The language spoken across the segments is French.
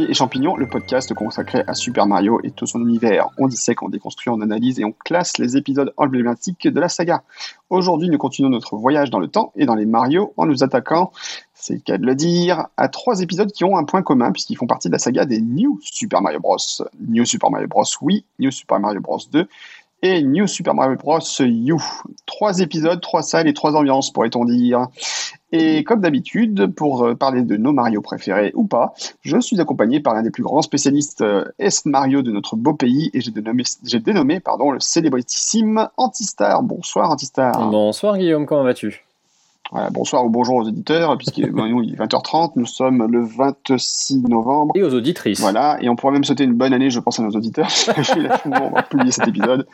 et Champignons, le podcast consacré à Super Mario et tout son univers. On dissèque, on déconstruit, on analyse et on classe les épisodes emblématiques de la saga. Aujourd'hui, nous continuons notre voyage dans le temps et dans les Mario en nous attaquant, c'est le cas de le dire, à trois épisodes qui ont un point commun puisqu'ils font partie de la saga des New Super Mario Bros. New Super Mario Bros. Oui, New Super Mario Bros. 2 et New Super Mario Bros. U. Trois épisodes, trois salles et trois ambiances, pourrait-on dire. Et comme d'habitude, pour euh, parler de nos Mario préférés ou pas, je suis accompagné par l'un des plus grands spécialistes euh, Est Mario de notre beau pays et j'ai dénommé, j'ai dénommé pardon, le célébritissime Antistar. Bonsoir Antistar. Bonsoir Guillaume, comment vas-tu? Bonsoir ou bonjour aux auditeurs, puisqu'il est 20h30, nous sommes le 26 novembre. Et aux auditrices. Voilà, et on pourrait même souhaiter une bonne année, je pense, à nos auditeurs. on va publier cet épisode.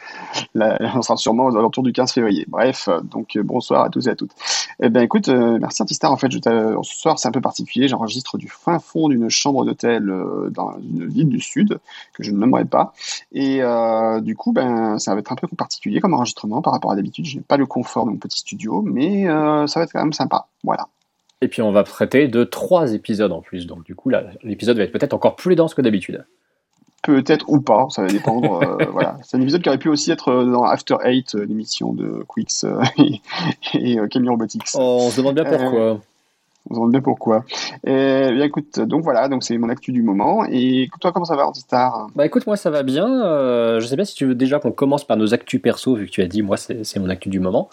Là, on sera sûrement aux alentours du 15 février. Bref, donc euh, bonsoir à tous et à toutes. Eh bien, écoute, euh, merci Antistar. En fait, je ce soir, c'est un peu particulier. J'enregistre du fin fond d'une chambre d'hôtel euh, dans une ville du Sud, que je ne nommerai pas. Et du coup, ben, ça va être un peu particulier comme enregistrement par rapport à d'habitude. Je n'ai pas le confort de mon petit studio, mais ça va être quand même sympa. Voilà. Et puis on va traiter de trois épisodes en plus, donc du coup l'épisode va être peut-être encore plus dense que d'habitude. Peut-être ou pas, ça va dépendre. Euh, voilà. C'est un épisode qui aurait pu aussi être euh, dans After Eight, euh, l'émission de Quicks et, et Robotics. Oh, on se demande bien pourquoi. on se demande bien pourquoi. Et, bien écoute, donc voilà, donc c'est mon actu du moment. Et toi, comment ça va, Antistar Bah écoute, moi ça va bien. je sais pas si tu veux déjà qu'on commence par nos actus perso, vu que tu as dit, moi c'est mon actu du moment.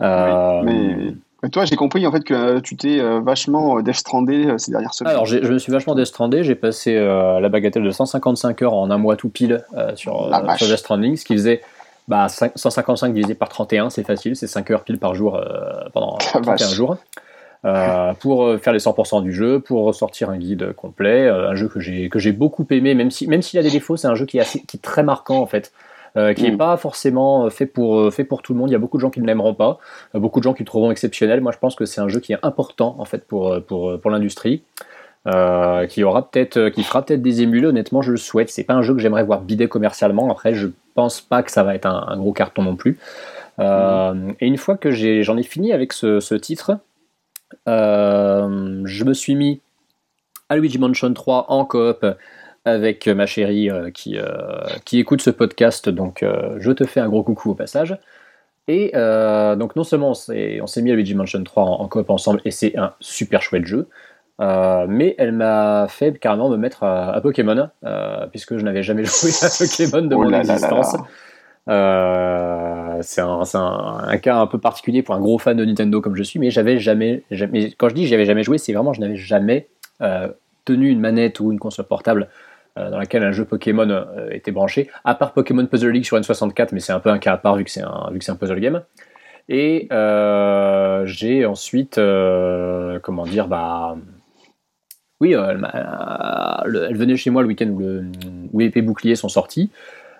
mais toi, j'ai compris en fait que euh, tu t'es euh, vachement euh, Death Strandé ces dernières semaines. Alors, je me suis vachement Death Strandé. J'ai passé la bagatelle de 155 heures en un mois tout pile sur, sur, Death Stranding, ce qui faisait bah, 155 divisé par 31, c'est facile, c'est 5 heures pile par jour pendant 31 jours. pour faire les 100% du jeu, pour ressortir un guide complet, un jeu que j'ai que j'ai beaucoup aimé, même si même s'il a des défauts, c'est un jeu qui est assez, qui est très marquant en fait. Euh, qui n'est mm. pas forcément euh, fait pour, euh, fait pour tout le monde. Il y a beaucoup de gens qui ne l'aimeront pas, beaucoup de gens qui le trouveront exceptionnel. Moi, je pense que c'est un jeu qui est important en fait pour, pour, pour l'industrie. qui aura peut-être, qui fera peut-être des émules. Honnêtement, je le souhaite. C'est pas un jeu que j'aimerais voir bidé commercialement. Après, je pense pas que ça va être un, gros carton non plus. Et une fois que j'en ai, fini avec ce, ce titre, je me suis mis à Luigi Mansion 3 en coop avec ma chérie euh, qui, euh, qui écoute ce podcast, donc euh, je te fais un gros coucou au passage. Et donc non seulement on s'est mis à Luigi Mansion 3 en, coop ensemble et c'est un super chouette jeu, mais elle m'a fait carrément me mettre à, Pokémon, puisque je n'avais jamais joué à Pokémon de oh mon existence. c'est un, un, cas un peu particulier pour un gros fan de Nintendo comme je suis, mais j'avais jamais, jamais, quand je dis j'avais jamais joué, c'est vraiment je n'avais jamais tenu une manette ou une console portable dans laquelle un jeu Pokémon euh, était branché, à part Pokémon Puzzle League sur N64, mais c'est un peu un cas à part vu que c'est un, vu que c'est un puzzle game. Et euh, j'ai ensuite, comment dire, bah. Oui, elle, elle, venait chez moi le week-end où, le, où épée bouclier sont sortis.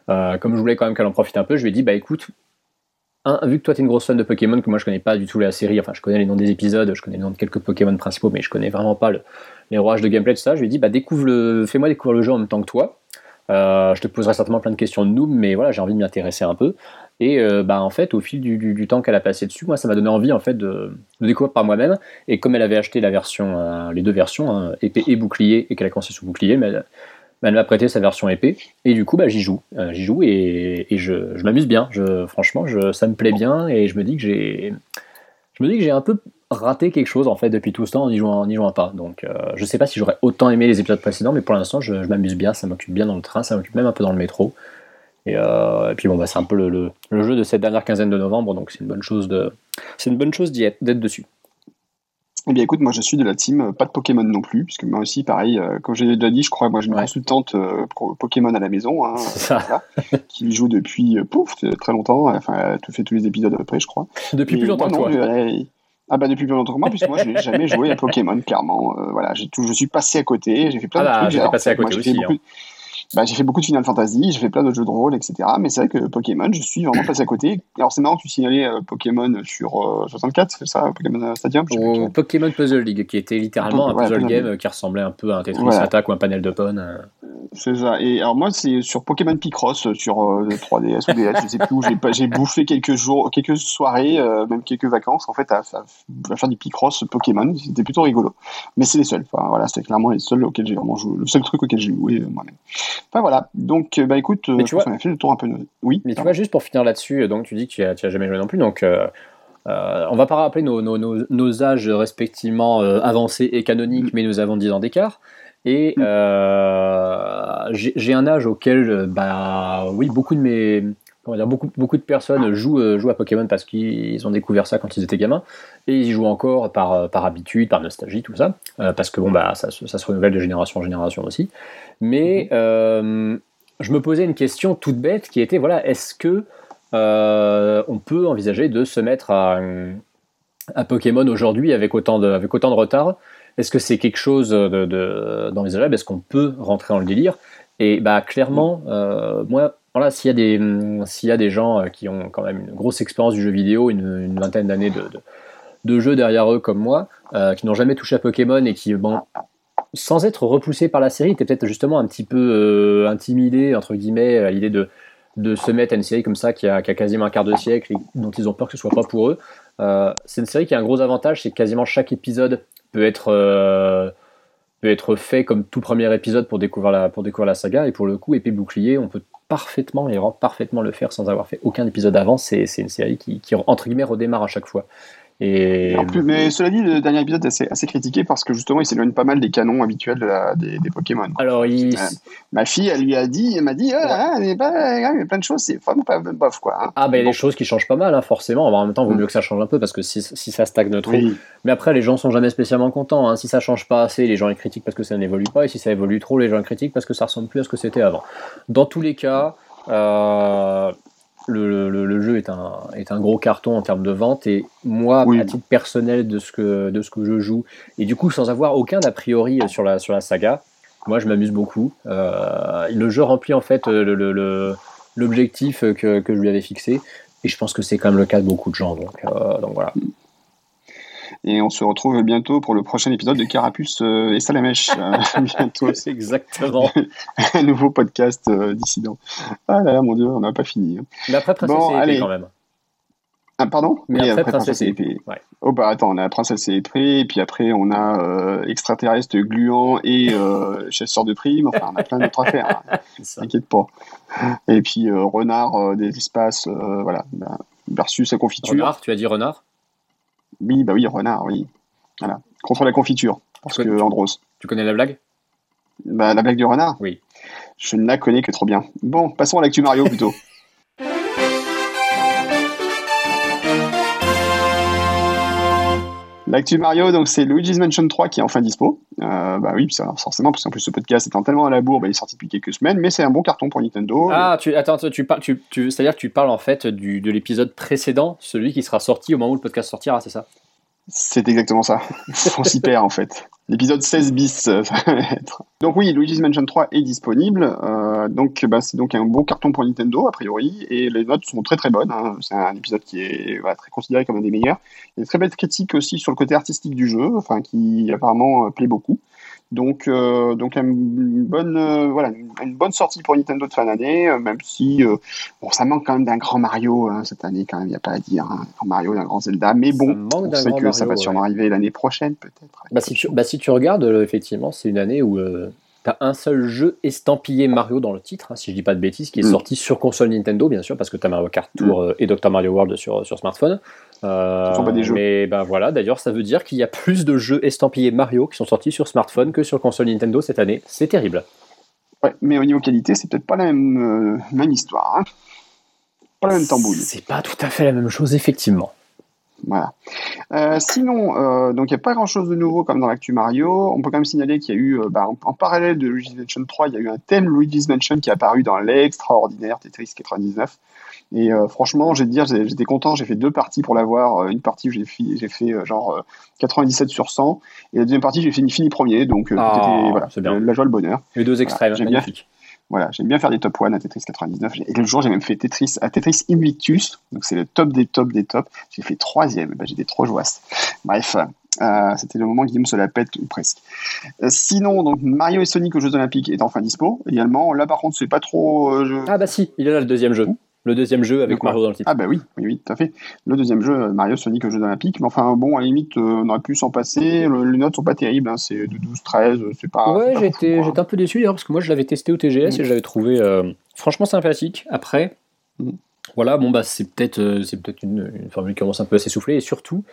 comme je voulais quand même qu'elle en profite un peu, je lui ai dit, bah écoute, vu que toi tu es une grosse fan de Pokémon, que moi je connais pas du tout la série, enfin je connais les noms des épisodes, je connais les noms de quelques Pokémon principaux, mais je connais vraiment pas les rouages de gameplay, tout ça, je lui ai dit bah découvre le, fais-moi découvrir le jeu en même temps que toi. Euh, je te poserai certainement plein de questions de noob, mais voilà, j'ai envie de m'y intéresser un peu. Et euh, bah en fait, au fil du, temps qu'elle a passé dessus, moi ça m'a donné envie en fait de, découvrir par moi-même. Et comme elle avait acheté la version, euh, les deux versions, hein, épée et bouclier, et qu'elle a commencé sous bouclier, mais m'a prêté sa version épée. Et du coup bah, j'y joue. Euh, j'y joue et, je, m'amuse bien. Franchement je, ça me plaît bien et je me dis que j'ai je me dis que j'ai un peu raté quelque chose en fait depuis tout ce temps en n'y jouant, jouant, pas. Donc euh, je sais pas si j'aurais autant aimé les épisodes précédents mais pour l'instant je, m'amuse bien. Ça m'occupe bien dans le train ça m'occupe même un peu dans le métro. Et, euh, puis bon bah c'est un peu le, jeu de cette dernière quinzaine de novembre donc c'est une bonne chose d'être dessus eh bien, écoute, moi, je suis de la team, euh, pas de Pokémon non plus, puisque moi aussi, pareil, euh, comme j'ai déjà dit, je crois, moi, j'ai une consultante euh, Pokémon à la maison, hein, qui joue depuis, pouf, très longtemps, enfin, elle fait tous les épisodes à peu près, je crois. Depuis plus longtemps que toi. ah bah depuis plus longtemps que moi, puisque moi je n'ai jamais joué à Pokémon, clairement. voilà, j'ai tout, je suis passé à côté, j'ai fait plein ah de trucs. J'ai passé à côté aussi. Hein. Bah, j'ai fait beaucoup de Final Fantasy, j'ai fait plein d'autres jeux de rôle, etc. Mais c'est vrai que Pokémon, je suis vraiment passé à côté. Alors c'est marrant que tu signalais euh, Pokémon sur 64, euh, c'est ça Pokémon Stadium Pokémon Puzzle League, qui était littéralement un puzzle game qui ressemblait un peu à un Tetris Attack ou un panel de Pon. Euh. C'est ça. Et alors moi, c'est sur Pokémon Picross, sur 3DS ou DS, je sais plus où. J'ai bouffé quelques jours, quelques soirées, même quelques vacances, en fait, à, faire du Picross Pokémon. C'était plutôt rigolo. Mais c'est les seuls. Enfin, voilà, c'était clairement les seuls auxquels j'ai vraiment joué, le seul truc auquel j'ai joué moi-même. Enfin voilà. Donc, bah écoute, mais tu vois, on a fait le tour un peu. Oui. Mais tu vois, juste pour finir là-dessus, donc tu dis que tu as, tu as jamais joué non plus, donc. Euh, on va pas rappeler nos, nos, âges respectivement euh, avancés et canoniques, mais nous avons 10 ans d'écart. Et mm. euh, j'ai un âge auquel, bah, oui, beaucoup de mes, dire, beaucoup, beaucoup de personnes jouent, jouent à Pokémon parce qu'ils ont découvert ça quand ils étaient gamins, et ils jouent encore par, par habitude, par nostalgie, tout ça, parce que bon, bah, ça, ça, se renouvelle de génération en génération aussi. Mais mm-hmm. je me posais une question toute bête qui était, voilà, est-ce que euh, on peut envisager de se mettre à, Pokémon aujourd'hui avec, autant de, avec autant de retard? Est-ce que c'est quelque chose d'envisageable de, Est-ce qu'on peut rentrer dans le délire? Et bah, clairement, euh, moi, voilà, s'il y, a des, y a des gens euh, qui ont quand même une grosse expérience du jeu vidéo, une, vingtaine d'années de, de, jeux derrière eux comme moi, qui n'ont jamais touché à Pokémon et qui, bon, sans être repoussés par la série, étaient peut-être justement un petit peu intimidés, entre guillemets, à l'idée de de se mettre à une série comme ça qui a, quasiment un quart de siècle et dont ils ont peur que ce soit pas pour eux. Euh, c'est une série qui a un gros avantage, c'est quasiment chaque épisode peut être, euh, peut être fait comme tout premier épisode pour découvrir, la, pour découvrir la saga. Et pour le coup, épée bouclier, on peut parfaitement et parfaitement le faire sans avoir fait aucun épisode avant. C'est une série qui, qui, entre guillemets, redémarre à chaque fois. Et... mais cela dit, le dernier épisode est assez, critiqué parce que justement, il s'éloigne pas mal des canons habituels des, Pokémon. Alors, il... ma, fille, elle lui a dit, elle m'a dit, ah, il, y a plein de choses, c'est vraiment pas bof quoi. Hein. Ah, ben il y a des choses qui changent pas mal, hein, forcément. En même temps, il vaut mm. mieux que ça change un peu parce que si, si ça stagne trop. Mais après, les gens sont jamais spécialement contents. Hein. Si ça change pas assez, les gens ils critiquent parce que ça n'évolue pas. Et si ça évolue trop, les gens ils critiquent parce que ça ressemble plus à ce que c'était avant. Dans tous les cas, euh, le, jeu est un, est un gros carton en termes de vente et moi, à titre personnel de ce, que, de ce que je joue, et du coup sans avoir aucun a priori sur la, sur la saga, moi je m'amuse beaucoup. Euh, le jeu remplit en fait l'objectif que, que, je lui avais fixé et je pense que c'est quand même le cas de beaucoup de gens. Donc, euh, donc voilà. Et on se retrouve bientôt pour le prochain épisode de Carapuce euh, et Salamèche. Euh, bientôt. C'est exactement. un nouveau podcast euh, dissident. Ah là là, mon dieu, on n'a pas fini. Hein. Mais après Princesse bon, et quand même. Ah, pardon? Mais après, Princesse, et Oh bah attends, on a Princesse et Épée, et puis après on a extraterrestre gluant et chasseur de primes, enfin on a plein d'autres affaires, hein. t'inquiète pas. Et puis renard des espaces, voilà, bah, versus sa confiture. Renard, tu as dit renard? Oui, bah oui, renard, oui. Voilà. Contre la confiture. Parce que Andros. Tu connais la blague? Bah, La blague du renard? Oui. Je ne la connais que trop bien. Bon, passons à l'actu Mario plutôt. L'actu Mario, donc c'est Luigi's Mansion 3 qui est enfin dispo. Euh, bah oui, ça, forcément, parce qu'en plus ce podcast étant tellement à la bourre, bah, il est sorti depuis quelques semaines, mais c'est un bon carton pour Nintendo. Ah, tu, attends, tu parles, tu, tu c'est-à-dire que tu parles en fait du, de l'épisode précédent, celui qui sera sorti au moment où le podcast sortira, c'est ça? C'est exactement ça. On s'y perd en fait. L'épisode 16 bis, euh, ça va être. Donc oui, Luigi's Mansion 3 est disponible. Euh, donc bah, c'est donc un bon carton pour Nintendo a priori et les notes sont très très bonnes. Hein. C'est un épisode qui est très considéré comme un des meilleurs. Il y a une très belle critique aussi sur le côté artistique du jeu, enfin qui apparemment euh, plaît beaucoup. Donc, euh, donc une bonne, euh, voilà, une bonne sortie pour Nintendo de fin d'année, euh, même si bon, ça manque quand même d'un grand Mario hein, cette année, quand même, il n'y a pas à dire, hein, un grand Mario, d'un grand Zelda, mais bon, on sait que ça va sûrement arriver l'année prochaine, peut-être. Bah, si, tu, bah, si tu regardes, effectivement, c'est une année où tu as un seul jeu estampillé Mario dans le titre, hein, si je dis pas de bêtises, qui est mm. sorti sur console Nintendo, bien sûr, parce que tu as Mario Kart Tour mm. et Dr. Mario World sur, sur smartphone. Euh, sont pas des jeux. Mais ben voilà, d'ailleurs, ça veut dire qu'il y a plus de jeux estampillés Mario qui sont sortis sur smartphone que sur console Nintendo cette année. C'est terrible. Ouais, mais au niveau qualité, c'est peut-être pas la même, euh, même histoire. Hein. pas la même tambouille. C'est pas tout à fait la même chose, effectivement. Voilà. Euh, sinon, donc il n'y a pas grand chose de nouveau comme dans l'actu Mario. On peut quand même signaler qu'il y a eu, bah, en, parallèle de Luigi's Mansion 3, il y a eu un thème Luigi's Mansion qui est apparu dans l'extraordinaire Tetris 99. Et euh, franchement, j'ai dire, j'étais content. J'ai fait deux parties pour l'avoir. Euh, une partie, j'ai fait, j'ai fait euh, genre 97 sur 100, et la deuxième partie, j'ai fini, fini premier. Donc, ah, voilà, la joie, le bonheur. Les deux extrêmes, j'aime bien. Voilà, j'aime bien faire des top 1 à Tetris 99. Et le jour, j'ai même fait Tetris à Tetris Invictus, donc c'est le top des tops des tops. J'ai fait troisième, ben, j'étais trop joyeux. Bref, C'était le moment où Guillaume se la pète, ou presque. sinon, donc Mario et Sonic aux Jeux Olympiques est enfin dispo également. Là, par contre, c'est pas trop. Ah, bah si, il est là le deuxième jeu le deuxième jeu avec Mario dans le titre. Ah bah oui, oui, oui, tout à fait. Le deuxième jeu, Mario Sonic aux Jeux Olympiques. Mais enfin, bon, à la limite, on aurait pu s'en passer. les notes sont pas terribles, hein. c'est de 12-13, c'est pas... Ouais, j'étais un peu déçu d'ailleurs, parce que moi je l'avais testé au TGS et je l'avais trouvé franchement sympathique. Après, mm. voilà, bon bah c'est peut-être c'est peut-être une, formule qui commence un peu à s'essouffler, et surtout,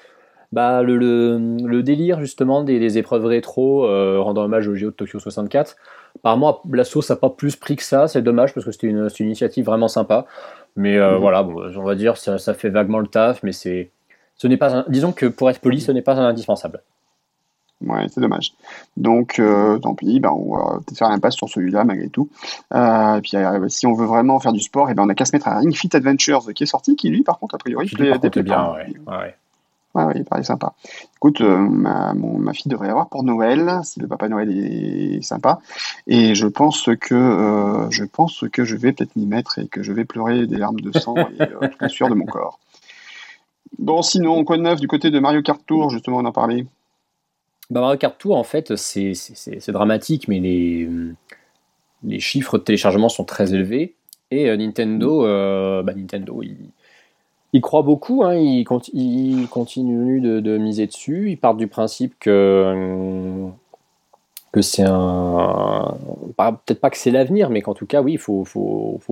bah, le, le, délire justement des, épreuves rétro rendant hommage au JO de Tokyo 64, apparemment la sauce n'a pas plus pris que ça, c'est dommage parce que c'était une, une, initiative vraiment sympa. Mais euh, mhm. voilà, on va dire ça, ça fait vaguement le taf, mais c'est, ce n'est pas, disons que pour être poli, ce n'est pas un indispensable. Ouais, c'est dommage. Donc, euh, tant pis, ben, on va peut-être faire l'impasse sur celui-là malgré tout. Euh, et puis, si on veut vraiment faire du sport, et ben, on a qu'à se mettre à Ring Fit Adventures qui est sorti, qui lui, par contre, a priori, plaît, bien. Ouais. Ouais. Ouais, il paraît sympa. Écoute, euh, ma, fille devrait avoir pour Noël, si le Papa Noël est sympa. Et je pense que euh, je pense que je vais peut-être m'y mettre et que je vais pleurer des larmes de sang et euh, toute de mon corps. Bon, sinon, quoi de neuf du côté de Mario Kart Tour, justement, on en parlait? Bah, Mario Kart Tour, en fait, c'est dramatique, mais les, chiffres de téléchargement sont très élevés. Et Nintendo, bah, Nintendo, il il croit beaucoup, hein, il, continue de, miser dessus. Il part du principe que, que c'est un. Peut-être pas que c'est l'avenir, mais qu'en tout cas, oui, il faut,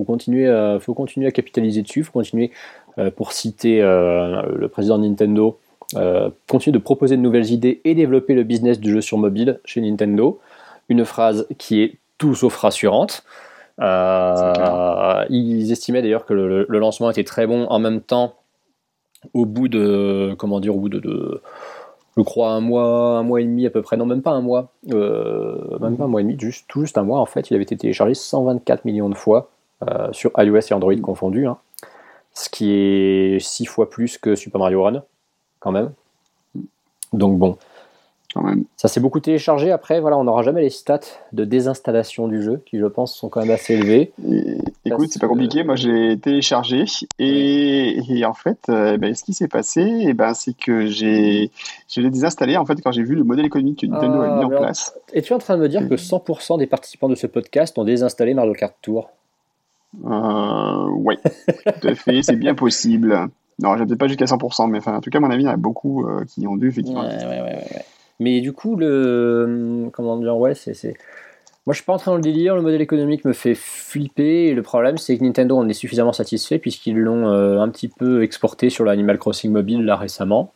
continuer, à, faut continuer à capitaliser dessus. Faut continuer, euh, pour citer euh, le président de Nintendo, euh, continuer de proposer de nouvelles idées et développer le business du jeu sur mobile chez Nintendo. Une phrase qui est tout sauf rassurante. Euh, ils estimaient d'ailleurs que le, lancement était très bon. En même temps, au bout de, comment dire, au bout de, je crois un mois, un mois et demi à peu près, non même pas un mois, euh, même pas un mois et demi, juste tout juste un mois en fait, il avait été téléchargé 124 millions de fois euh, sur iOS et Android confondus, hein. ce qui est 6 fois plus que Super Mario Run, quand même. Donc bon, ça s'est beaucoup téléchargé. Après, voilà, on n'aura jamais les stats de désinstallation du jeu, qui je pense sont quand même assez élevés. écoute, c'est pas compliqué. Moi, j'ai téléchargé et, en fait, euh, ben, ce qui s'est passé, eh ben, c'est que j'ai je l'ai désinstallé en fait quand j'ai vu le modèle économique que Nintendo a mis en ah, place. Es-tu en train de me dire que 100% des participants de ce podcast ont désinstallé Mario Kart Tour? Euh, Oui, tout à fait. C'est bien possible. Non, peut-être pas jusqu'à 100%, mais enfin, en tout cas, à mon avis, il y en a beaucoup euh, qui ont dû effectivement. Ouais, ouais, ouais, mais du coup, le. Comment dire Ouais, c'est. Moi, je suis pas entré dans le délire. Le modèle économique me fait flipper. Et le problème, c'est que Nintendo en est suffisamment satisfait puisqu'ils l'ont euh, un petit peu exporté sur l'Animal Crossing mobile là récemment.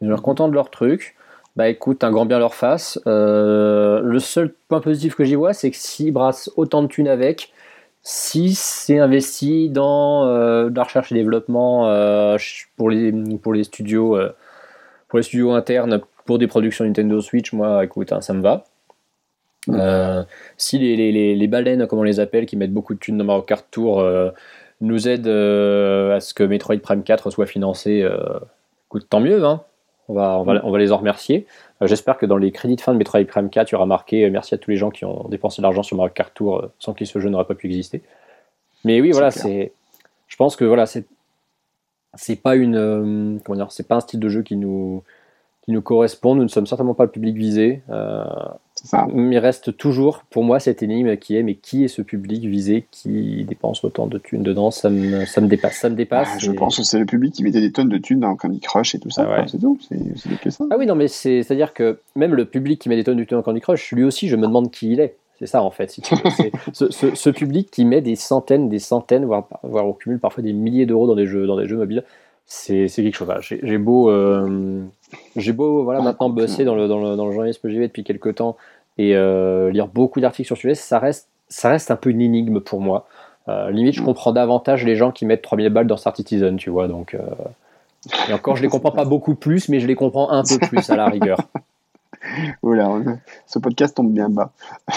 Ils sont contents de leur truc. Bah écoute, un grand bien leur face. Euh, le seul point positif que j'y vois, c'est que s'ils brassent autant de thunes avec, si c'est investi dans euh, de la recherche et développement pour, les, pour les studios pour les studios internes pour des productions Nintendo Switch, moi, écoute, hein, ça me va. Euh, si les, les, les, baleines, comme on les appelle, qui mettent beaucoup de thunes dans Mario Kart Tour, euh, nous aident euh, à ce que Metroid Prime 4 soit financé, écoute, tant mieux. Hein. On, va, on, va, on va les en remercier. J'espère que dans les crédits de fin de Metroid Prime 4, il y aura marqué merci à tous les gens qui ont dépensé de l'argent sur Mario Kart Tour sans que ce jeu n'aurait pas pu exister. Mais oui, voilà, c'est. Je pense que voilà, c'est c'est pas une comment dire, c'est pas un style de jeu qui nous qui nous correspond. Nous ne sommes certainement pas le public visé. Euh, ça. Mais il reste toujours pour moi cette énigme qui est mais qui est ce public visé qui dépense autant de thunes dedans? Ça me, ça me dépasse. Ça me dépasse ah, je pense que c'est le public qui mettait des tonnes de thunes dans Candy Crush et tout ça. Ah c'est tout. C'est ça. Ah oui, non, mais c'est à dire que même le public qui met des tonnes de thunes dans Candy Crush, lui aussi, je me demande qui il est. C'est ça en fait. Si ce, ce, ce, public qui met des centaines, des centaines, voire, voire au cumul parfois des milliers d'euros dans des jeux, dans des jeux mobiles, c'est quelque chose. J'ai beau, euh, j'ai beau voilà, maintenant bosser dans le, dans le, dans le journalisme PGV depuis quelques temps et euh, lire beaucoup d'articles sur ce sujet, ça reste, ça reste un peu une énigme pour moi. Euh, limite, je mm. comprends davantage les gens qui mettent 3000 balles dans Star Citizen, tu vois. Donc, et encore, je les comprends pas beaucoup plus, mais je les comprends un peu plus à la rigueur. Voilà, ce podcast tombe bien bas.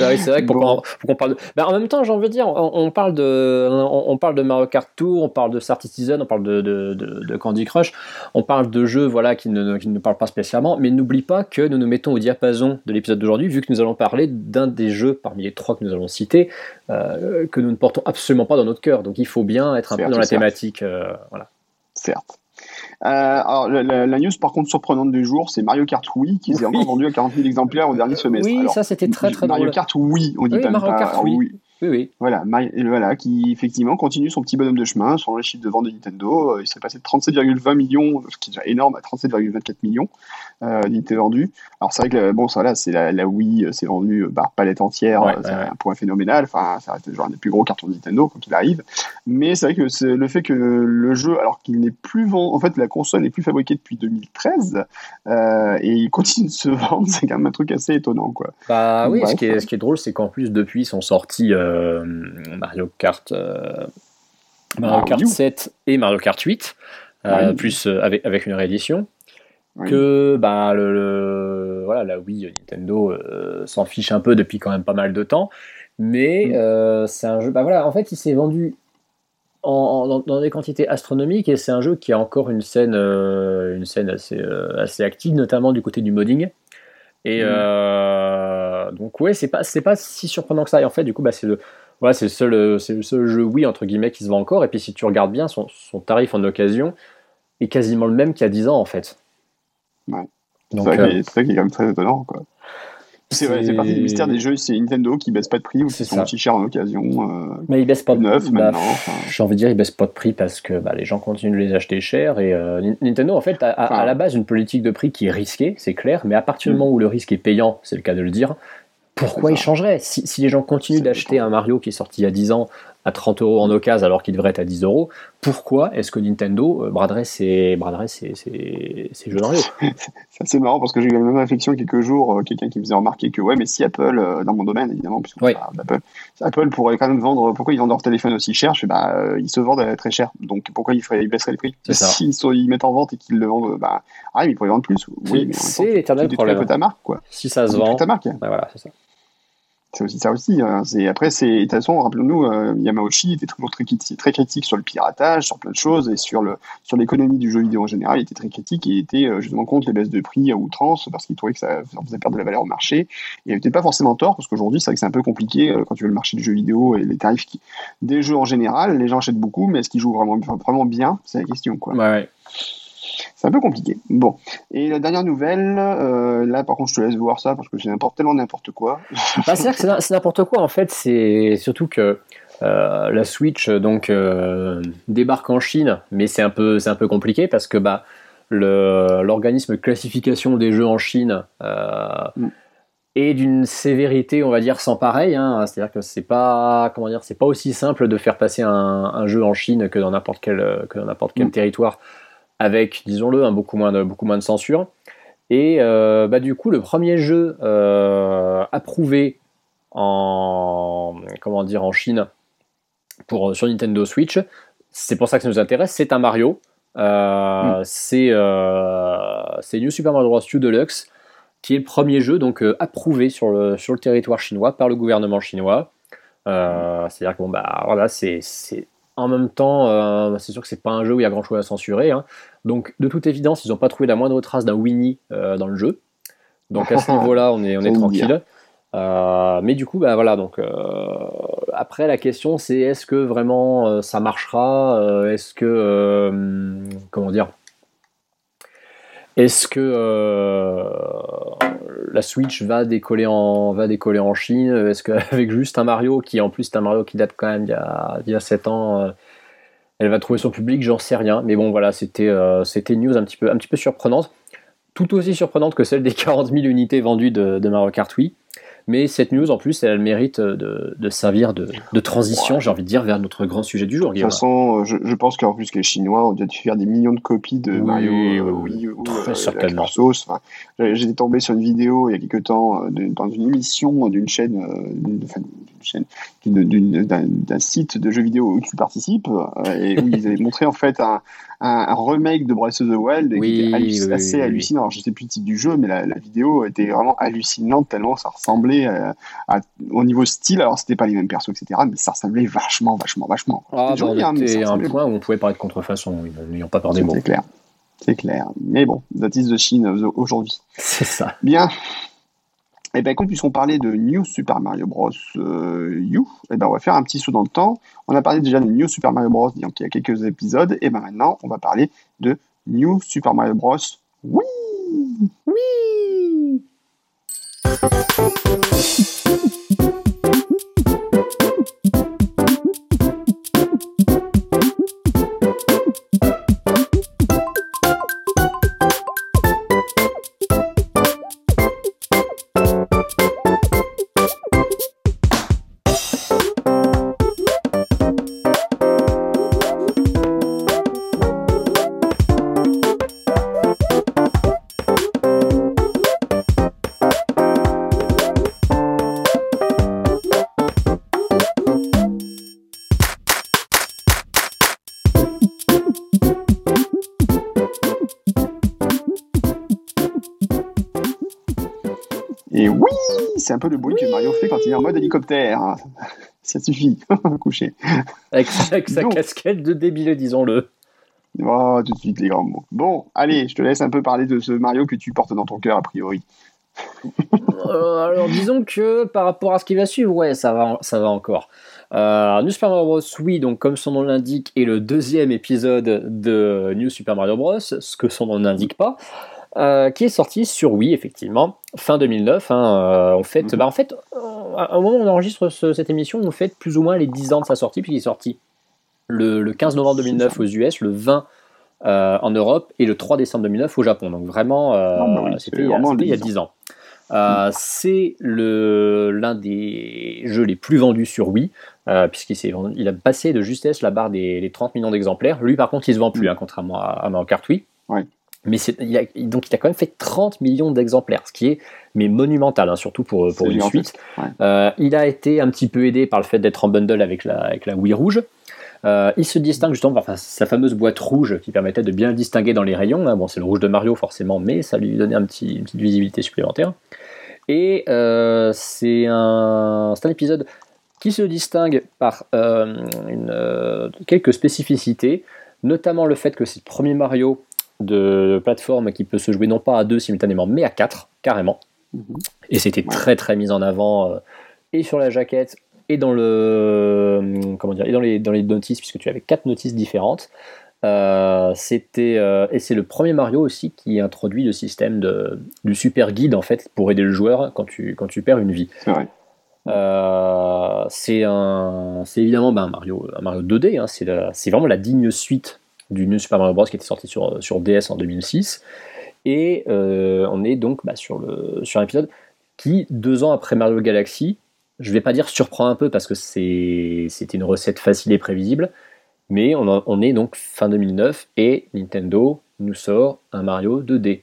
Bah c'est vrai qu'on parle de... Bah, en même temps, j'ai envie de dire, on, parle de, on, parle de Mario Kart Tour, on parle de Star Citizen, on parle de, de, de, Candy Crush, on parle de jeux voilà, qui, ne, qui ne parlent pas spécialement, mais n'oublie pas que nous nous mettons au diapason de l'épisode d'aujourd'hui, vu que nous allons parler d'un des jeux parmi les trois que nous allons citer, euh, que nous ne portons absolument pas dans notre cœur. Donc il faut bien être un peu dans la thématique. Euh, voilà. Certes. Alors, la, news, par contre, surprenante du jour, c'est Mario Kart Wii qui s'est encore vendu à 40 000 exemplaires au dernier semestre. Oui, ça c'était très très Mario Kart Wii, on dit pas Mario Kart Wii. Oui, oui. Voilà, voilà, qui effectivement continue son petit bonhomme de chemin sur le chiffre de vente de Nintendo. Euh, il s'est passé de 37,20 millions, ce qui est déjà énorme, à 37,24 millions euh, d'unités vendues. Alors c'est vrai que bon, ça là, c'est la, Wii, c'est vendu par euh, palette entière, c'est un point phénoménal. Enfin, ça reste genre un des plus gros cartons de Nintendo quand il arrive. Mais c'est vrai que c'est le fait que le jeu, alors qu'il n'est plus vendu, en fait, la console n'est plus fabriquée depuis 2013 et il continue de se vendre, c'est quand même un truc assez étonnant, quoi. Bah oui, ce, qui est, ce qui est drôle, c'est qu'en plus depuis sont sortis euh, Mario Kart, euh, Mario Kart 7 et Mario Kart 8, euh, plus avec, avec une réédition. Que bah, le, voilà, la Wii Nintendo s'en fiche un peu depuis quand même pas mal de temps. Mais mm. c'est un jeu. Bah voilà, en fait, il s'est vendu en, dans, des quantités astronomiques et c'est un jeu qui a encore une scène, une scène assez, assez active, notamment du côté du modding. Et mm. donc ouais, c'est pas c'est pas si surprenant que ça. Et en fait, du coup, bah, c'est le voilà, c'est le seul c'est le seul jeu oui entre guillemets qui se vend encore. Et puis si tu regardes bien, son, son tarif en occasion est quasiment le même qu'il y a 10 ans en fait. Ouais. C'est ça, euh, qui est quand même très étonnant quoi. C'est vrai, c'est partie du mystère des jeux, c'est Nintendo qui baisse pas de prix ou qui sont aussi chers en occasion. Euh, mais ils baissent pas de neuf bah, maintenant. J'ai envie de dire, ils baissent pas de prix parce que bah, les gens continuent de les acheter cher et euh, Nintendo en fait a, à la base une politique de prix qui est risquée, c'est clair, mais à partir du mm. moment où le risque est payant, c'est le cas de le dire, pourquoi ils changeraient? Si, si, les gens continuent d'acheter un Mario qui est sorti il y a 10 ans à 30 euros en occasion alors qu'il devrait être à 10 euros, pourquoi est-ce que Nintendo euh, braderait ses, braderait ses, ses, jeux Mario C'est assez marrant parce que j'ai eu la même réflexion quelques jours, euh, quelqu'un qui me faisait remarquer que ouais, mais si Apple, euh, dans mon domaine évidemment, puisque Apple, Apple pourrait quand même vendre, pourquoi ils vendent leur téléphone aussi cher? Je bah, ils se vendent très cher, donc pourquoi ils, feraient, ils baisseraient les prix? S'ils ils mettent en vente et qu'ils le vendent, bah, ah, ils pourraient vendre plus. Oui, mais c'est l'éternel problème. ta marque, quoi. Si ça se vend, ta marque. Bah, voilà, c'est ça. C'est aussi ça aussi. Hein. Après, c'est de toute façon, rappelons-nous, euh, Yamauchi était toujours très critique, très critique sur le piratage, sur plein de choses et sur sur l'économie du jeu vidéo en général. Il était très critique et il était euh, justement contre les baisses de prix à outrance parce qu'il trouvait que ça faisait perdre de la valeur au marché. Et il n'était pas forcément tort parce qu'aujourd'hui, c'est vrai que c'est un peu compliqué euh, quand tu veux le marché du jeu vidéo et les tarifs des jeux en général. Les gens achètent beaucoup, mais est-ce qu'ils jouent vraiment vraiment bien? C'est la question, quoi. Ouais. C'est un peu compliqué. Bon. Et la dernière nouvelle, euh, là par contre je te laisse voir ça parce que c'est n'importe tellement n'importe quoi. Bah, c'est que c'est n'importe quoi en fait. C'est surtout que euh, la Switch donc euh, débarque en Chine, mais c'est un peu c'est un peu compliqué parce que bah l'organisme de classification des jeux en Chine mm. est d'une sévérité on va dire sans pareil. Hein. C'est-à-dire que c'est pas comment dire c'est pas aussi simple de faire passer un, jeu en Chine que dans n'importe quel que dans n'importe quel mm. territoire avec, disons-le, beaucoup, moins de, beaucoup moins de censure. Et euh, bah, du coup, le premier jeu euh, approuvé en, comment dire, en Chine pour, sur Nintendo Switch, c'est pour ça que ça nous intéresse, c'est un Mario. Euh, mm. C'est New Super Mario Bros. U Deluxe, qui est le premier jeu donc approuvé sur le, sur le territoire chinois par le gouvernement chinois. C'est-à-dire que bon, bah, voilà, c'est en même temps, c'est sûr que c'est pas un jeu où il y a grand chose à censurer. Hein. Donc, de toute évidence, ils n'ont pas trouvé la moindre trace d'un Winnie euh, dans le jeu. Donc, à ce niveau-là, on est, on est tranquille. Euh, mais du coup, bah voilà. Donc, euh, après, la question, c'est est-ce que vraiment ça marchera Est-ce que. comment dire est-ce que la Switch va décoller en, Chine? Est-ce qu'avec juste un Mario, qui en plus est un Mario qui date quand même d'il y a, 7 ans, elle va trouver son public, j'en sais rien. Mais bon, voilà, c'était euh, une news un petit, peu, un surprenante. Tout aussi surprenante que celle des 40 000 unités vendues de, de Mario Kart Wii. Mais cette news, en plus, elle, mérite de, de servir de, de transition, j'ai envie de dire, vers notre grand sujet du jour. De toute façon, je, je pense qu'en plus que les Chinois ont dû faire des millions de copies de Mario euh. Très euh, certainement. Enfin, J'étais tombé sur une vidéo il y a quelques temps dans une émission d'une chaîne, d'un site de jeux vidéo où tu participes et où ils avaient montré en fait un, un, remake de Breath of the Wild qui était assez hallucinant. Alors, je sais plus le titre du jeu, mais la, vidéo était vraiment hallucinante tellement ça ressemblait euh, à, au niveau style. Alors, c'était pas les mêmes persos, etc., mais ça ressemblait vachement, vachement, vachement. Ah, C'était bah, un point où on pouvait parler de contrefaçon, n'ayant pas peur des mots. C'est clair. C'est clair. Mais bon, that is the Chine aujourd'hui. C'est ça. Bien. Et eh bien, écoute, puisqu'on parlait de New Super Mario Bros. Euh, U, et eh ben, on va faire un petit saut dans le temps. On a parlé déjà de New Super Mario Bros. il y a quelques épisodes, et ben maintenant, on va parler de New Super Mario Bros. Oui Oui peu le bruit que Mario fait quand il est en mode hélicoptère. Ça suffit, coucher. Avec, avec sa Donc. casquette de débile, disons-le. Oh, tout de suite les grands mots. Bon, allez, je te laisse un peu parler de ce Mario que tu portes dans ton cœur, a priori. Euh, alors disons que par rapport à ce qui va suivre, ouais, ça va, ça va encore. Euh, New Super Mario Bros. Oui, donc comme son nom l'indique, est le deuxième épisode de New Super Mario Bros. Ce que son nom n'indique pas, euh, qui est sorti sur Wii effectivement fin 2009. hein, euh, on fête, Mhm. bah, en fait, euh, au moment où on enregistre ce- cette émission, on fête plus ou moins les 10 ans de sa sortie puisqu'il est sorti le, le 15 novembre 2009 aux US, le 20 euh, en Europe et le 3 décembre 2009 au Japon. Donc vraiment, euh, oui, c'était il y a- vraiment c'était il y a 10 10 ans. Euh, c'est l'un des jeux les plus vendus sur Wii, euh, puisqu'il il a passé de justesse la barre des les 30 millions d'exemplaires. Lui, par contre, il se vend plus, hein, contrairement à, à Mario Kart Wii. Ouais. Mais il a, donc, il a quand même fait 30 millions d'exemplaires, ce qui est mais monumental, hein, surtout pour, pour une suite. ouais. Euh, il a été un petit peu aidé par le fait d'être en bundle avec la, avec la Wii rouge. Euh, il se distingue justement par enfin, sa fameuse boîte rouge qui permettait de bien le distinguer dans les rayons. hein. Bon, c'est le rouge de Mario forcément, mais ça lui donnait un petit, une petite visibilité supplémentaire. Et euh, c'est un, c'est un épisode qui se distingue par une, quelques spécificités, notamment le fait que c'est le premier Mario de plateforme qui peut se jouer non pas à deux simultanément, mais à quatre, carrément. Mhm. Et c'était très très mis en avant euh, et sur la jaquette et dans le euh, comment dire et dans les dans les notices puisque tu avais quatre notices différentes. Euh, c'était euh, et c'est le premier Mario aussi qui introduit le système de, du super guide en fait pour aider le joueur quand tu quand tu perds une vie. C'est un, c'est évidemment ben, un Mario, un Mario 2D. hein, c'est vraiment la digne suite du New Super Mario Bros qui était sorti sur, sur DS en 2006. Et euh, on est donc bah, sur, le, sur un épisode qui, deux ans après Mario Galaxy, je vais pas dire surprend un peu parce que c'est, c'était une recette facile et prévisible, mais on, en- on est donc fin 2009 et Nintendo nous sort un Mario 2D.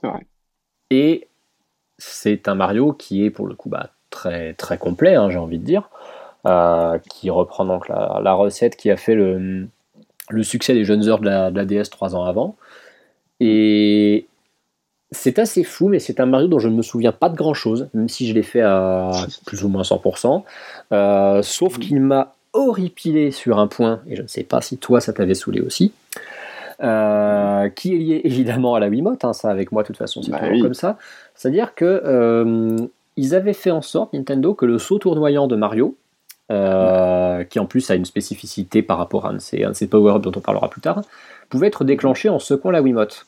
C'est vrai. Et c'est un Mario qui est pour le coup bah, très, très complet, hein, j'ai envie de dire, euh, qui reprend donc la, la recette qui a fait le, le succès des jeunes heures de la, de la DS trois ans avant. Et c'est assez fou, mais c'est un Mario dont je ne me souviens pas de grand chose, même si je l'ai fait à plus ou moins 100%. Euh, sauf qu'il m'a horripilé sur un point, et je ne sais pas si toi ça t'avait saoulé aussi. euh, qui est lié évidemment à la Wiimote, hein, ça avec moi de toute façon c'est Bah toujours oui. comme ça. C'est-à-dire que euh, ils avaient fait en sorte, Nintendo, que le saut tournoyant de Mario, euh, qui en plus a une spécificité par rapport à un de ses power-ups dont on parlera plus tard, pouvait être déclenché en secouant la Wiimote.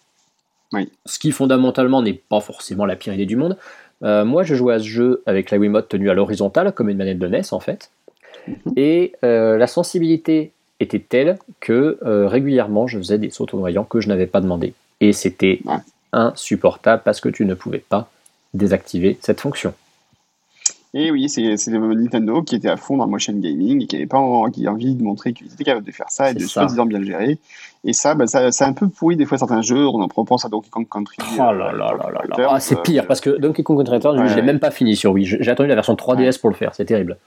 Oui. Ce qui fondamentalement n'est pas forcément la pire idée du monde. Euh, moi je jouais à ce jeu avec la Wiimote tenue à l'horizontale, comme une manette de NES en fait. Mhm. Et euh, la sensibilité était telle que euh, régulièrement je faisais des sauts tournoyants que je n'avais pas demandé. Et c'était insupportable parce que tu ne pouvais pas désactiver cette fonction. Et oui, c'est Nintendo qui était à fond dans le motion gaming et qui avait pas en- qui envie de montrer qu'ils étaient capables de faire ça et de soi-disant bien le gérer. Et ça, bah, ça, ça a un peu pourri des fois certains jeux. On en pense à Donkey Kong Country. Oh là là là là là. Ah, c'est euh, pire parce que Donkey Kong Country Returns, Ouais, je l'ai ouais. même pas fini sur Wii. J'ai attendu la version 3DS pour le faire, c'est terrible.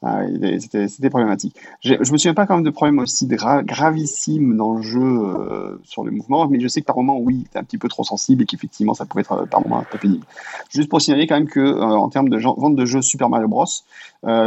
Ah, c'était c'était problématique. J'ai- Je me souviens pas quand même de problèmes aussi gra- gravissimes dans le jeu euh, sur le mouvement, mais je sais que par moment, oui, t'es un petit peu trop sensible et qu'effectivement, ça pouvait être euh, par moment un peu pénible. Juste pour signaler quand même que euh, en termes de vente de jeux Super Mario Bros,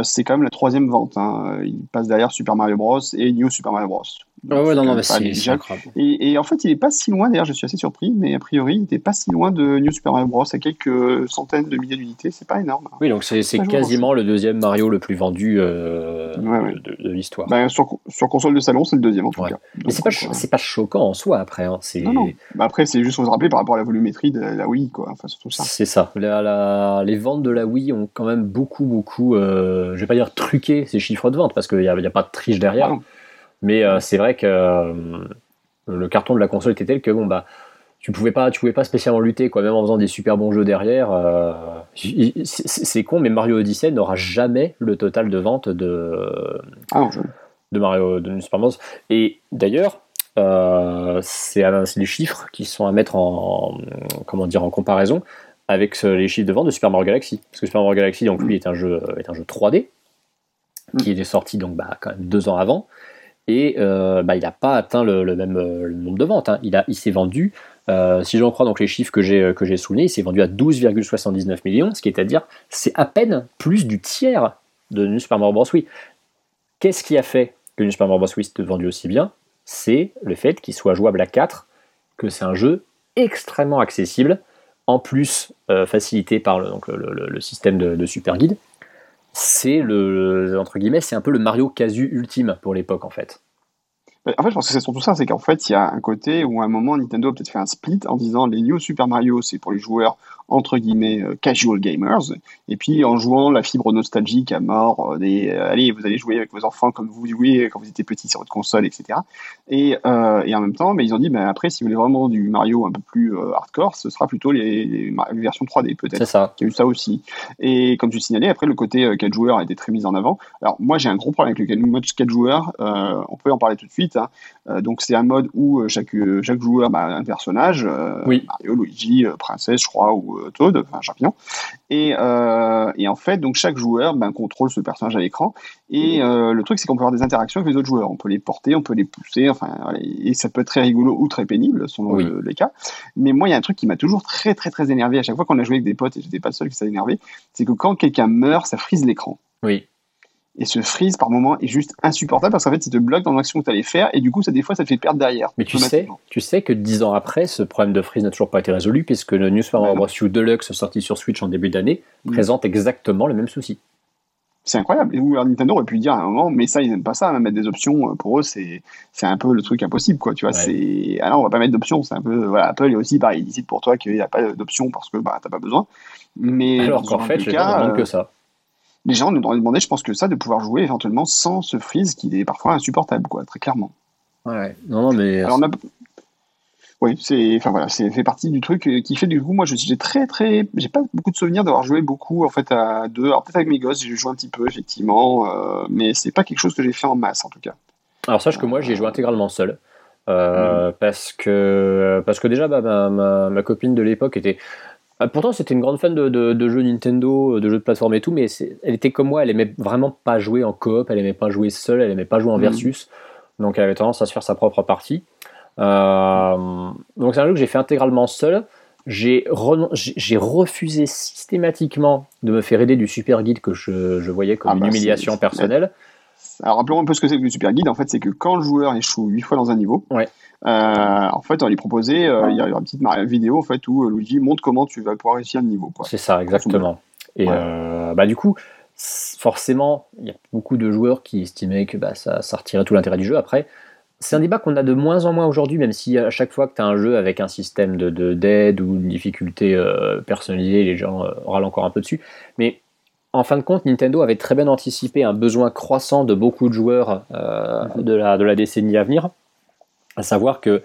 c'est quand même la troisième vente. hein. Il passe derrière Super Mario Bros et New Super Mario Bros. Ah ouais, non, non, mais c'est incroyable. Et, et, en fait, il est pas si loin, d'ailleurs, je suis assez surpris, mais a priori, il n'était pas si loin de New Super Mario Bros. à quelques centaines de milliers d'unités, c'est pas énorme. Oui, donc c'est quasiment le deuxième Mario le plus vendu euh, de, l'histoire. Bah, sur, sur, console de salon, c'est le deuxième en tout cas. mais c'est pas, euh, pas choquant en soi après. Hein. Non, non. Bah, après, c'est juste faut se rappeler par rapport à la volumétrie de la Wii, quoi. Enfin, surtout ça. C'est ça. La, les ventes de la Wii ont quand même beaucoup, beaucoup, euh, je vais pas dire truqué ces chiffres de vente parce qu'il n'y a, a, pas de triche derrière. Ah mais euh, c'est vrai que euh, le carton de la console était tel que bon bah tu pouvais pas tu pouvais pas spécialement lutter quoi. Même en faisant des super bons jeux derrière euh, c'est con mais Mario Odyssey n'aura jamais le total de vente de ah, de Mario de Super Mario et d'ailleurs c'est les chiffres qui sont à mettre en comment dire en comparaison avec les chiffres de vente de Super Mario Galaxy. Parce que Super Mario Galaxy donc lui est un jeu est un jeu 3D qui mm. est sorti donc bah, quand même deux ans avant et euh, bah, il n'a pas atteint le, même euh, nombre de ventes. Hein. Il, il s'est vendu, euh, si j'en crois les chiffres que j'ai que j'ai soulignés, il s'est vendu à 12,79 millions, ce qui est à dire c'est à peine plus du tiers de New Super Mario Bros. Wii. Qu'est-ce qui a fait que New Super Mario Bros. Wii s'est vendu aussi bien? C'est le fait qu'il soit jouable à 4, que c'est un jeu extrêmement accessible, en plus facilité par le, donc système de Super Guide c'est le, entre guillemets, c'est un peu le Mario casu ultime pour l'époque en fait. En fait, je pense que c'est surtout ça, c'est qu'en fait, il y a un côté où à un moment, Nintendo a peut-être fait un split en disant les New Super Mario, c'est pour les joueurs entre guillemets euh, casual gamers, et puis en jouant la fibre nostalgique à mort, euh, des euh, allez, vous allez jouer avec vos enfants comme vous jouiez quand vous étiez petit sur votre console, etc. Et, et en même temps, mais ils ont dit, mais après, si vous voulez vraiment du Mario un peu plus hardcore, ce sera plutôt les, versions 3D peut-être. C'est ça. Il y a eu ça aussi. Et comme tu signalais, après le côté 4 joueurs a été très mis en avant. Alors moi, j'ai un gros problème avec le mode 4 joueurs. on peut en parler tout de suite. Hein. donc c'est un mode où chaque chaque joueur a un personnage. oui. Mario, Luigi, princesse, je crois, ou Toad, enfin un champignon. Et, euh, et, en fait, donc chaque joueur ben, contrôle ce personnage à l'écran. Et euh, le truc, c'est qu'on peut avoir des interactions avec les autres joueurs. On peut les porter, on peut les pousser, enfin, et ça peut être très rigolo ou très pénible selon les cas. Mais moi, il y a un truc qui m'a toujours très très très énervé à chaque fois qu'on a joué avec des potes, et j'étais pas le seul qui s'est énervé, c'est que quand quelqu'un meurt, ça frise l'écran. Oui. Et ce freeze par moment est juste insupportable parce qu'en fait il te bloque dans l'action que tu allais faire et du coup ça des fois ça te fait perdre derrière. Mais tu sais, tu sais que dix ans après ce problème de freeze n'a toujours pas été résolu puisque le New Super Mario Bros. U Deluxe sorti sur Switch en début d'année mm. présente exactement le même souci. C'est incroyable. Et où Nintendo aurait pu dire à un moment, mais ça, ils n'aiment pas ça, mettre des options. Pour eux, c'est, c'est un peu le truc impossible, quoi. Tu vois, c'est, alors ah on va pas mettre d'options. C'est un peu, voilà, Apple est aussi pareil. Ils décident pour toi qu'il n'y a pas d'options parce que, bah, t'as pas besoin. Mais. Alors qu'en fait, je cas, que ça les gens nous demandaient, je pense que ça, de pouvoir jouer éventuellement sans ce freeze qui est parfois insupportable, quoi, très clairement. Ouais, non, non, mais. Alors, Oui, c'est, enfin voilà, c'est fait partie du truc qui fait du coup, moi, je j'ai très, très, j'ai pas beaucoup de souvenirs d'avoir joué beaucoup en fait à deux. Alors peut-être avec mes gosses, j'ai joué un petit peu effectivement, euh, mais c'est pas quelque chose que j'ai fait en masse en tout cas. Alors sache que moi, j'ai joué intégralement seul. Euh, mm. parce que parce que déjà bah, ma, ma, copine de l'époque était pourtant, c'était une grande fan de, jeux Nintendo, de jeux de plateforme et tout, mais elle était comme moi, elle aimait vraiment pas jouer en coop, elle aimait pas jouer seule, elle aimait pas jouer en mhm. versus, donc elle avait tendance à se faire sa propre partie. Euh, donc c'est un jeu que j'ai fait intégralement seul. J'ai refusé systématiquement de me faire aider du super guide que je, voyais comme ah une bah, humiliation personnelle. Alors rappelons un peu ce que c'est que le super guide. En fait, c'est que quand le joueur échoue 8 fois dans un niveau, ouais. Euh, en fait, on lui proposait, euh, il y a une petite vidéo en fait où euh, Luigi montre comment tu vas pouvoir réussir le niveau. C'est ça, exactement. Et bah, du coup, forcément, il y a beaucoup de joueurs qui estimaient que bah, ça, ça retirait tout l'intérêt du jeu. Après, c'est un débat qu'on a de moins en moins aujourd'hui, même si à chaque fois que tu as un jeu avec un système d'aide de, d'aide ou une difficulté personnalisée, les gens râlent encore un peu dessus. Mais en fin de compte, Nintendo avait très bien anticipé un besoin croissant de beaucoup de joueurs mhm. de, la, de la décennie à venir à savoir que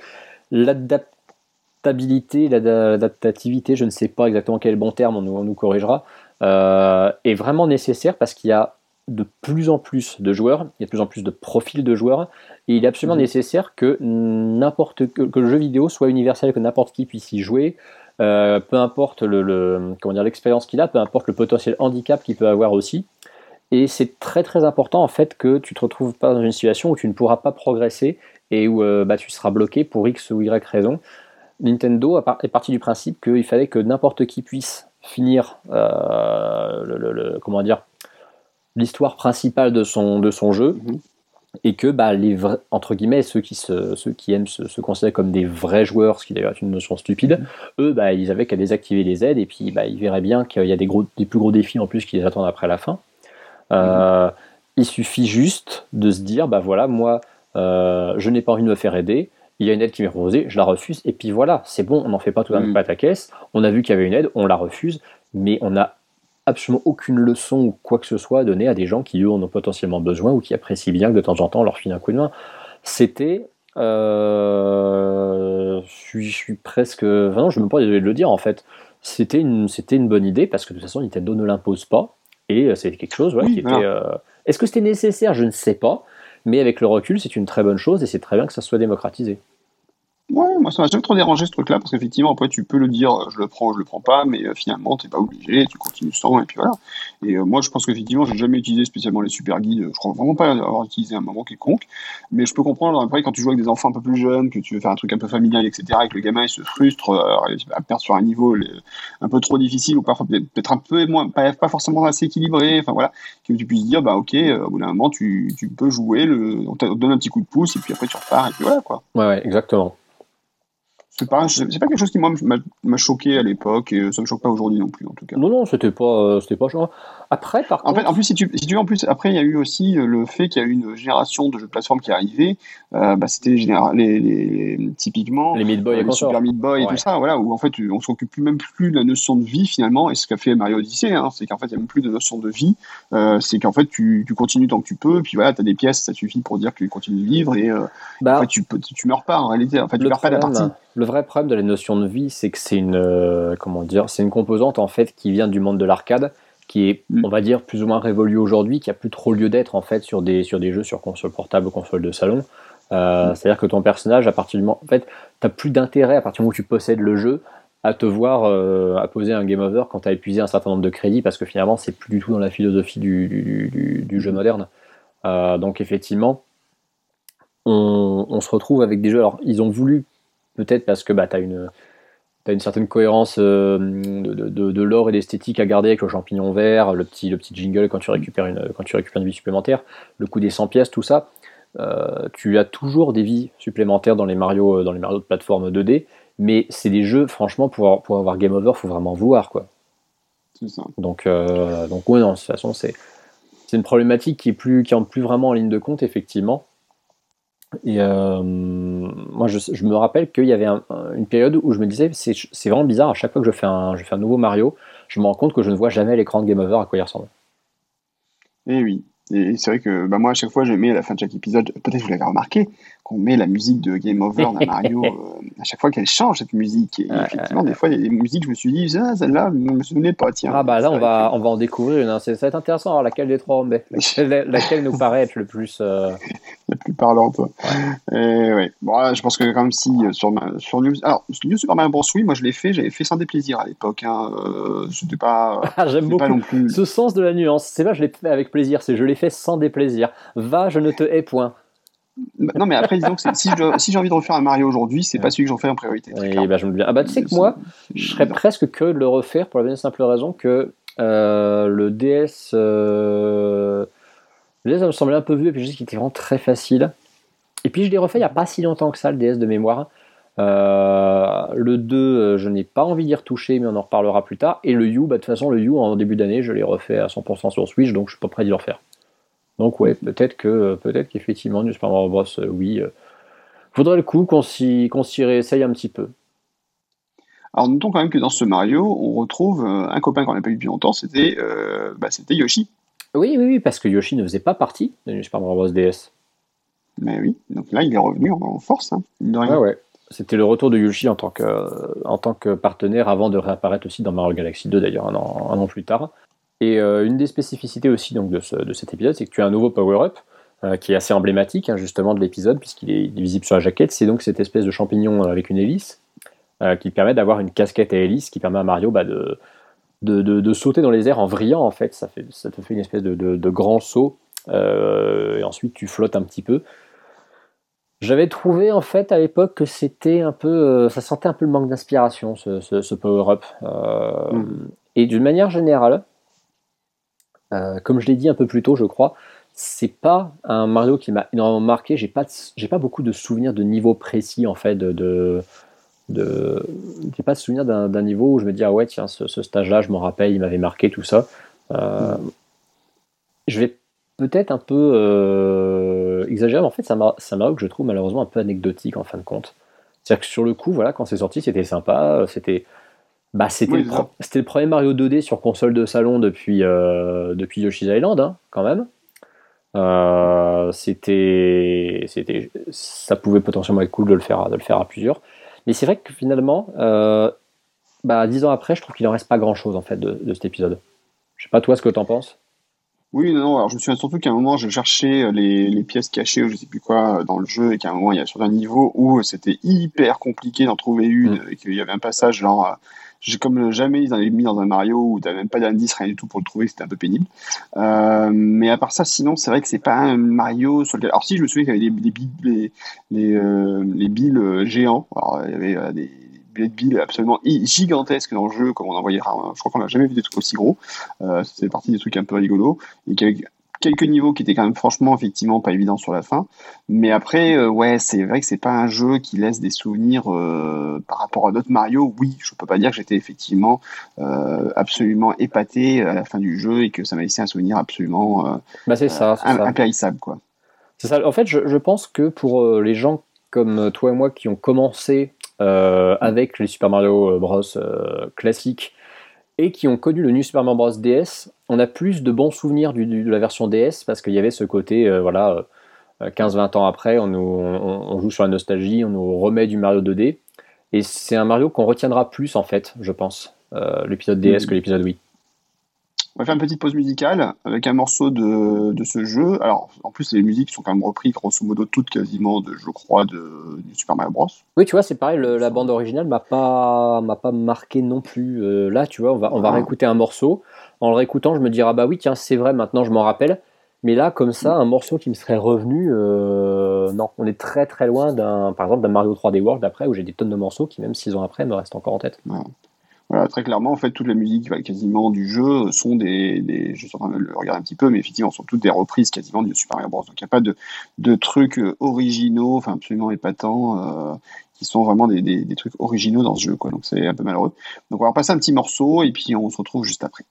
l'adaptabilité, l'adaptativité, je ne sais pas exactement quel bon terme, on nous, corrigera, euh, est vraiment nécessaire parce qu'il y a de plus en plus de joueurs, il y a de plus en plus de profils de joueurs, et il est absolument mhm. nécessaire que n'importe que, le jeu vidéo soit universel, que n'importe qui puisse y jouer, euh, peu importe l'expérience qu'il a, peu importe le potentiel handicap qu'il peut avoir aussi. Et c'est très très important en fait que tu te retrouves pas dans une situation où tu ne pourras pas progresser et où euh, bah, tu seras bloqué pour X ou Y raison. Nintendo est parti du principe qu'il fallait que n'importe qui puisse finir euh, l'histoire principale de son, de son jeu. Mhm. Et que bah, les vrais, entre guillemets ceux qui, se, ceux qui aiment se, se considérer comme des vrais joueurs, ce qui d'ailleurs est une notion stupide, eux bah, ils avaient qu'à désactiver les aides et puis bah, ils verraient bien qu'il y a des, gros, des plus gros défis en plus qui les attendent après la fin. Euh, il suffit juste de se dire bah voilà moi euh, je n'ai pas envie de me faire aider, il y a une aide qui m'est proposée, je la refuse et puis voilà c'est bon on n'en fait pas tout un Mhm. à caisse, on a vu qu'il y avait une aide, on la refuse, mais on n'a absolument aucune leçon ou quoi que ce soit à donner à des gens qui eux en ont potentiellement besoin ou qui apprécient bien que de temps en temps on leur file un coup de main. C'était. euh, je, suis, je suis presque. Enfin non, je ne me pas désolé de le dire en fait. C'était une, c'était une bonne idée parce que de toute façon Nintendo ne l'impose pas et euh, c'est quelque chose voilà, Oui, qui était. euh, Est-ce que c'était nécessaire? Je ne sais pas. Mais avec le recul, c'est une très bonne chose et c'est très bien que ça soit démocratisé. Moi ça m'a jamais trop dérangé ce truc-là parce qu'effectivement après tu peux le dire euh, je le prends, je le prends pas, mais euh, finalement t'es pas obligé, tu continues sans et puis voilà. Et euh, moi je pense qu'effectivement j'ai jamais utilisé spécialement les super guides, je crois vraiment pas avoir utilisé un moment quelconque, mais je peux comprendre après quand tu joues avec des enfants un peu plus jeunes, que tu veux faire un truc un peu familial etc, et que le gamin il se frustre euh, il va perdre sur un niveau un peu trop difficile ou parfois peut-être un peu moins, pas, forcément assez équilibré, enfin voilà, que tu puisses dire bah ok, au bout d'un moment tu, peux jouer, le, on te donne un petit coup de pouce et puis après tu repars et puis voilà quoi. Ouais, exactement. C'est pas, c'est pas quelque chose qui moi m'a choqué à l'époque et ça me choque pas aujourd'hui non plus en tout cas. Non, non, c'était pas, euh, c'était pas chiant. Après, par En contre. fait, en plus, si tu, si tu veux, en plus, après, il y a eu aussi euh, le fait qu'il y a eu une génération de jeux de plateforme qui est arrivée. Euh, bah, c'était les, généra- les, les- typiquement les Meat Boy euh, et les. Super Meat Boy et tout ça, voilà, où en fait, on s'occupe plus même plus de la notion de vie finalement. Et ce qu'a fait Mario Odyssey, hein, c'est qu'en fait, il y a même plus de notion de vie. Euh, c'est qu'en fait, tu, tu continues tant que tu peux. Puis voilà, t'as des pièces, ça suffit pour dire que tu continues de vivre et euh, Bah, en fait, tu, tu, tu meurs pas en réalité. En fait, tu meurs pas la partie. Le vrai problème de la notion de vie, c'est que c'est une, euh, comment dire, c'est une composante en fait qui vient du monde de l'arcade, qui est, Mm. on va dire, plus ou moins révolue aujourd'hui, qui a plus trop lieu d'être en fait sur des sur des jeux sur console portable ou console de salon. Euh, Mm. C'est-à-dire que ton personnage, à partir du moment, en fait, t'as plus d'intérêt à partir du moment où tu possèdes le jeu à te voir euh, à poser un game over quand tu as épuisé un certain nombre de crédits parce que finalement c'est plus du tout dans la philosophie du, du- du- du jeu moderne. Euh, donc effectivement, on, on se retrouve avec des jeux. Alors ils ont voulu peut-être parce que bah, tu as une, une certaine cohérence euh, de, de, de- de l'or et d'esthétique à garder avec le champignon vert, le petit, le petit jingle quand tu récupères une, quand tu récupères une vie supplémentaire, le coût des 100 pièces, tout ça. Euh, tu as toujours des vies supplémentaires dans les Mario, euh, dans les Mario de plateforme 2D, mais c'est des jeux, franchement, pour, avoir- pour avoir Game Over, faut vraiment vouloir, quoi. C'est ça. Donc, euh, donc ouais, non, de toute façon, c'est c'est une problématique qui est plus, qui entre plus vraiment en ligne de compte, effectivement. Et euh, moi, je, me rappelle qu'il y avait un- un- une période où je me disais, c'est vraiment bizarre, à chaque fois que je fais, un, je fais un nouveau Mario, je me rends compte que je ne vois jamais l'écran de Game Over à quoi il ressemble. Et oui. Et c'est vrai que bah, moi, à chaque fois, je mets à la fin de chaque épisode, peut-être vous l'avez remarqué, qu'on met la musique de Game Over d'un Mario, euh, à chaque fois qu'elle change cette musique. Et effectivement, des fois, il y a des musiques, je me suis dit, ah, celle-là, je ne me souvenais pas, tiens. Ah bah là, on va, on va en découvrir une. hein. C'est- Ça va être intéressant. Alors, laquelle des trois on met laquelle, laquelle nous paraît être le plus. euh, La plus parlante. Et ouais. Bon, là, je pense que quand même, si, euh, sur, sur New... Alors, New Super Mario Bros. Oui, moi, je l'ai fait, j'avais fait sans déplaisir à l'époque. Hein. Euh, C'était pas, Ah, j'aime c'était pas beaucoup non plus... ce sens de la nuance. C'est pas je l'ai fait avec plaisir, c'est je l'ai fait sans déplaisir. Va, je ne te hais point. Non, mais après, disons que si j'ai envie de refaire un Mario aujourd'hui, c'est pas celui que j'en fais en priorité. clairement. bah, je me dis bien. Ah bah tu sais que moi, je serais presque curieux de le refaire pour la bonne simple raison que euh, le DS, euh, le DS ça me semblait un peu vieux et puis je sais qu'il était vraiment très facile. Et puis je l'ai refait il n'y a pas si longtemps que ça le DS de mémoire. Euh, le 2, euh, je n'ai pas envie d'y retoucher, mais on en reparlera plus tard. Et le U, bah, de toute façon, le U en début d'année, je l'ai refait à 100% sur Switch, donc je suis pas prêt d'y le refaire. Donc ouais, peut-être que peut-être qu'effectivement, New Super Mario Bros. euh, oui, euh, faudrait le coup qu'on s'y qu'on s'y réessaye un petit peu. Alors notons quand même que dans ce Mario, on retrouve euh, un copain qu'on n'a pas eu depuis longtemps, c'était euh, bah, c'était Yoshi. Oui, oui, oui, parce que Yoshi ne faisait pas partie de New Super Mario Bros. DS. Mais oui, donc là il est revenu en, force. Hein, rien. Ouais. C'était le retour de Yoshi en tant que, en tant que partenaire avant de réapparaître aussi dans Mario Galaxy 2 d'ailleurs un an plus tard. Et euh, une des spécificités aussi donc, de, ce- de cet épisode, c'est que tu as un nouveau power-up euh, qui est assez emblématique hein, justement de l'épisode puisqu'il est, visible sur la jaquette. C'est donc cette espèce de champignon avec une hélice euh, qui permet d'avoir une casquette à hélice qui permet à Mario bah, de, de, de- de sauter dans les airs en vrillant en fait. Ça, fait, ça te fait une espèce de, grand saut euh, et ensuite tu flottes un petit peu. J'avais trouvé en fait à l'époque que c'était un peu, euh, ça sentait un peu le manque d'inspiration ce, ce- ce power-up. Euh, Mm. Et d'une manière générale, euh, comme je l'ai dit un peu plus tôt, je crois, c'est pas un Mario qui m'a énormément marqué. J'ai pas, j'ai pas beaucoup de souvenirs de niveau précis en fait. De, j'ai pas de souvenir d'un, niveau où je me dis ah ouais tiens ce, stage-là je m'en rappelle, il m'avait marqué tout ça. Euh, je vais peut-être un peu euh, exagérer, mais en fait c'est un, Mario que je trouve malheureusement un peu anecdotique en fin de compte. C'est-à-dire que sur le coup, voilà, quand c'est sorti, c'était sympa, c'était bah, c'était, le, c'était le premier Mario 2D sur console de salon depuis, euh, depuis Yoshi's Island, hein, quand même. Euh, c'était, c'était, ça pouvait potentiellement être cool de le faire, de le faire à plusieurs. Mais c'est vrai que finalement, euh, bah, dix ans après, je trouve qu'il en reste pas grand chose en fait de, de cet épisode. Je sais pas toi ce que tu en penses? Oui, non, alors je me souviens surtout qu'à un moment, je cherchais les, les, pièces cachées ou je sais plus quoi dans le jeu et qu'à un moment, il y a sur un niveau où c'était hyper compliqué d'en trouver une mm. et qu'il y avait un passage genre comme jamais ils en avaient mis dans un Mario où t'avais même pas d'indice, rien du tout pour le trouver, c'était un peu pénible. Euh, mais à part ça, sinon, c'est vrai que c'est pas un Mario sur lequel. Alors, si je me souviens qu'il y avait des, des, les, les, euh, les billes euh, géants. Alors, il y avait euh, des billes absolument gigantesques dans le jeu, comme on en voyait. Je crois qu'on n'a jamais vu des trucs aussi gros. Euh, c'est partie des trucs un peu rigolos. Et qui quelques niveaux qui étaient quand même franchement effectivement pas évidents sur la fin. Mais après euh, ouais c'est vrai que c'est pas un jeu qui laisse des souvenirs euh, par rapport à d'autres Mario. Oui je peux pas dire que j'étais effectivement euh, absolument épaté à la fin du jeu et que ça m'a laissé un souvenir absolument bah c'est ça, impérissable quoi. C'est ça. En fait je, je, pense que pour les gens comme toi et moi qui ont commencé avec les Super Mario Bros classiques et qui ont connu le New Super Mario Bros DS, on a plus de bons souvenirs du, de la version DS parce qu'il y avait ce côté, euh, voilà, 15-20 euh, ans après, on, nous, on, joue sur la nostalgie, on nous remet du Mario 2D. Et c'est un Mario qu'on retiendra plus, en fait, je pense, euh, l'épisode DS mm. que l'épisode Wii. On va faire une petite pause musicale avec un morceau de, de, ce jeu. Alors, en plus, les musiques sont quand même reprises, grosso modo, toutes quasiment, de, je crois, de, Super Mario Bros. Oui, tu vois, c'est pareil, la bande originale m'a pas, m'a pas marqué non plus. Euh, là, tu vois, on va, on va ah. réécouter un morceau. En le réécoutant, je me dirai, ah bah oui, tiens, c'est vrai, maintenant je m'en rappelle. Mais là, comme ça, un morceau qui me serait revenu, euh, non, on est très très loin d'un, par exemple, d'un Mario 3D World après, où j'ai des tonnes de morceaux qui, même six ans après, me restent encore en tête. Voilà, très clairement, en fait, toute la musique quasiment du jeu sont des, je suis en train de le regarder un petit peu, mais effectivement, sont toutes des reprises quasiment du Super Mario Bros. Donc, il n'y a pas de, de trucs euh, originaux, enfin absolument épatants, euh, qui sont vraiment des, trucs originaux dans ce jeu, quoi. Donc, c'est un peu malheureux. Donc, on va passer un petit morceau et puis on se retrouve juste après.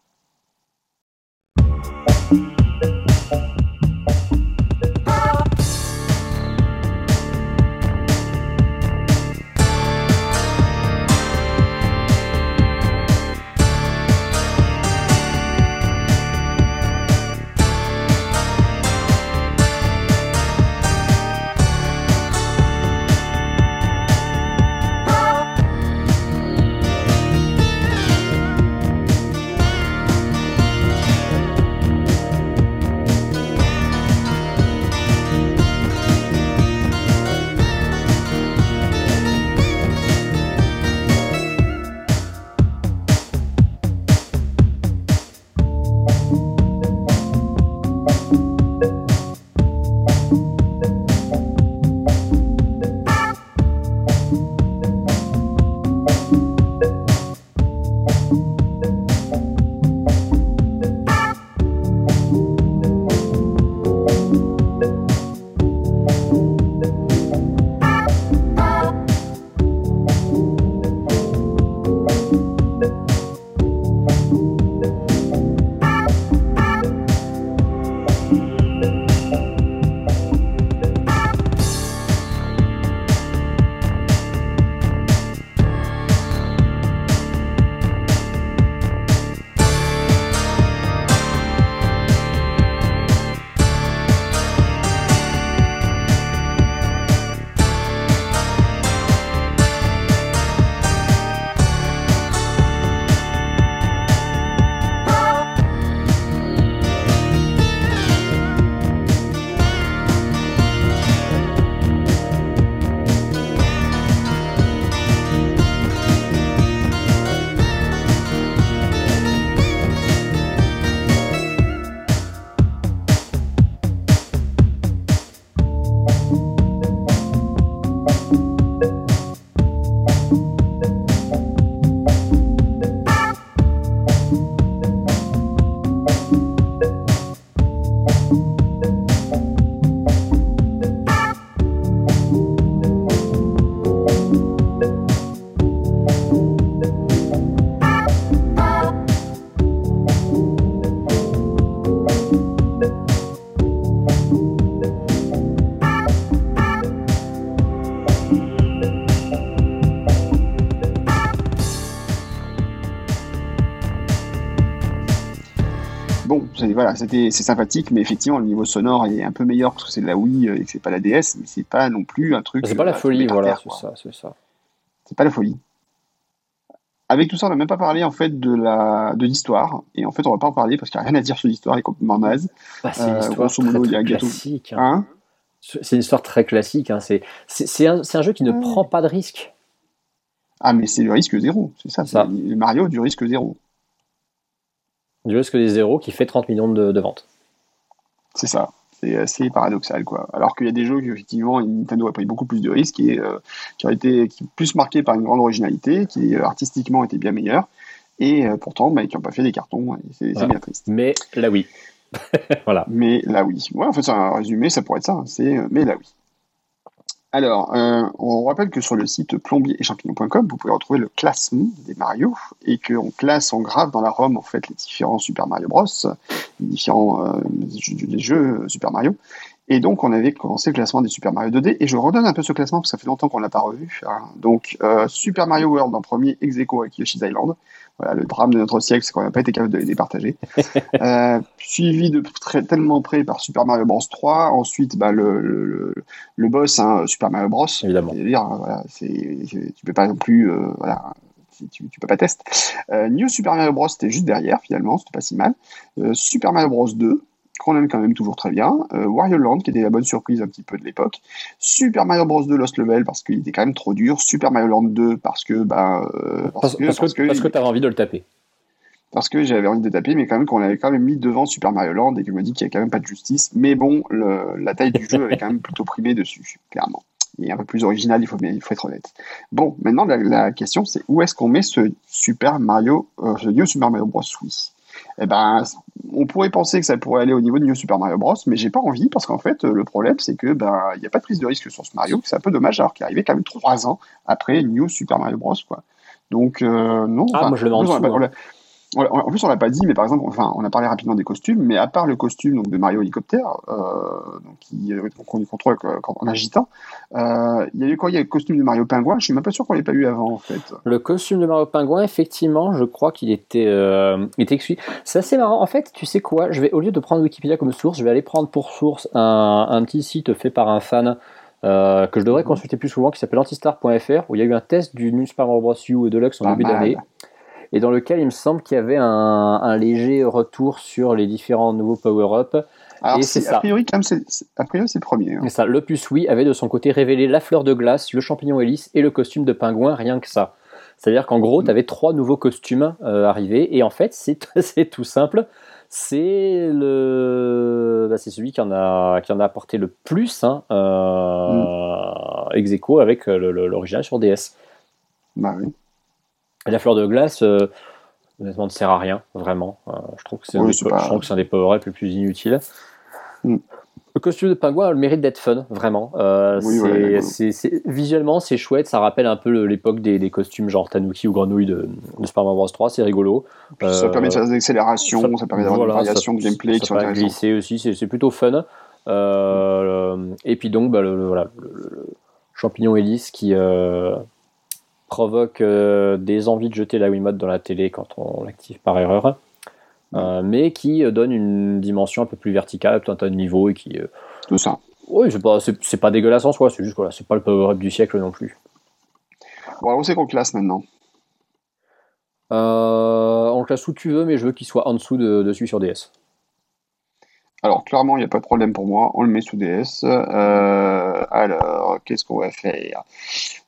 Voilà, c'était c'est sympathique, mais effectivement le niveau sonore est un peu meilleur parce que c'est de la Wii et que c'est pas la DS, mais c'est pas non plus un truc. C'est pas la euh, folie, voilà, c'est quoi. ça, c'est ça. C'est pas la folie. Avec tout ça, on n'a même pas parlé en fait de la de l'histoire, et en fait on va pas en parler parce qu'il n'y a rien à dire sur l'histoire, elle est complètement naze. Bah, c'est Euh, une histoire grosso très, il y a classique. hein. Hein? C'est une histoire très classique. hein. C'est c'est- c'est un, jeu qui ne Ouais. prend pas de risque. ah mais c'est le risque zéro, c'est ça, Ça. le Mario du risque zéro. Du risque des zéros qui fait 30 millions de, de ventes. C'est ça. C'est assez paradoxal, quoi. Alors qu'il y a des jeux qui, effectivement, Nintendo a pris beaucoup plus de risques et euh, qui ont été qui, plus marqués par une grande originalité, qui euh, artistiquement étaient bien meilleurs, et euh, pourtant, bah, qui n'ont pas fait des cartons. C'est Voilà. bien triste. Mais là, oui. voilà. Mais là, oui. Ouais, en fait, c'est un résumé, ça pourrait être ça. hein. C'est euh, mais là, oui. Alors, euh, on rappelle que sur le site plombier et champignon.com, vous pouvez retrouver le classement des Mario et qu'on classe, on grave dans la ROM en fait les différents Super Mario Bros, les différents euh, jeux, jeux Super Mario. Et donc, on avait commencé le classement des Super Mario 2D et je redonne un peu ce classement parce que ça fait longtemps qu'on l'a pas revu. hein. Donc, euh, Super Mario World en premier, ex aequo avec Yoshi's Island. Voilà, le drame de notre siècle, c'est qu'on n'a pas été capable de les départager. Euh, suivi de très, tellement près par Super Mario Bros 3. Ensuite, bah, le, le, le, boss, hein, Super Mario Bros. Évidemment. C'est-à-dire, hein, voilà, c'est, c'est- tu peux pas non plus, euh, voilà, tu, tu peux pas tester. Euh, New Super Mario Bros. c'était juste derrière finalement, c'était pas si mal. Super Mario Bros 2 qu'on aime quand même toujours très bien. Euh, Wario Land qui était la bonne surprise un petit peu de l'époque. Super Mario Bros 2 Lost Level parce qu'il était quand même trop dur. Super Mario Land 2 parce que bah euh, Parce, parce que, parce que tu avais envie de le taper. parce que j'avais envie de taper, mais quand même qu'on l'avait quand même mis devant Super Mario Land et que je me dis qu'il n'y a quand même pas de justice. Mais bon, le- la taille du jeu avait quand même plutôt primé dessus, clairement. Il est un peu plus original, il faut, il faut être honnête. Bon, maintenant la, la question c'est où est-ce qu'on met ce Super Mario, euh, ce New Super Mario Bros. Wii? Eh ben, on pourrait penser que ça pourrait aller au niveau de New Super Mario Bros, mais j'ai pas envie parce qu'en fait, le problème c'est que ben il n'y a pas de prise de risque sur ce Mario, c'est un peu dommage alors qu'il est arrivé quand même trois ans après New Super Mario Bros. Quoi. Donc euh, non. Ah, moi, je le mets en dessous, pas- En plus, on l'a pas dit, mais par exemple, enfin, on a parlé rapidement des costumes, mais à part le costume donc, de Mario Hélicoptère, euh, euh, qu'on contrôle euh, quand- en agitant, euh, il y a eu quoi? Il y a eu le costume de Mario Pingouin, je suis même pas sûr qu'on l'ait pas eu avant, en fait. Le costume de Mario Pingouin, effectivement, je crois qu'il était, euh, était exclu. C'est assez marrant. En fait, tu sais quoi? Je vais, au lieu de prendre Wikipédia comme source, je vais aller prendre pour source un, un petit site fait par un fan euh, que je devrais Mhm. consulter plus souvent, qui s'appelle antistar.fr, où il y a eu un test du New Super Mario Bros. U et Deluxe en Pas début d'année, et dans lequel il me semble qu'il y avait un, un léger retour sur les différents nouveaux power-up. Alors, c'est a priori, quand même, a priori, c'est le premier. hein. Et ça, l'Opus Wii avait de son côté révélé la fleur de glace, le champignon hélice et le costume de pingouin, rien que ça. C'est-à-dire qu'en gros, tu avais trois nouveaux costumes euh, arrivés, et en fait, c'est tout simple. C'est le, bah, c'est celui qui en a qui en a apporté le plus, hein, euh, ex aequo avec l'original sur DS. Bah oui. La fleur de glace, euh, honnêtement, ne sert à rien, vraiment. Euh, je trouve que c'est un, Oui, des c'est po- pas- je trouve que c'est un des power-ups les plus inutiles. Mm. Le costume de pingouin a le mérite d'être fun, vraiment. Euh, Oui, visuellement, c'est chouette. Ça rappelle un peu l'époque des, des costumes genre Tanuki ou Grenouille de, de Super Mario Bros 3. C'est rigolo. Puis ça permet de faire des accélérations, ça, permet d'avoir voilà, des variations de gameplay ça qui sont glisser aussi. C'est plutôt fun. Et puis donc, bah, le, le- voilà, le- le- le champignon hélice qui euh, provoque euh, des envies de jeter la Wiimote dans la télé quand on l'active par erreur. Euh, mais qui euh, donne une dimension un peu plus verticale, tout un tas de niveaux et qui, euh, Tout ça. oui, c'est pas, c'est, pas dégueulasse en soi, c'est juste voilà, c'est pas le power-up du siècle non plus. Bon, alors, c'est qu'on classe maintenant? On le classe où tu veux, mais je veux qu'il soit en dessous de, de celui sur DS. Alors, clairement, il n'y a pas de problème pour moi. On le met sous DS. Euh, alors, qu'est-ce qu'on va faire?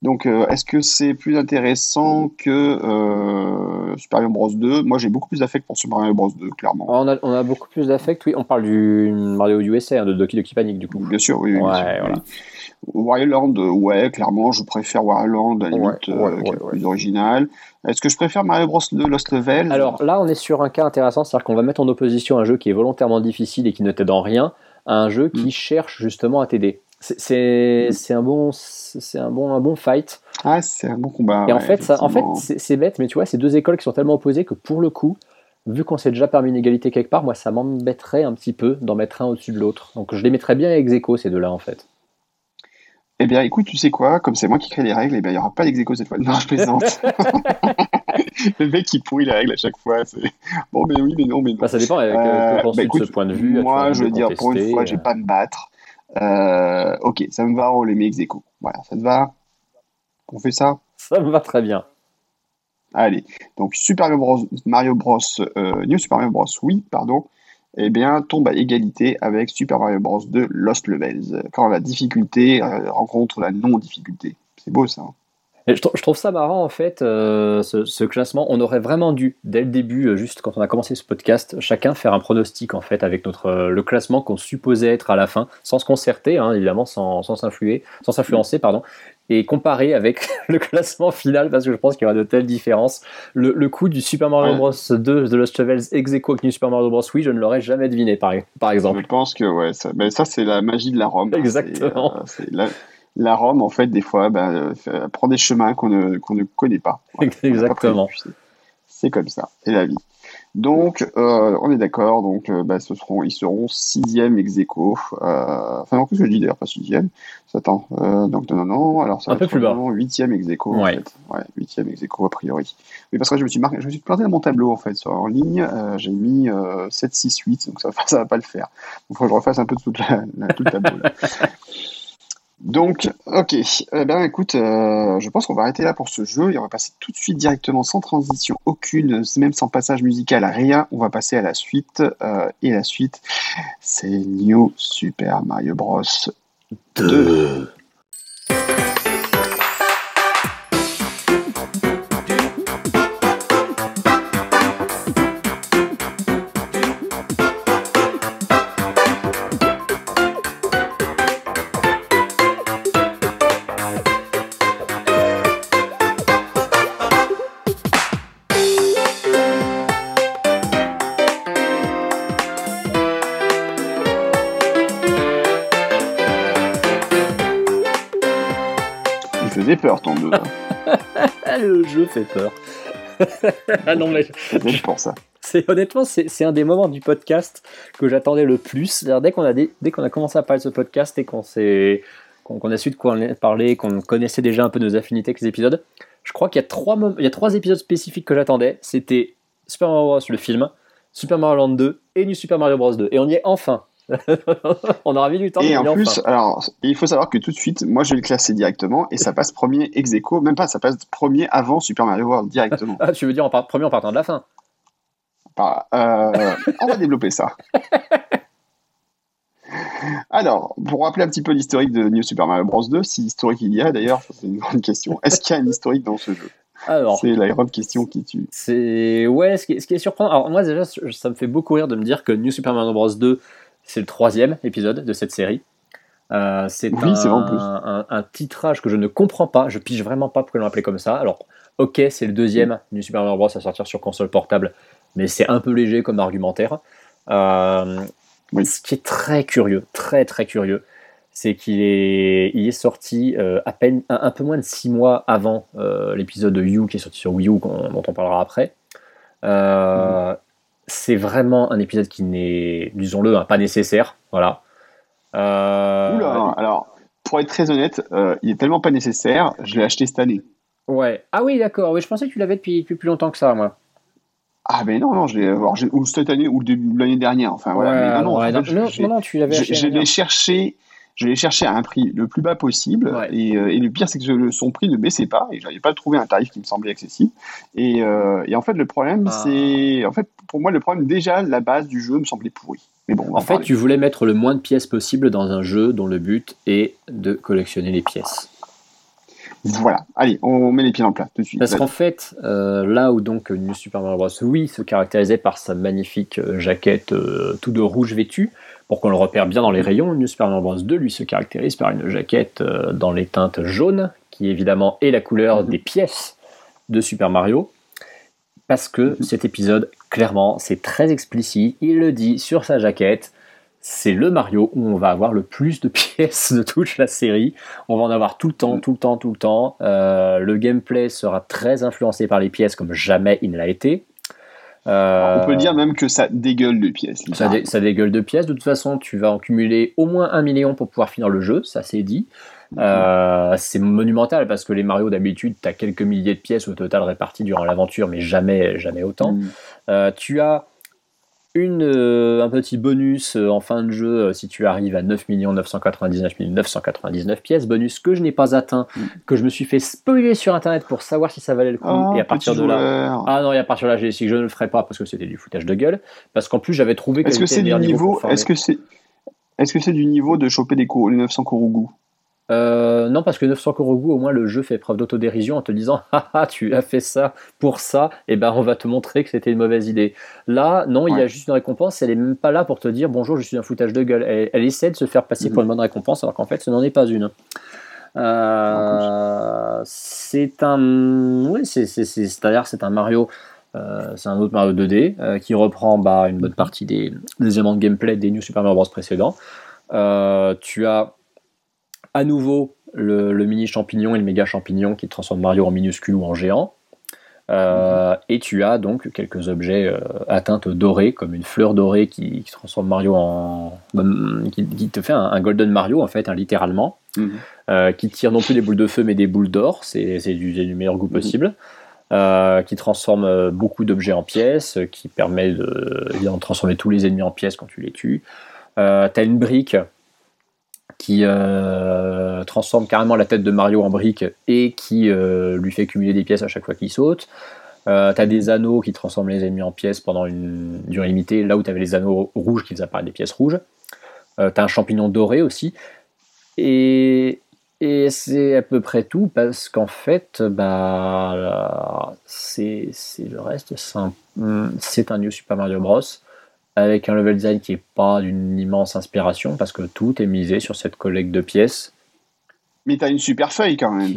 Donc, euh, est-ce que c'est plus intéressant que euh, Super Mario Bros 2 Moi, j'ai beaucoup plus d'affect pour Super Mario Bros 2, clairement. On a, on a beaucoup plus d'affect, oui. On parle du Mario USA, hein, de Doki Doki Panic, du coup. Bien sûr, oui. oui, bien Ouais, sûr, oui. voilà. Land, euh, ouais, clairement, je préfère Land, à la limite, ouais, euh, ouais, qui est plus original. Est-ce que je préfère Mario Bros 2 Lost Level? Alors là, on est sur un cas intéressant, c'est-à-dire qu'on va mettre en opposition un jeu qui est volontairement difficile et qui ne t'aide en rien à un jeu qui Mm. cherche justement à t'aider. C'est- Mm. un bon, c'est un bon, un bon fight. Ah, c'est un bon combat. Et en fait, ça, en fait, c'est bête, mais tu vois, c'est deux écoles qui sont tellement opposées que pour le coup, vu qu'on s'est déjà permis une égalité quelque part, moi, ça m'embêterait un petit peu d'en mettre un au-dessus de l'autre. Donc, je les mettrais bien ex aequo, ces deux-là, en fait. Eh bien, écoute, tu sais quoi Comme c'est moi qui crée les règles, eh bien, il n'y aura pas d'exéco cette fois. Non, je plaisante. le mec qui pourrit la règle à chaque fois. Bon, mais oui, mais non, mais non. Bah, ça dépend avec euh, bah, écoute, ce point de vue. Moi, je veux dire, pour une fois, je vais pas me battre. Euh, ok, ça me va, on les met ex Voilà, ça te va? On fait ça? Ça me va très bien. Allez, donc Super Mario Bros, euh, New Super Mario Bros, oui, pardon, eh bien, tombe à égalité avec Super Mario Bros 2 Lost Levels, quand la difficulté rencontre la non-difficulté. C'est beau ça. Hein je, trouve ça marrant en fait, euh, ce, classement. On aurait vraiment dû, dès le début, euh, juste quand on a commencé ce podcast, chacun faire un pronostic en fait avec notre euh, le classement qu'on supposait être à la fin, sans se concerter, hein, évidemment, sans s'influer, sans s'influencer, pardon, et comparer avec le classement final parce que je pense qu'il y aura de telles différences. Le, le coup du Super Mario Bros 2 de Lost Levels ex aequo avec New Super Mario Bros. Oui, je ne l'aurais jamais deviné par, par exemple. Je pense que ouais, ça, ben, ça c'est la magie de la Rome. Exactement. C'est la Rome, en fait, des fois, bah, prend des chemins qu'on ne, ne connaît pas. Exactement. C'est comme ça, c'est la vie. Donc, euh, on est d'accord. Donc, euh, bah, ce seront, ils seront sixième ex aequo. Euh, enfin, en plus, je dis d'ailleurs pas sixième. Attends. donc, non, non, non. Alors, ça un peu plus bas. Huitième ex aequo, en fait. Ouais, huitième ex aequo a priori. Mais parce que je me suis marqué, je me suis planté dans mon tableau en fait, sur, en ligne. j'ai mis 7, 6, 8. Donc, ça, ça va pas le faire. Il faut que je refasse un peu tout, la, tout le tableau. Là. Donc, ok. Eh bien, écoute, euh, je pense qu'on va arrêter là pour ce jeu et on va passer tout de suite directement sans transition aucune, même sans passage musical rien. On va passer à la suite. Euh, et la suite, c'est New Super Mario Bros. 2. Fait peur. ah non, mais. Je pense ça. C'est, honnêtement, c'est, un des moments du podcast que j'attendais le plus. Dès qu'on, a, dès qu'on a commencé à parler de ce podcast et qu'on, s'est, qu'on, a su de quoi on parler, qu'on connaissait déjà un peu nos affinités avec les épisodes, je crois qu'il y a trois, il y a trois épisodes spécifiques que j'attendais. C'était Super Mario Bros. le film, Super Mario Land 2 et New Super Mario Bros. 2. Et on y est enfin. on aura mis du temps. Et en plus, alors, il faut savoir que tout de suite, moi je vais le classer directement et ça passe premier ex aequo, même pas, ça passe premier avant Super Mario World directement. ah, tu veux dire en premier en partant de la fin bah, euh, On va développer ça. Alors, pour rappeler un petit peu l'historique de New Super Mario Bros 2, si historique il y a d'ailleurs, c'est une grande question. Est-ce qu'il y a un historique dans ce jeu? Alors, c'est la grande question qui tue. C'est ouais, ce qui, est, ce qui est surprenant. Alors moi déjà, ça me fait beaucoup rire de me dire que New Super Mario Bros 2 c'est le troisième épisode de cette série. Euh, c'est un, un, titrage que je ne comprends pas. Je pige vraiment pas pourquoi l'ont appelé comme ça. Alors, ok, c'est le deuxième du Super Mario Bros à sortir sur console portable, mais c'est un peu léger comme argumentaire. Euh, ce qui est très curieux, très très curieux, c'est qu'il est, il est sorti euh, à peine un, peu moins de six mois avant l'épisode de You qui est sorti sur Wii U, dont on parlera après. Mm c'est vraiment un épisode qui n'est, disons-le, hein, pas nécessaire. Voilà. Euh, Oula, alors, pour être très honnête, euh, il est tellement pas nécessaire, je l'ai acheté cette année. Ouais. Ah oui, d'accord. Oui, je pensais que tu l'avais depuis, depuis plus longtemps que ça, moi. Ah ben non, non, je l'ai ou cette année ou l'année dernière. Enfin voilà. non, non, non, non, tu l'avais acheté. Je l'ai cherché je l'ai cherché à un prix le plus bas possible. Et, euh, et, le pire, c'est que son prix ne baissait pas et j'avais pas trouvé un tarif qui me semblait accessible. Et, euh, et en fait, le problème, ah. c'est. En fait, pour moi, le problème, déjà, la base du jeu me semblait pourrie. Mais bon, en fait, tu voulais mettre le moins de pièces possible dans un jeu dont le but est de collectionner les pièces. Voilà, allez, on met les pieds dans le plat tout de suite. Parce qu'en fait, euh, là où donc New Super Mario Bros. oui se caractérisait par sa magnifique jaquette tout de rouge vêtue, pour qu'on le repère bien dans les rayons, New Super Mario Bros 2 lui se caractérise par une jaquette euh, dans les teintes jaunes, qui évidemment est la couleur mhm. des pièces de Super Mario, parce que mhm. cet épisode, clairement, c'est très explicite, il le dit sur sa jaquette, c'est le Mario où on va avoir le plus de pièces de toute la série. On va en avoir tout le temps, mhm. tout le temps, tout le temps. Euh, le gameplay sera très influencé par les pièces comme jamais il ne l'a été. On peut dire même que ça dégueule de pièces. Ça, ça, dégueule de pièces. De toute façon, tu vas en cumuler au moins un million pour pouvoir finir le jeu, ça c'est dit. Euh, c'est monumental parce que les Mario d'habitude, tu as quelques milliers de pièces au total réparties durant l'aventure, mais jamais, jamais autant. Mm. Euh, tu as une, euh, un petit bonus en fin de jeu si tu arrives à 9 999 999 pièces, bonus que je n'ai pas atteint, mm. que je me suis fait spoiler sur internet pour savoir si ça valait le coup. Oh, et à partir de là, ah non, et à partir de là, j'ai dit que je ne le ferai pas parce que c'était du foutage de gueule, parce qu'en plus j'avais trouvé que. Est-ce que c'est du niveau Est-ce que c'est est-ce que c'est du niveau de choper des les 900 Korogu euh, non, parce que 900 Korogu, au moins le jeu fait preuve d'autodérision en te disant ah, ah tu as fait ça pour ça, et eh ben on va te montrer que c'était une mauvaise idée. Là, non, il y a juste une récompense, elle est même pas là pour te dire bonjour, je suis un foutage de gueule. Elle, essaie de se faire passer pour une bonne récompense, alors qu'en fait, ce n'en est pas une. Euh, c'est un. Oui, c'est-à-dire c'est un Mario. Euh, c'est un autre Mario 2D qui reprend bah, une bonne partie des, des, éléments de gameplay des New Super Mario Bros. précédents. tu as à nouveau le, mini champignon et le méga champignon qui transforment Mario en minuscule ou en géant. Euh, et tu as donc quelques objets euh, à teinte dorée, comme une fleur dorée qui, transforme Mario en. qui, te fait un, Golden Mario, en fait, hein, littéralement. Mhm. Euh, qui tire non plus des boules de feu, mais des boules d'or, c'est du, meilleur goût mhm. possible. qui transforme beaucoup d'objets en pièces, qui permet de, de, transformer tous les ennemis en pièces quand tu les tues. tu as une brique qui euh, transforme carrément la tête de Mario en brique et qui euh, lui fait cumuler des pièces à chaque fois qu'il saute. Euh, t'as des anneaux qui transforment les ennemis en pièces pendant une durée limitée, là où tu avais les anneaux rouges qui faisaient apparaître des pièces rouges. Euh, t'as un champignon doré aussi. Et, c'est à peu près tout parce qu'en fait, bah, c'est le reste. C'est un New Super Mario Bros avec un level design qui n'est pas d'une immense inspiration parce que tout est misé sur cette collecte de pièces. Mais tu as une super feuille quand même.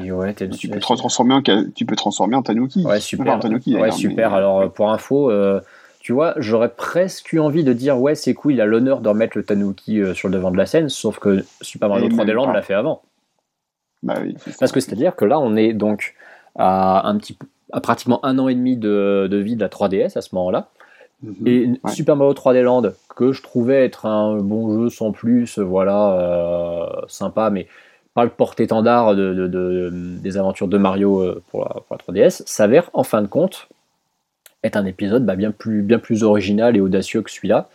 tu, peux transformer en, tu peux transformer en Tanuki. Ouais, super. ouais, super. Alors, euh, pour info, euh, tu vois, j'aurais presque eu envie de dire ouais, c'est cool, il a l'honneur de remettre le Tanuki euh, sur le devant de la scène, sauf que Super Mario 3D Land l'a fait avant. Bah oui, Parce que c'est-à-dire que là, on est donc à, un petit, à pratiquement un an et demi de, de vie de la 3DS à ce moment-là. Mhm. Et Super Mario 3D Land, que je trouvais être un bon jeu sans plus, voilà, euh, sympa, mais pas le porte-étendard de, des aventures de Mario euh, pour la, 3DS, s'avère en fin de compte être un épisode bah, bien, plus, bien plus original et audacieux que celui-là.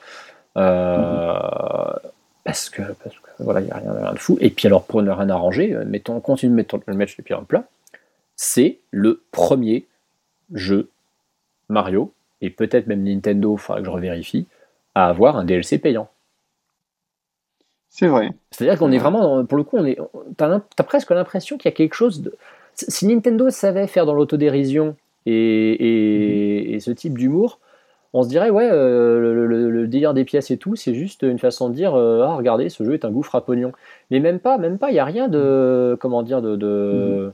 Euh, mhm. parce, que, voilà, il n'y a rien, de fou. Et puis alors, pour ne rien arranger, mettons, continue de mettre le match pieds dans le plat. C'est le premier jeu Mario et peut-être même Nintendo, il faudra que je revérifie, à avoir un DLC payant. C'est vrai. C'est-à-dire qu'on est vraiment, pour le coup, on est, t'as, as presque l'impression qu'il y a quelque chose de. Si Nintendo savait faire dans l'autodérision et, et, ce type d'humour, on se dirait, ouais, euh, le, délire des pièces et tout, c'est juste une façon de dire, euh, ah, regardez, ce jeu est un gouffre à pognon. Mais même pas, même pas, il n'y a rien de. Comment dire, de.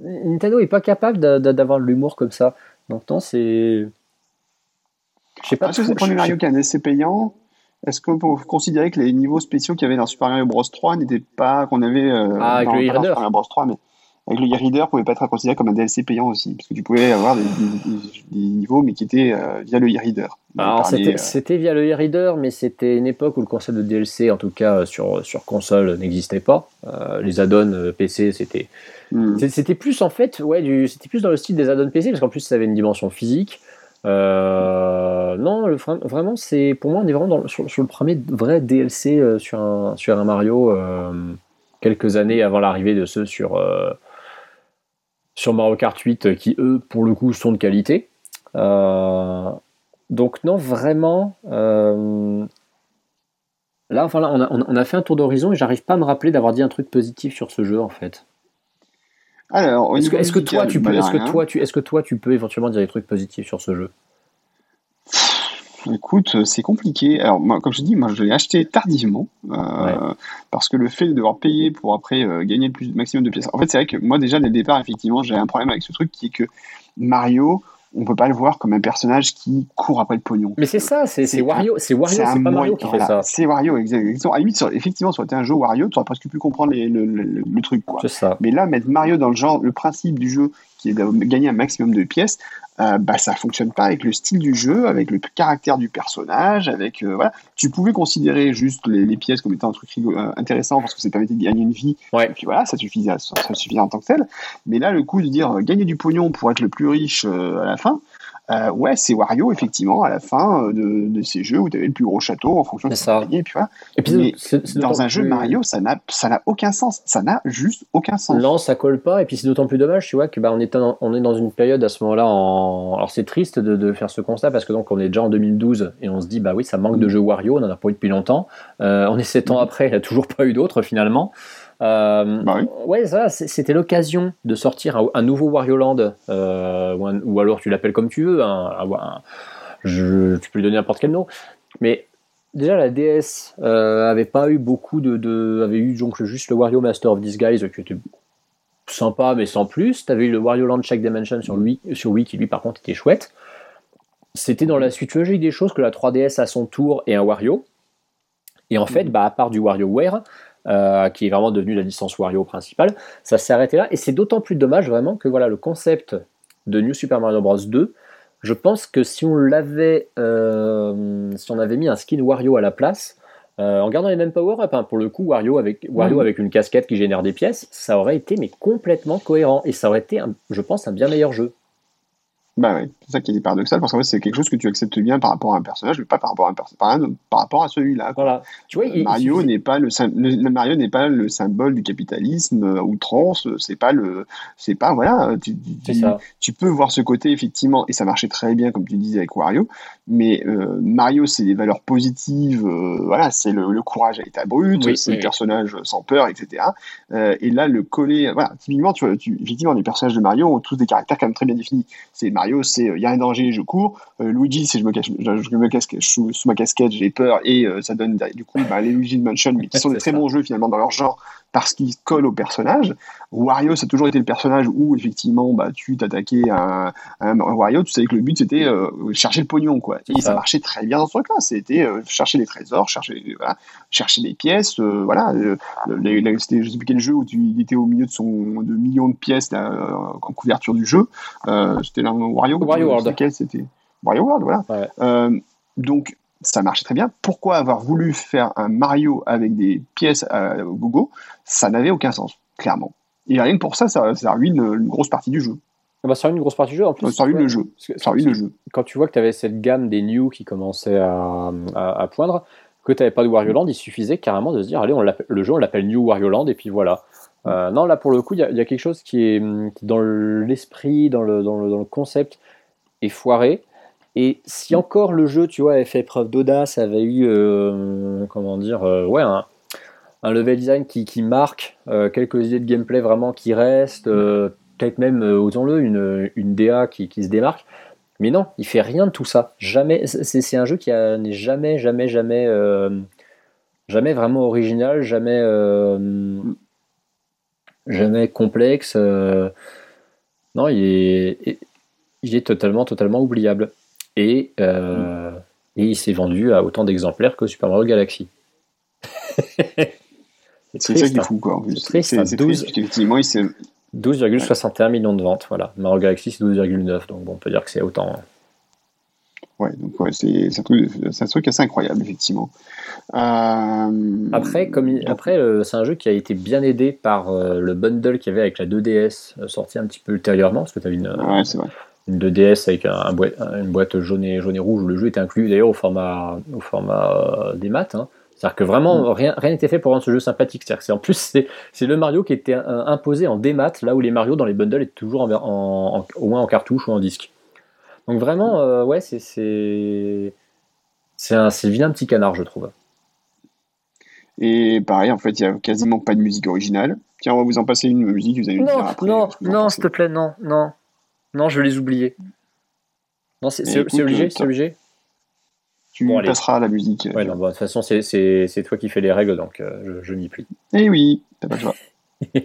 Mm-hmm. Nintendo n'est pas capable d'avoir de l'humour comme ça. Non, c'est. Je sais pas. Est-ce que c'est premier Mario un DLC payant? Est-ce qu'on peut considérer que les niveaux spéciaux qu'il y avait dans Super Mario Bros 3 n'étaient pas qu'on avait euh, ah, dans, le Super Mario Bros 3, mais avec le e-reader pouvait pas être considéré comme un DLC payant aussi, parce que tu pouvais avoir des, niveaux, mais qui étaient euh, via le e-reader. Alors euh, c'était via le e-reader, mais c'était une époque où le concept de DLC, en tout cas sur, sur console, n'existait pas. les add-ons PC, c'était Hmm. C'était plus en fait, ouais, c'était plus dans le style des add-ons PC parce qu'en plus ça avait une dimension physique. Euh, non, vraiment, c'est pour moi on est vraiment sur, le premier vrai DLC euh, sur un sur un Mario euh, quelques années avant l'arrivée de ceux sur sur Mario Kart 8 qui eux pour le coup sont de qualité. donc non, vraiment. Là, enfin, on, a, on a fait un tour d'horizon et j'arrive pas à me rappeler d'avoir dit un truc positif sur ce jeu en fait. Alors, est-ce que, toi, tu peux, est-ce que toi, tu, est-ce que toi, tu peux éventuellement dire des trucs positifs sur ce jeu? Écoute, c'est compliqué. Alors, moi, comme je dis, moi, je l'ai acheté tardivement euh, parce que le fait de devoir payer pour après euh, gagner le plus maximum de pièces. En fait, c'est vrai que moi, déjà dès le départ, effectivement, j'ai un problème avec ce truc qui est que Mario, on peut pas le voir comme un personnage qui court après le pognon. Mais c'est ça, c'est Wario, c'est Wario, c'est pas Mario qui fait ça. C'est Wario, exactement. À la limite, effectivement, ça aurait été un jeu Wario, tu aurais presque pu comprendre le, truc, quoi. ça. Mais là, mettre Mario dans le genre, le principe du jeu, qui est de gagner un maximum de pièces, euh, bah ça fonctionne pas avec le style du jeu, avec le caractère du personnage, avec euh, voilà. Tu pouvais considérer juste les, pièces comme étant un truc euh, intéressant parce que ça permettait de gagner une vie. Ouais. Et puis voilà, ça suffisait, ça, ça suffisait en tant que tel. Mais là, le coup de dire gagner du pognon pour être le plus riche à la fin, euh, ouais, c'est Wario, effectivement, à la fin euh, de, de ces jeux où tu avais le plus gros château en fonction de ce que tu Et puis voilà. Et puis, Mais dans un jeu plus- Mario, ça n'a ça n'a aucun sens. Ça n'a juste aucun sens. Non, ça colle pas. Et puis c'est d'autant plus dommage, tu vois, que bah, on, est dans, on est dans une période à ce moment-là. En... Alors c'est triste de, de faire ce constat parce que donc on est déjà en 2012 et on se dit bah oui, ça manque de jeux Wario. On en a pas eu depuis longtemps. Euh, on est 7 ans Mhm. après, il n'y a toujours pas eu d'autres finalement. Euh, Bah oui. Ouais, ça, c'était l'occasion de sortir un, un nouveau Wario Land, euh, ou, un- ou alors tu l'appelles comme tu veux. un- je- tu peux lui donner n'importe quel nom. Mais déjà la DS euh, avait pas eu beaucoup de, de- avait eu donc juste le Wario Master of Disguise qui était sympa mais sans plus. T'avais eu le Wario Land Check Dimension sur lui, sur Wii qui lui par contre était chouette. C'était dans la suite logique des choses que la 3DS à son tour et un Wario. Et en fait, bah, à part du WarioWare, euh, qui est vraiment devenu la licence Wario principale, ça s'est arrêté là. Et c'est d'autant plus dommage vraiment que voilà le concept de New Super Mario Bros 2. Je pense que si on l'avait, euh, si on avait mis un skin Wario à la place, euh, en gardant les mêmes power-up, hein, pour le coup Wario avec Wario avec une casquette qui génère des pièces, ça aurait été mais complètement cohérent et ça aurait été, un- je pense, un bien meilleur jeu. Bah ouais, c'est ça qui est paradoxal parce qu'en fait c'est quelque chose que tu acceptes bien par rapport à un personnage, mais pas par rapport à un perso- par, rapport à celui-là. Voilà. Tu vois, Mario n'est pas le, le- Mario n'est pas le symbole du capitalisme euh, outrance. euh, C'est pas le, c'est pas voilà. Tu, tu- tu- ça. tu peux voir ce côté effectivement et ça marchait très bien comme tu disais avec Wario. Mais euh, Mario c'est des valeurs positives. euh, voilà, c'est le, le courage à l'état brut, Oui, c'est oui, le personnage sans peur, etc. Euh, et là le coller, voilà, typiquement tu, vois, tu effectivement les personnages de Mario ont tous des caractères quand même très bien définis. C'est Mario, c'est il y a un danger, je cours. Euh, Luigi, c'est je me cache, je, je me casque, je sous ma casquette, j'ai peur et euh, ça donne du coup bah, les Luigi Mansion, mais qui sont des très bons jeux finalement dans leur genre parce qu'ils collent au personnage. Wario, ça a toujours été le personnage où effectivement bah, tu t'attaquais à, un- à un Wario, tu savais que le but c'était euh, chercher le pognon quoi. Et ça. marchait très bien dans ce truc-là. C'était euh, chercher les trésors, chercher, voilà, chercher des pièces. euh, voilà, euh, le- les- les- c'était je sais plus quel jeu où tu il était au milieu de son de millions de pièces là, euh, en couverture du jeu. Euh, c'était là Wario. Wario World. Lequel C'était Wario World, voilà. Ouais. Donc ça marchait très bien. Pourquoi avoir voulu faire un Mario avec des pièces à gogo Ça n'avait aucun sens, clairement. Et rien que pour ça, ça, ça ruine une grosse partie du jeu. Ah bah, ça ruine une grosse partie du jeu. En plus, Ça ruine le jeu. que- Ça ruine le jeu. quand tu vois que tu avais cette gamme des new qui commençait à, à- à poindre, que tu n'avais pas de Wario Land, il suffisait carrément de se dire allez, on le jeu, on l'appelle New Wario Land, et puis voilà. Euh, non, là pour le coup, il y, a- il y a quelque chose qui est hum, dans l'esprit, dans le, dans, le, dans le concept, est foiré. Et si encore le jeu, tu vois, avait fait preuve d'audace, avait eu, euh, comment dire, euh, ouais, un, un level design qui, qui marque, euh, quelques idées de gameplay vraiment qui restent, euh, peut-être même, osons-le, une, une DA qui, qui se démarque. Mais non, il fait rien de tout ça. Jamais. C'est un jeu qui n'est jamais, jamais, jamais, jamais vraiment original, jamais, euh, jamais complexe. non, il est, il est totalement, totalement oubliable. Et, euh, et il s'est vendu à autant d'exemplaires que Super Mario Galaxy. C'est ça qui est fou, quoi. en plus. C'est triste, hein, c'est 12. triste, parce qu'effectivement, il s'est 12,61 millions de ventes, voilà. Mario Galaxy c'est 12,9, donc bon, on peut dire que c'est autant. hein. Ouais, donc ouais, c'est c'est un, truc- c'est un truc assez incroyable, effectivement. Euh, Après, comme il- donc, après euh, c'est un jeu qui a été bien aidé par euh, le bundle qu'il y avait avec la 2DS euh, sorti un petit peu ultérieurement, parce que tu avais une, Ouais, c'est vrai. Une 2DS avec un, un boîte- une boîte jaune et, jaune et rouge où le jeu était inclus d'ailleurs au format, au format euh, des maths. hein. C'est-à-dire que vraiment, Mm. rien rien n'était fait pour rendre ce jeu sympathique. C'est- en plus, c'est c'est le Mario qui était euh, imposé en démat, là où les Mario dans les bundles étaient toujours en, ver- en- en- au moins en cartouche ou en disque. Donc vraiment, euh, ouais, c'est c'est c'est un, le vilain petit canard, je trouve. Et pareil, en fait, il n'y a quasiment pas de musique originale. Tiens, on va vous en passer une musique, vous allez nous dire après. non, non, s'il te plaît, non, non, non, je vais les oublier. Non, c'est obligé, euh, c'est obligé. Tu Bon, passeras à la musique. Ouais, non, bon, de toute façon, c'est toi qui fais les règles, donc euh, je, je m'y plie. Eh oui, t'as pas le choix.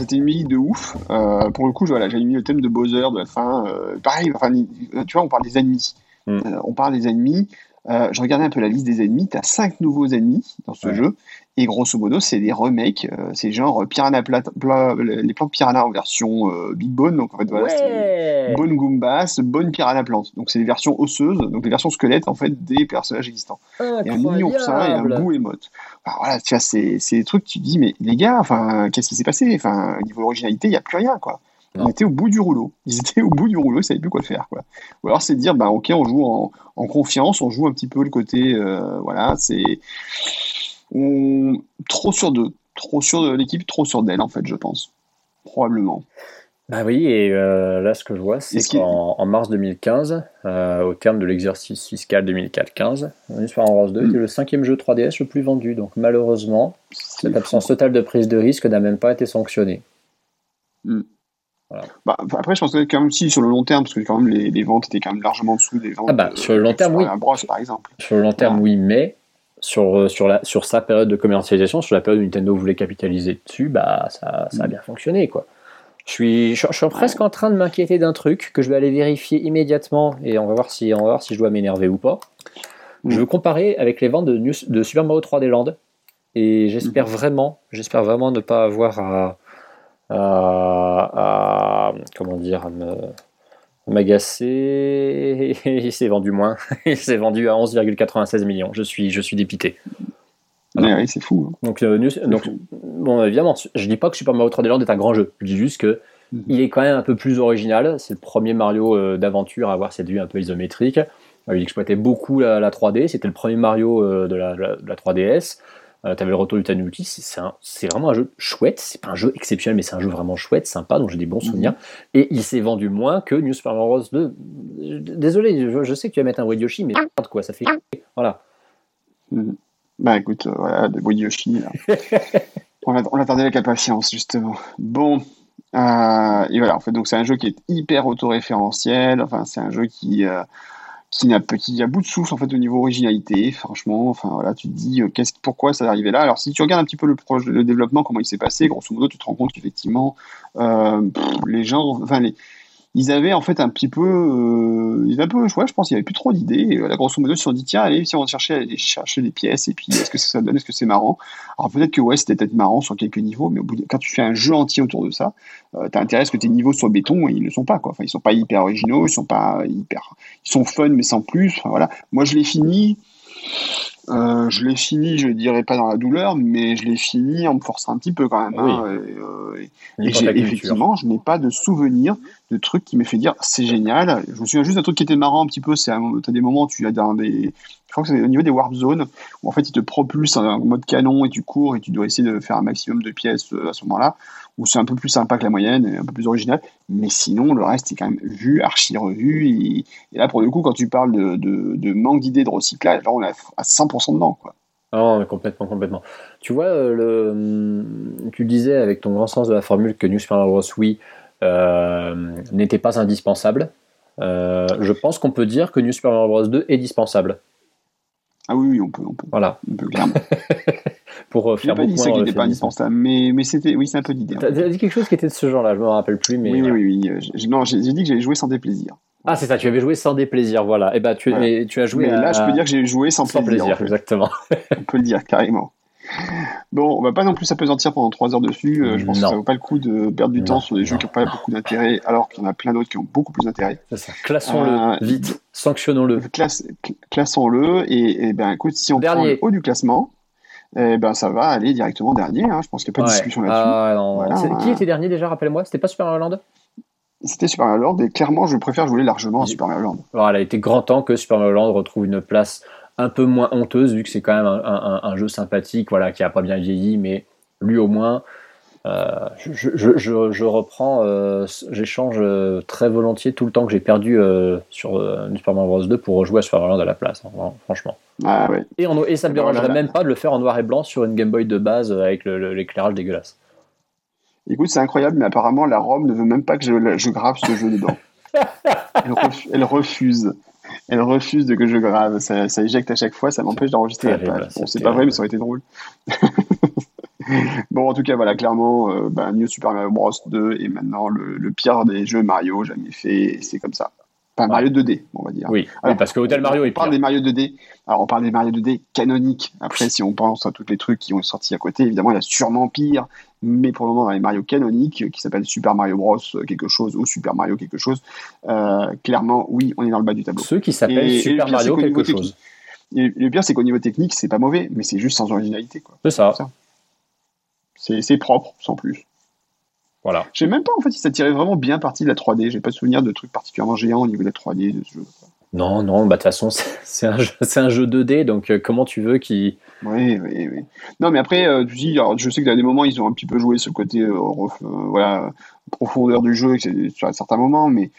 c'était une musique de ouf. Euh, pour le coup, voilà, j'ai mis le thème de Bowser de la fin. Euh, pareil, enfin, tu vois, on parle des ennemis. Mm. Euh, on parle des ennemis. Euh, je regardais un peu la liste des ennemis. Tu as 5 nouveaux ennemis dans ce Ouais. jeu. Et grosso modo, c'est des remakes. euh, c'est genre Piranha Plat- Pla- les plantes Piranha en version euh, Big Bone. Donc en fait, voilà, c'est ouais Bonne Goombas, bonne Piranha Plante. Donc c'est des versions osseuses, donc des versions squelettes en fait des personnages existants. Il y a un mignon ça et un goût émote. Enfin, voilà, tu vois, c'est c'est des trucs que tu te dis, mais les gars, enfin, qu'est-ce qui s'est passé? Enfin, au niveau originalité, il n'y a plus rien, quoi. On était au bout du rouleau. Ils étaient au bout du rouleau, ils savaient plus quoi faire, quoi. Ou alors c'est de dire, bah ok, on joue en, en confiance, on joue un petit peu le côté, euh, voilà, c'est on... trop sûr d'eux, trop sûr de l'équipe, trop sûr d'elle, en fait, je pense, probablement. Bah oui, et euh, là, ce que je vois, c'est qu'en en mars 2015, euh, au terme de l'exercice fiscal 2004-15, New Super Bros. 2 Mm. était le cinquième jeu 3DS le plus vendu. Donc malheureusement, cette fou. absence totale de prise de risque n'a même pas été sanctionnée. Bah, après, je pense que quand même si sur le long terme, parce que quand même les, les ventes étaient quand même largement en dessous des ventes. Ah bah, sur le long terme, oui. Par exemple. Sur le long terme, Voilà. oui, mais sur, euh, sur, la, sur sa période de commercialisation, sur la période où Nintendo voulait capitaliser dessus, bah ça, ça a Mm. bien fonctionné, quoi. Je suis, je, je suis presque en train de m'inquiéter d'un truc que je vais aller vérifier immédiatement et on va voir si, on va voir si je dois m'énerver ou pas. Mm. Je veux comparer avec les ventes de, de Super Mario 3D Land et j'espère Mhm. vraiment, j'espère vraiment ne pas avoir à, à- à- comment dire, à me. Il s'est vendu moins. Il s'est vendu à 11,96 millions. Je suis, je suis dépité. Voilà. Ouais, ouais, c'est fou. hein. Donc, euh, donc fou. bon, évidemment, je dis pas que Super Mario 3D Land est un grand jeu. Je dis juste que Mhm. il est quand même un peu plus original. C'est le premier Mario euh, d'aventure à avoir cette vue un peu isométrique. Euh, il exploitait beaucoup la, la 3D. C'était le premier Mario euh, de, la, de la 3DS. Euh, T'avais le retour du Tanuki. C'est c'est un- c'est vraiment un jeu chouette. C'est pas un jeu exceptionnel, mais c'est un jeu vraiment chouette, sympa, donc j'ai des bons Mhm. souvenirs. Et il s'est vendu moins que New Super Mario Bros. 2. Désolé, je, je sais que tu vas mettre un bruit de Yoshi, mais merde, quoi, ça fait. Voilà. Mhm. Bah écoute, euh, voilà, de Yoshi. là. on l'att- on l'attendait avec impatience, justement. Bon. euh, et voilà, en fait, donc c'est un jeu qui est hyper autoréférentiel. Enfin, c'est un jeu qui. euh, qui n'a qui a bout de souffle en fait au niveau originalité franchement enfin voilà tu te dis euh, qu'est-ce pourquoi ça est arrivé là? Alors si tu regardes un petit peu le projet le développement comment il s'est passé grosso modo tu te rends compte qu'effectivement euh, les gens enfin les ils avaient en fait un petit peu euh, ils avaient un peu ouais, je pense qu'il y avait plus trop d'idées. Euh, là, grosso modo ils se sont dit tiens allez si on cherchait à aller chercher des pièces et puis est-ce que ça donne est-ce que c'est marrant? Alors peut-être que ouais c'était peut-être marrant sur quelques niveaux mais au bout de- quand tu fais un jeu entier autour de ça euh, t'as intérêt à ce que tes niveaux soient béton et ils le sont pas quoi. Enfin ils sont pas hyper originaux ils sont pas hyper ils sont fun mais sans plus enfin, voilà. Moi je l'ai fini euh, je l'ai fini je dirais pas dans la douleur mais je l'ai fini en me forçant un petit peu quand même hein, et, euh, et- et j'ai- effectivement, je n'ai pas de souvenir de trucs qui m'aient fait dire c'est génial. Je me souviens juste d'un truc qui était marrant un petit peu. C'est t'as des moments où tu as dans des, je crois que c'est au niveau des warp zones où en fait ils te propulsent en mode canon et tu cours et tu dois essayer de faire un maximum de pièces euh, à ce moment-là. Où c'est un peu plus sympa que la moyenne un peu plus original. Mais sinon, le reste est quand même vu, archi revu. Et, là, pour le coup, quand tu parles de, de, manque d'idées de recyclage, là on est à 100% dedans. Quoi. Non, mais complètement, complètement. Tu vois, euh, le, hum, tu disais avec ton grand sens de la formule que New Super Bros. Euh, n'était pas indispensable. Euh, je pense qu'on peut dire que New Super Mario Bros. 2 est dispensable. Ah oui, oui, on peut, on peut, Voilà, on peut clairement. pour euh, faire pas beaucoup dit ça moins n'était pas indispensable, mais, mais c'était, oui, c'est un peu l'idée. T'as dit quelque chose qui était de ce genre-là, je me rappelle plus, mais. Oui, oui, oui. euh, Non, j'ai dit que j'avais joué sans déplaisir. Ah, c'est ça, tu avais joué sans déplaisir, voilà. Et bah, tu, Voilà. et tu as joué Mais à- là, je peux dire que j'ai joué sans, sans plaisir. plaisir, en fait. exactement. On peut le dire carrément. Bon, on va pas non plus s'apesantir pendant 3 heures dessus. euh, je pense Non. que ça vaut pas le coup de perdre du Non, temps sur des jeux qui n'ont pas beaucoup d'intérêt, alors qu'il y en a plein d'autres qui ont beaucoup plus d'intérêt. Classons-le Euh, vite, sanctionnons-le. Classe- cl- Classons-le et, et ben écoute, si on prend Dernier. le haut du classement, eh ben ça va aller directement dernier. hein. Je pense qu'il n'y a pas de discussion là-dessus. Ah. Voilà. Qui était dernier déjà, rappelle-moi? C'était pas Super Mario Land? C'était Super Mario Land et clairement, je préfère jouer largement à Super Mario Land. Alors, il a été grand temps que Super Mario Land retrouve une place un peu moins honteuse, vu que c'est quand même un, un- un jeu sympathique, voilà, qui a pas bien vieilli, mais lui au moins. euh, je, je- je- je reprends, euh, j'échange euh, très volontiers tout le temps que j'ai perdu sur Super Mario Bros 2 pour rejouer à Super Mario à la place, hein, franchement. Ah ouais. Et, en- et ça me dérangerait même pas de le faire en noir et blanc sur une Game Boy de base avec l'éclairage dégueulasse. Écoute, c'est incroyable, mais apparemment, la ROM ne veut même pas que je, je grave ce jeu dedans. Elle, ref- elle refuse. Elle refuse de que je grave. Ça, ça éjecte à chaque fois, ça m'empêche d'enregistrer la page. Bon, c'est pas vrai, mais ça aurait été drôle. bon, en tout cas, voilà, clairement, euh, bah, New Super Mario Bros 2 est maintenant le, le pire des jeux Mario jamais fait, c'est comme ça. Enfin, Mario 2D, on va dire. Oui, Alors, oui, parce que Hotel Mario est on parle pire. des Mario 2D. Alors, on parle des Mario 2D canoniques. Après, si on pense à tous les trucs qui ont sorti à côté, évidemment, il y a sûrement pire. Mais pour le moment, dans les Mario canoniques, qui s'appellent Super Mario Bros. euh, quelque chose ou Super Mario quelque chose, euh, clairement, oui, on est dans le bas du tableau. Ceux qui s'appellent Super pire, Mario quelque chose. Et le pire, c'est qu'au niveau technique, c'est pas mauvais, mais c'est juste sans originalité. C'est ça. C'est propre, sans plus. Voilà. Je sais même pas en fait si ça tirait vraiment bien parti de la 3D. J'ai pas de souvenir de trucs particulièrement géants au niveau de la 3D de ce jeu. Non, non, bah de toute façon, c'est un, jeu- c'est un jeu 2D, donc euh, comment tu veux qu'il. Oui, oui, oui. Non, mais après, euh, tu dis, je sais que dans des moments, ils ont un petit peu joué le côté euh, ref- euh, profondeur du jeu, sur certains moments, mais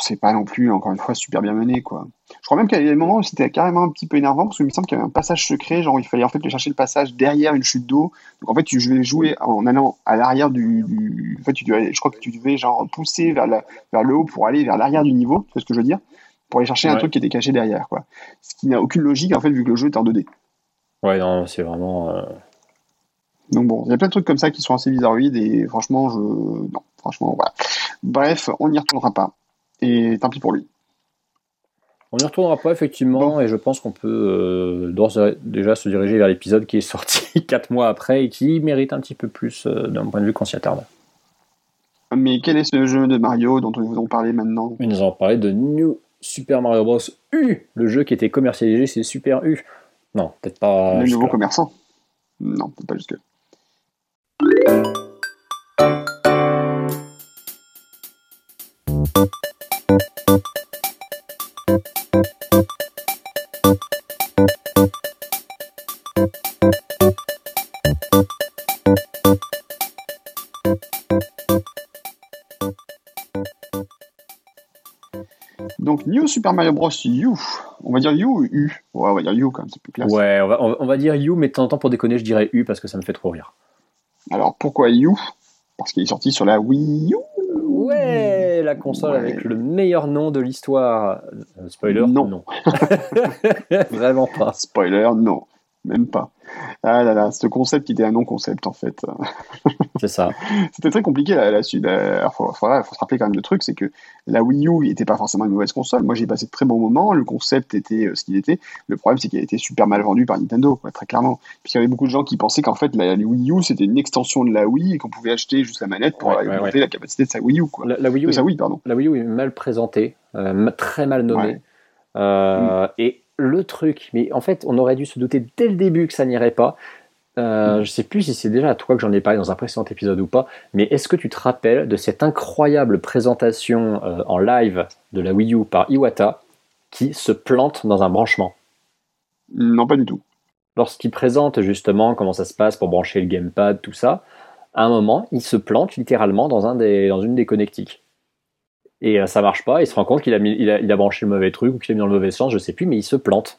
c'est pas non plus, encore une fois, super bien mené, quoi. Je crois même qu'il y a des moments où c'était carrément un petit peu énervant, parce qu'il me semble qu'il y avait un passage secret, genre il fallait en fait aller chercher le passage derrière une chute d'eau. Donc en fait, tu devais jouer en allant à l'arrière du, En fait, tu devais, je crois que tu devais genre pousser vers, vers le haut pour aller vers l'arrière du niveau, tu vois ce que je veux dire? Pour aller chercher un truc qui était caché derrière, quoi. Ce qui n'a aucune logique, en fait, vu que le jeu est en 2D. Ouais, non, c'est vraiment. euh, Donc bon, il y a plein de trucs comme ça qui sont assez bizarroïdes et franchement, je. Non, franchement, voilà. Bref, on n'y retournera pas. Et tant pis pour lui. On n'y retournera pas, effectivement, et je pense qu'on peut euh, d'ores et déjà se diriger vers l'épisode qui est sorti 4 mois après et qui mérite un petit peu plus euh, d'un point de vue qu'on s'y attarde. Mais quel est ce jeu de Mario dont nous allons parler maintenant? Nous allons parler de New Super Mario Bros. U, le jeu qui était commercialisé, c'est Super U. Non, peut-être pas. Le nouveau commerçant Non, peut-être pas jusque. Super Mario Bros. U. On va dire U ou U Ouais, on va dire U quand même, c'est plus classe. Ouais, on va, on va- dire U, mais de temps en temps, pour déconner, je dirais U parce que ça me fait trop rire. Alors, pourquoi U Parce qu'il est sorti sur la Wii U. Ouais, la console Ouais. avec le meilleur nom de l'histoire. Euh, spoiler Non. Vraiment pas. Spoiler, non. Même pas. Ah là là, ce concept qui était un non-concept en fait. C'est ça. C'était très compliqué la, la suite. Il faut, faut- faut se rappeler quand même le truc, c'est que la Wii U n'était pas forcément une mauvaise console. Moi j'ai passé de très bons moments, le concept était euh, ce qu'il était. Le problème c'est qu'il a été super mal vendu par Nintendo, quoi, très clairement. Puis il y avait beaucoup de gens qui pensaient qu'en fait la, Wii U c'était une extension de la Wii et qu'on pouvait acheter juste la manette pour Ouais, ouais, augmenter la capacité de sa Wii U. Quoi. La, la Wii U De est sa Wii, pardon. La Wii U est mal présentée, euh, très mal nommée. Ouais. Euh, Et le truc, mais en fait, on aurait dû se douter dès le début que ça n'irait pas. Euh, Je sais plus si c'est déjà à toi que j'en ai parlé dans un précédent épisode ou pas, mais est-ce que tu te rappelles de cette incroyable présentation euh, en live de la Wii U par Iwata qui se plante dans un branchement? Non, pas du tout. Lorsqu'il présente justement comment ça se passe pour brancher le gamepad, tout ça, à un moment, il se plante littéralement dans, un des, dans une des connectiques. Et euh, ça marche pas, il se rend compte qu'il a, mis- il a, il a branché le mauvais truc ou qu'il a mis dans le mauvais sens, je sais plus, mais il se plante.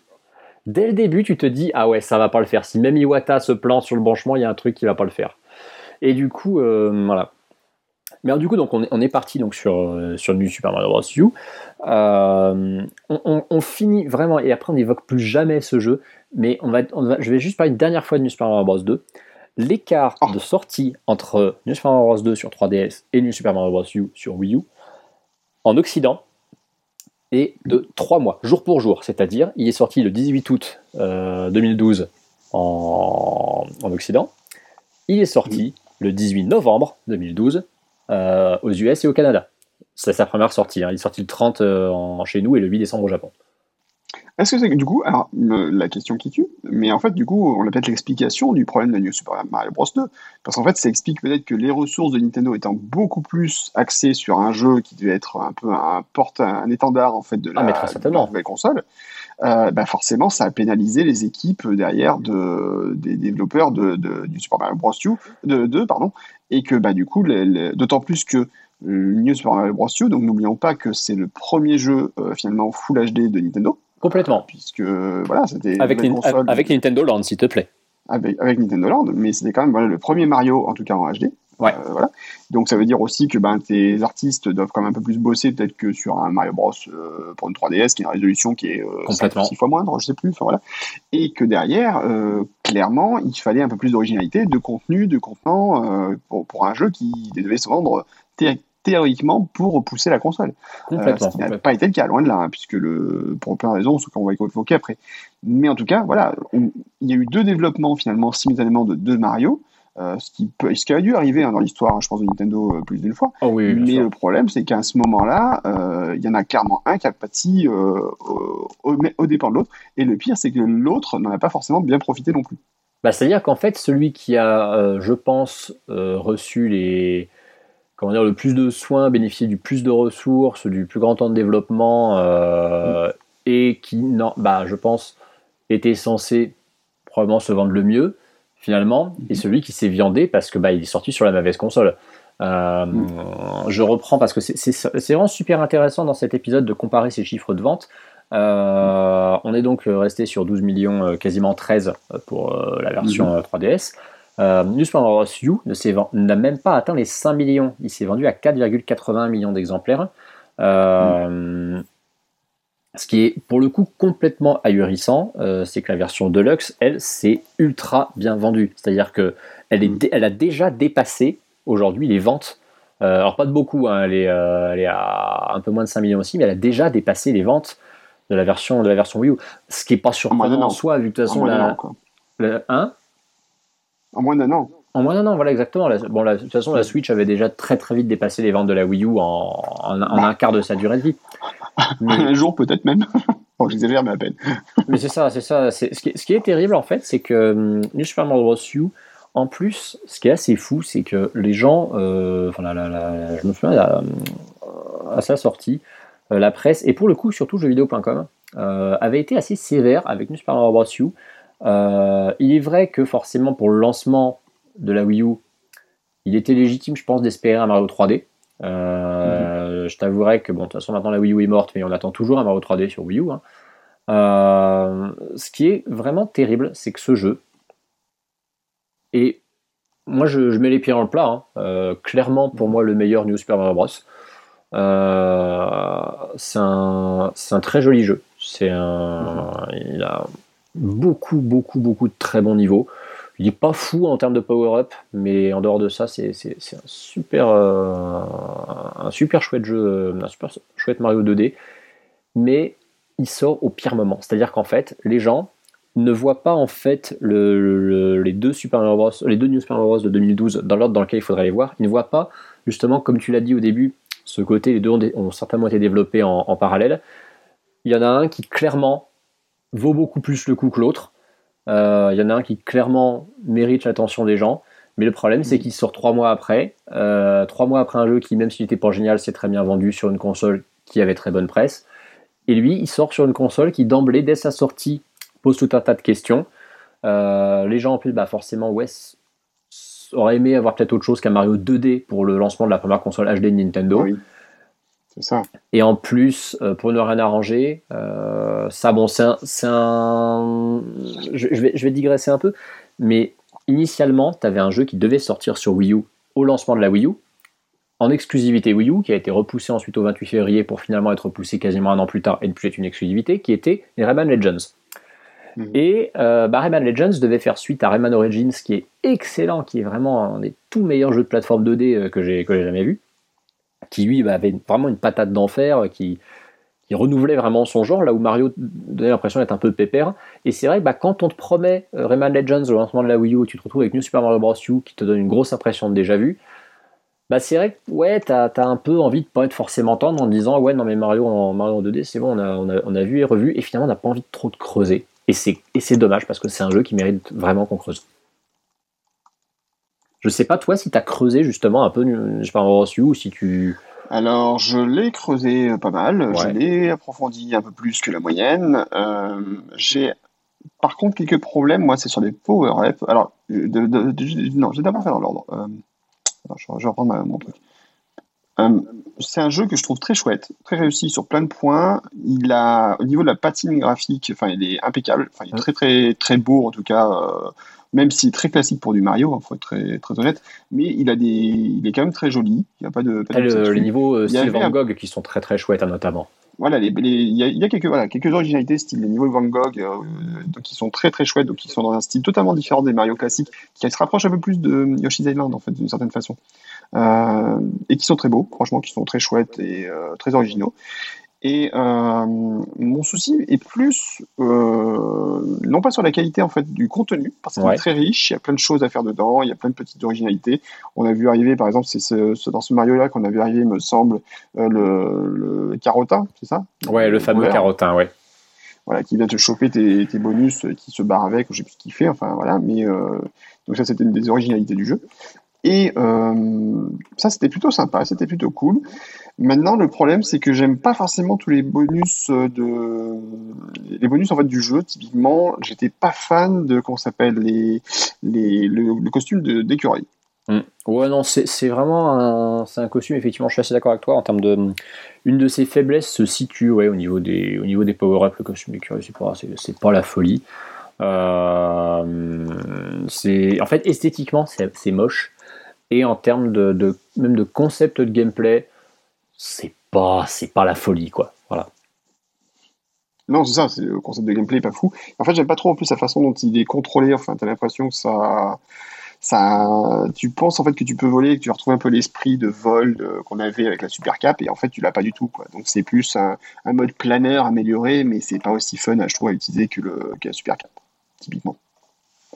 Dès le début, tu te dis, ah ouais, ça va pas le faire. Si même Iwata se plante sur le branchement, il y a un truc qui va pas le faire. Et du coup, euh, voilà. Mais alors, du coup, donc, on est, on est parti donc, sur, euh, sur New Super Mario Bros. U. Euh, on, on- on finit vraiment, et après on n'évoque plus jamais ce jeu, mais on va, on va- je vais juste parler une dernière fois de New Super Mario Bros. 2. L'écart Oh. de sortie entre New Super Mario Bros. 2 sur 3DS et New Super Mario Bros. U sur Wii U en Occident est de 3 mois, jour pour jour. C'est-à-dire, il est sorti le 18 août euh, 2012 en, en Occident. Il est sorti le 18 novembre 2012 euh, aux US et au Canada. C'est sa première sortie. hein. Il est sorti le 30 euh, en- chez nous et le 8 décembre au Japon. Est-ce que c'est du coup, alors me- la question qui tue, mais en fait du coup on a peut-être l'explication du problème de New Super Mario Bros. 2, parce qu'en fait ça explique peut-être que les ressources de Nintendo étant beaucoup plus axées sur un jeu qui devait être un peu un porte, un étendard en fait de la, Ah, très de la nouvelle console, euh, bah forcément ça a pénalisé les équipes derrière de, des développeurs de, de- du Super Mario Bros. 2, de, 2, pardon, et que bah du coup d'autant plus que euh, New Super Mario Bros. U, donc n'oublions pas que c'est le premier jeu euh, finalement Full HD de Nintendo, Complètement. puisque voilà, c'était Avec, une Nin- console avec Nintendo Land, s'il te plaît. avec, avec Nintendo Land, mais c'était quand même voilà, le premier Mario, en tout cas en HD, Ouais. Euh, voilà. Donc ça veut dire aussi que ben, tes artistes doivent quand même un peu plus bosser peut-être que sur un Mario Bros euh, pour une 3DS qui a une résolution qui est euh, Complètement. 6 fois moindre, je sais plus. Enfin, voilà. Et que derrière, euh, clairement, il fallait un peu plus d'originalité, de contenu, de contenant pour, pour un jeu qui devait se vendre théoriquement pour pousser la console. Euh, ce qui n'a pas été le cas, loin de là, hein, puisque le, pour plein de raisons, ce qu'on va évoquer après. Mais en tout cas, voilà, on- il y a eu deux développements finalement simultanément de deux Mario, euh, ce, qui peut, ce qui a dû arriver hein, dans l'histoire, je pense, de Nintendo euh, plus d'une fois. Oh oui, Mais sûr. le problème, c'est qu'à ce moment-là, euh, il y en a clairement un qui a pâti au, au, dépend de l'autre. Et le pire, c'est que l'autre n'en a pas forcément bien profité non plus. Bah, C'est-à-dire qu'en fait, celui qui a, euh, je pense, euh, reçu les, comment dire, le plus de soins, bénéficié du plus de ressources, du plus grand temps de développement, euh, et qui, non, bah, je pense, était censé probablement se vendre le mieux, finalement, et celui qui s'est viandé parce que bah, il est sorti sur la mauvaise console. Euh, Je reprends parce que c'est- vraiment super intéressant dans cet épisode de comparer ces chiffres de vente. Euh, on est donc resté sur 12 millions, quasiment 13 euh, pour la version euh, 3DS. Euh, New Super Mario Bros. U ne s'est ven- n'a même pas atteint les 5 millions. Il s'est vendu à 4,81 millions d'exemplaires. Euh, Ce qui est pour le coup complètement ahurissant, euh, c'est que la version Deluxe, elle, c'est ultra bien vendue. C'est-à-dire que elle, est dé- elle a déjà dépassé aujourd'hui les ventes. Euh, alors pas de beaucoup, hein, elle, est, elle est à un peu moins de 5 millions aussi, mais elle a déjà dépassé les ventes de la version, de la version Wii U. Ce qui est pas surprenant en soi, vu que de toute façon, la, la- hein? En moins d'un an. en moins d'un an, voilà exactement. Bon, la- de toute façon, la Switch avait déjà très très vite dépassé les ventes de la Wii U en, en- en un quart de sa durée de vie. Mais, Un jour, peut-être même. bon, j'exagère, mais à peine. mais c'est ça, c'est ça. Ce qui, est, ce qui est terrible en fait, c'est que hum, New Super Mario Bros. U, en plus, ce qui est assez fou, c'est que les gens, euh, enfin, la- la- la- je me souviens la- à sa sortie, euh, la presse, et pour le coup, surtout jeuxvideo.com, euh, avait été assez sévère avec New Super Mario Bros. U. Euh, il est vrai que forcément, pour le lancement de la Wii U, il était légitime, je pense, d'espérer un Mario 3D. Euh, Je t'avouerai que, bon, de toute façon, maintenant la Wii U est morte, mais on attend toujours un Mario 3D sur Wii U. hein. Euh, ce qui est vraiment terrible, c'est que ce jeu, et moi je, je mets les pieds dans le plat, hein, euh, clairement pour moi le meilleur New Super Mario Bros. Euh, c'est un, c'est un très joli jeu. C'est un, il a beaucoup, beaucoup, beaucoup de très bons niveaux. Il est pas fou en termes de power-up, mais en dehors de ça, c'est un super, euh, un super chouette jeu, un super chouette Mario 2D. Mais il sort au pire moment. C'est-à-dire qu'en fait, les gens ne voient pas en fait le- le- les deux Super Mario les deux New Super Mario Bros de 2012 dans l'ordre dans lequel il faudrait les voir. Ils ne voient pas justement, comme tu l'as dit au début, ce côté les deux ont, certainement été développés en parallèle. Il y en a un qui clairement vaut beaucoup plus le coup que l'autre. Euh, il y en a un qui clairement mérite l'attention des gens. Mais le problème, c'est qu'il sort trois mois après. Euh, trois mois après un jeu qui, même s'il n'était pas génial, s'est très bien vendu sur une console qui avait très bonne presse. Et lui, il sort sur une console qui, d'emblée, dès sa sortie, pose tout un tas de questions. Euh, les gens, en plus, bah, forcément, ouais, s- s- auraient aimé avoir peut-être autre chose qu'un Mario 2D pour le lancement de la première console HD de Nintendo. Oui. Ça. Et en plus, euh, pour ne rien arranger, euh, ça, bon, c'est un. Je, je vais, je vais digresser un peu, mais initialement, tu avais un jeu qui devait sortir sur Wii U au lancement de la Wii U, en exclusivité Wii U, qui a été repoussé ensuite au 28 février pour finalement être repoussé quasiment un an plus tard et ne plus être une exclusivité, qui était les Rayman Legends. Mhm. Et euh, bah, Rayman Legends devait faire suite à Rayman Origins, qui est excellent, qui est vraiment un des tout meilleurs jeux de plateforme 2D euh, que j'ai que j'ai jamais vu, qui lui bah, avait vraiment une patate d'enfer, euh, qui, renouvelait vraiment son genre, là où Mario donnait l'impression d'être un peu pépère. Et c'est vrai que bah, quand on te promet euh, Rayman Legends au lancement de la Wii U, tu te retrouves avec New Super Mario Bros. U qui te donne une grosse impression de déjà vu, bah c'est vrai que ouais, t'as as un peu envie de pas être forcément tendre en disant ouais non mais Mario en Mario en 2D c'est bon on a, vu et revu et finalement on n'a pas envie de trop de creuser et c'est dommage parce que c'est un jeu qui mérite vraiment qu'on creuse. Je sais pas toi si t'as creusé justement un peu Super Mario Bros. U ou si tu Alors, je l'ai creusé euh, pas mal, je Ouais. l'ai approfondi un peu plus que la moyenne. Euh, j'ai par contre quelques problèmes, moi, c'est sur les power-up. Alors, euh, de, de- de- non, je vais d'abord faire dans l'ordre. Euh, je, je vais reprendre ma- mon truc. c'est un jeu que je trouve très chouette, très réussi sur plein de points. Il a, au niveau de la patine graphique, enfin, il est impeccable. Enfin, il est très, très, très beau, en tout cas, même si très classique pour du Mario, il hein, faut être très, très honnête. Mais il, a des, il est quand même très joli. Il n'y a pas de. Pas de les niveaux euh, style Van Gogh qui sont très, très chouettes, hein, notamment. Voilà, il y, a, y a quelques, voilà, quelques originalités, style les niveaux Van Gogh, euh, donc qui sont très très chouettes, donc qui sont dans un style totalement différent des Mario classiques, qui se rapprochent un peu plus de Yoshi's Island, en fait, d'une certaine façon. Euh, et qui sont très beaux, franchement, qui sont très chouettes et très originaux. Et euh, mon souci est plus, non pas sur la qualité en fait du contenu, parce qu'il est très riche, il y a plein de choses à faire dedans, il y a plein de petites originalités. On a vu arriver, par exemple, c'est ce, dans ce Mario-là qu'on a vu arriver, me semble, le, le carotin, c'est ça? Ouais, le fameux carotin, ouais. Voilà, qui vient te choper tes, tes bonus, qui se barre avec, je sais plus ce qu'il fait, enfin voilà, mais donc ça c'était une des originalités du jeu. Et euh, ça, c'était plutôt sympa, c'était plutôt cool. Maintenant, le problème, c'est que j'aime pas forcément tous les bonus de les bonus en fait du jeu. Typiquement, j'étais pas fan de comment s'appelle les, les le, costume d'écureuil. Mm. Ouais, non, c'est vraiment un, un costume, effectivement, je suis assez d'accord avec toi. En termes de. Une de ses faiblesses se situe ouais, au niveau des, au niveau des power-up. Le costume d'écureuil, c'est pas, pas la folie. Euh, c'est en fait esthétiquement c'est moche et en termes de, même de concept de gameplay, c'est pas c'est pas la folie quoi. Voilà. Non, c'est ça, le concept de gameplay pas fou. En fait, j'aime pas trop en plus la façon dont il est contrôlé. Enfin, t'as l'impression que ça, ça, tu penses en fait que tu peux voler, que tu retrouves un peu l'esprit de vol qu'on avait avec la Super Cap, et en fait, tu l'as pas du tout. Quoi. Donc, c'est plus un, mode planeur amélioré, mais c'est pas aussi fun, je trouve, à utiliser que, le, que la Super Cap, typiquement.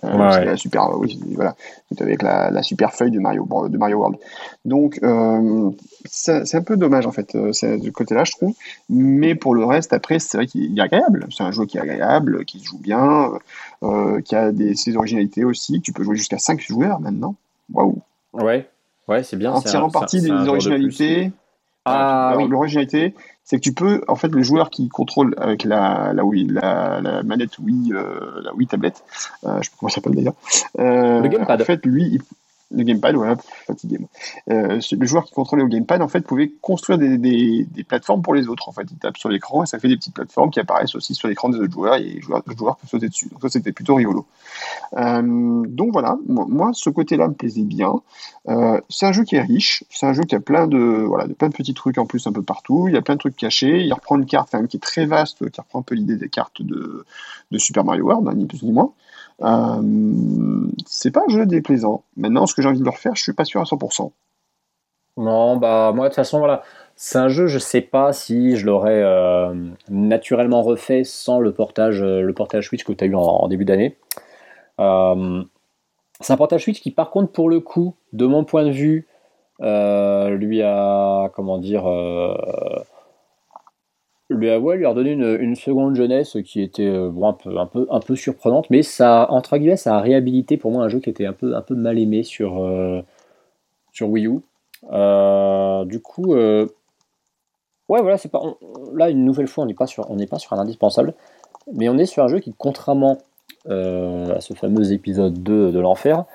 Euh, la super, oui, voilà, avec la, la, super feuille de Mario, de Mario World. Donc, euh, c'est un peu dommage en fait, euh, du côté-là, je trouve. Mais pour le reste, après, c'est vrai qu'il est agréable. C'est un jeu qui est agréable, qui se joue bien, euh, qui a des, ses originalités aussi. Tu peux jouer jusqu'à 5 joueurs maintenant. Waouh! Ouais, ouais, c'est bien. En tirant parti des originalités. Ah, oui. L'originalité, c'est que tu peux, en fait, le joueur qui contrôle avec la, la, Wii, la, la manette Wii, euh, la Wii tablette, euh, je sais pas comment ça s'appelle d'ailleurs. Euh, le gamepad. En fait, lui, le gamepad, voilà, fatigué. Euh, le joueur qui contrôlait au gamepad, en fait, pouvait construire des, plateformes pour les autres. En fait, il tape sur l'écran et ça fait des petites plateformes qui apparaissent aussi sur l'écran des autres joueurs et les joueurs, joueurs peuvent sauter dessus. Donc ça, c'était plutôt rigolo. Euh, donc voilà, moi, ce côté-là me plaisait bien. Euh, c'est un jeu qui est riche, c'est un jeu qui a plein de, voilà, de plein de petits trucs en plus un peu partout. Il y a plein de trucs cachés. Il reprend une carte même qui est très vaste, qui reprend un peu l'idée des cartes de, de Super Mario World, hein, ni plus ni moins. Euh, c'est pas un jeu déplaisant. Maintenant, ce que j'ai envie de le refaire, je suis pas sûr à 100%. Non, bah moi de toute façon voilà, c'est un jeu, je sais pas si je l'aurais euh, naturellement refait sans le portage, euh, le portage Switch que tu as eu en, début d'année. c'est un portage Switch qui par contre pour le coup, de mon point de vue, lui a comment dire lui a, lui a redonné une, seconde jeunesse qui était euh, un, peu, un, peu, un peu surprenante, mais ça, entre guillemets, ça a réhabilité pour moi un jeu qui était un peu, un peu mal aimé sur, euh, sur Wii U. Euh, du coup, ouais, voilà, c'est pas, là, une nouvelle fois, on n'est pas, sur, on pas sur un indispensable, mais on est sur un jeu qui, contrairement à ce fameux épisode 2 de l'enfer,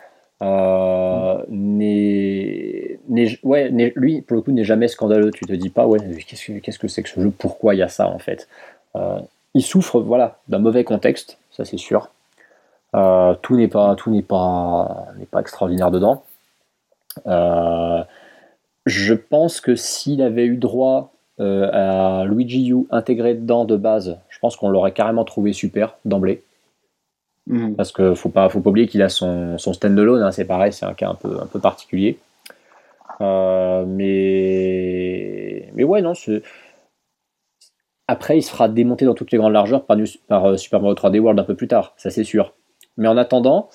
euh, n'est, ouais, lui, pour le coup, n'est jamais scandaleux. Tu te dis pas, ouais, qu'est-ce que, c'est que ce jeu? Pourquoi il y a ça, en fait? Euh, Il souffre, voilà, d'un mauvais contexte, ça c'est sûr. Euh, tout n'est pas, tout n'est pas, n'est pas extraordinaire dedans. je pense que s'il avait eu droit à Luigi U intégré dedans de base, je pense qu'on l'aurait carrément trouvé super d'emblée. Mhm. Parce que faut pas, faut pas oublier qu'il a son, son stand-alone, hein, c'est pareil, c'est un cas un peu, un peu particulier. Euh, mais, mais ouais, non, après, il se fera démonter dans toutes les grandes largeurs par, par euh, Super Mario 3D World un peu plus tard, ça c'est sûr. Mais en attendant,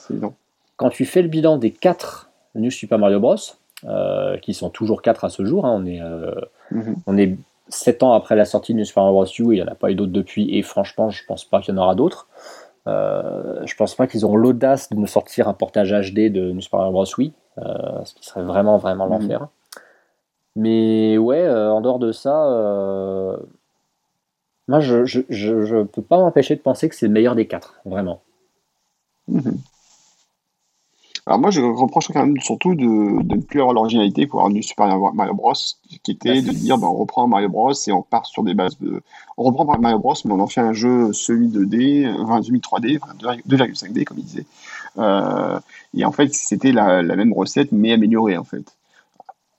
quand tu fais le bilan des 4 New Super Mario Bros, euh, qui sont toujours 4 à ce jour, hein, on, est, mhm. on est 7 ans après la sortie de New Super Mario Bros. U, il n'y en a pas eu d'autres depuis, et franchement, je pense pas qu'il y en aura d'autres. Euh, je pense pas qu'ils auront l'audace de nous sortir un portage HD de New Super Mario Bros. Wii, euh, ce qui serait vraiment vraiment mhm. l'enfer. Mais ouais, euh, en dehors de ça, moi je, je, je, peux pas m'empêcher de penser que c'est le meilleur des quatre, vraiment. Mhm. Alors moi, je reproche quand même surtout de, de ne plus avoir l'originalité pour avoir du Super Mario Bros, qui était de dire, ben, on reprend Mario Bros et on part sur des bases de... On reprend Mario Bros, mais on en fait un jeu semi-2D, enfin semi-3D, 2,5D, comme il disait. Euh, et en fait, c'était la, la même recette, mais améliorée, en fait.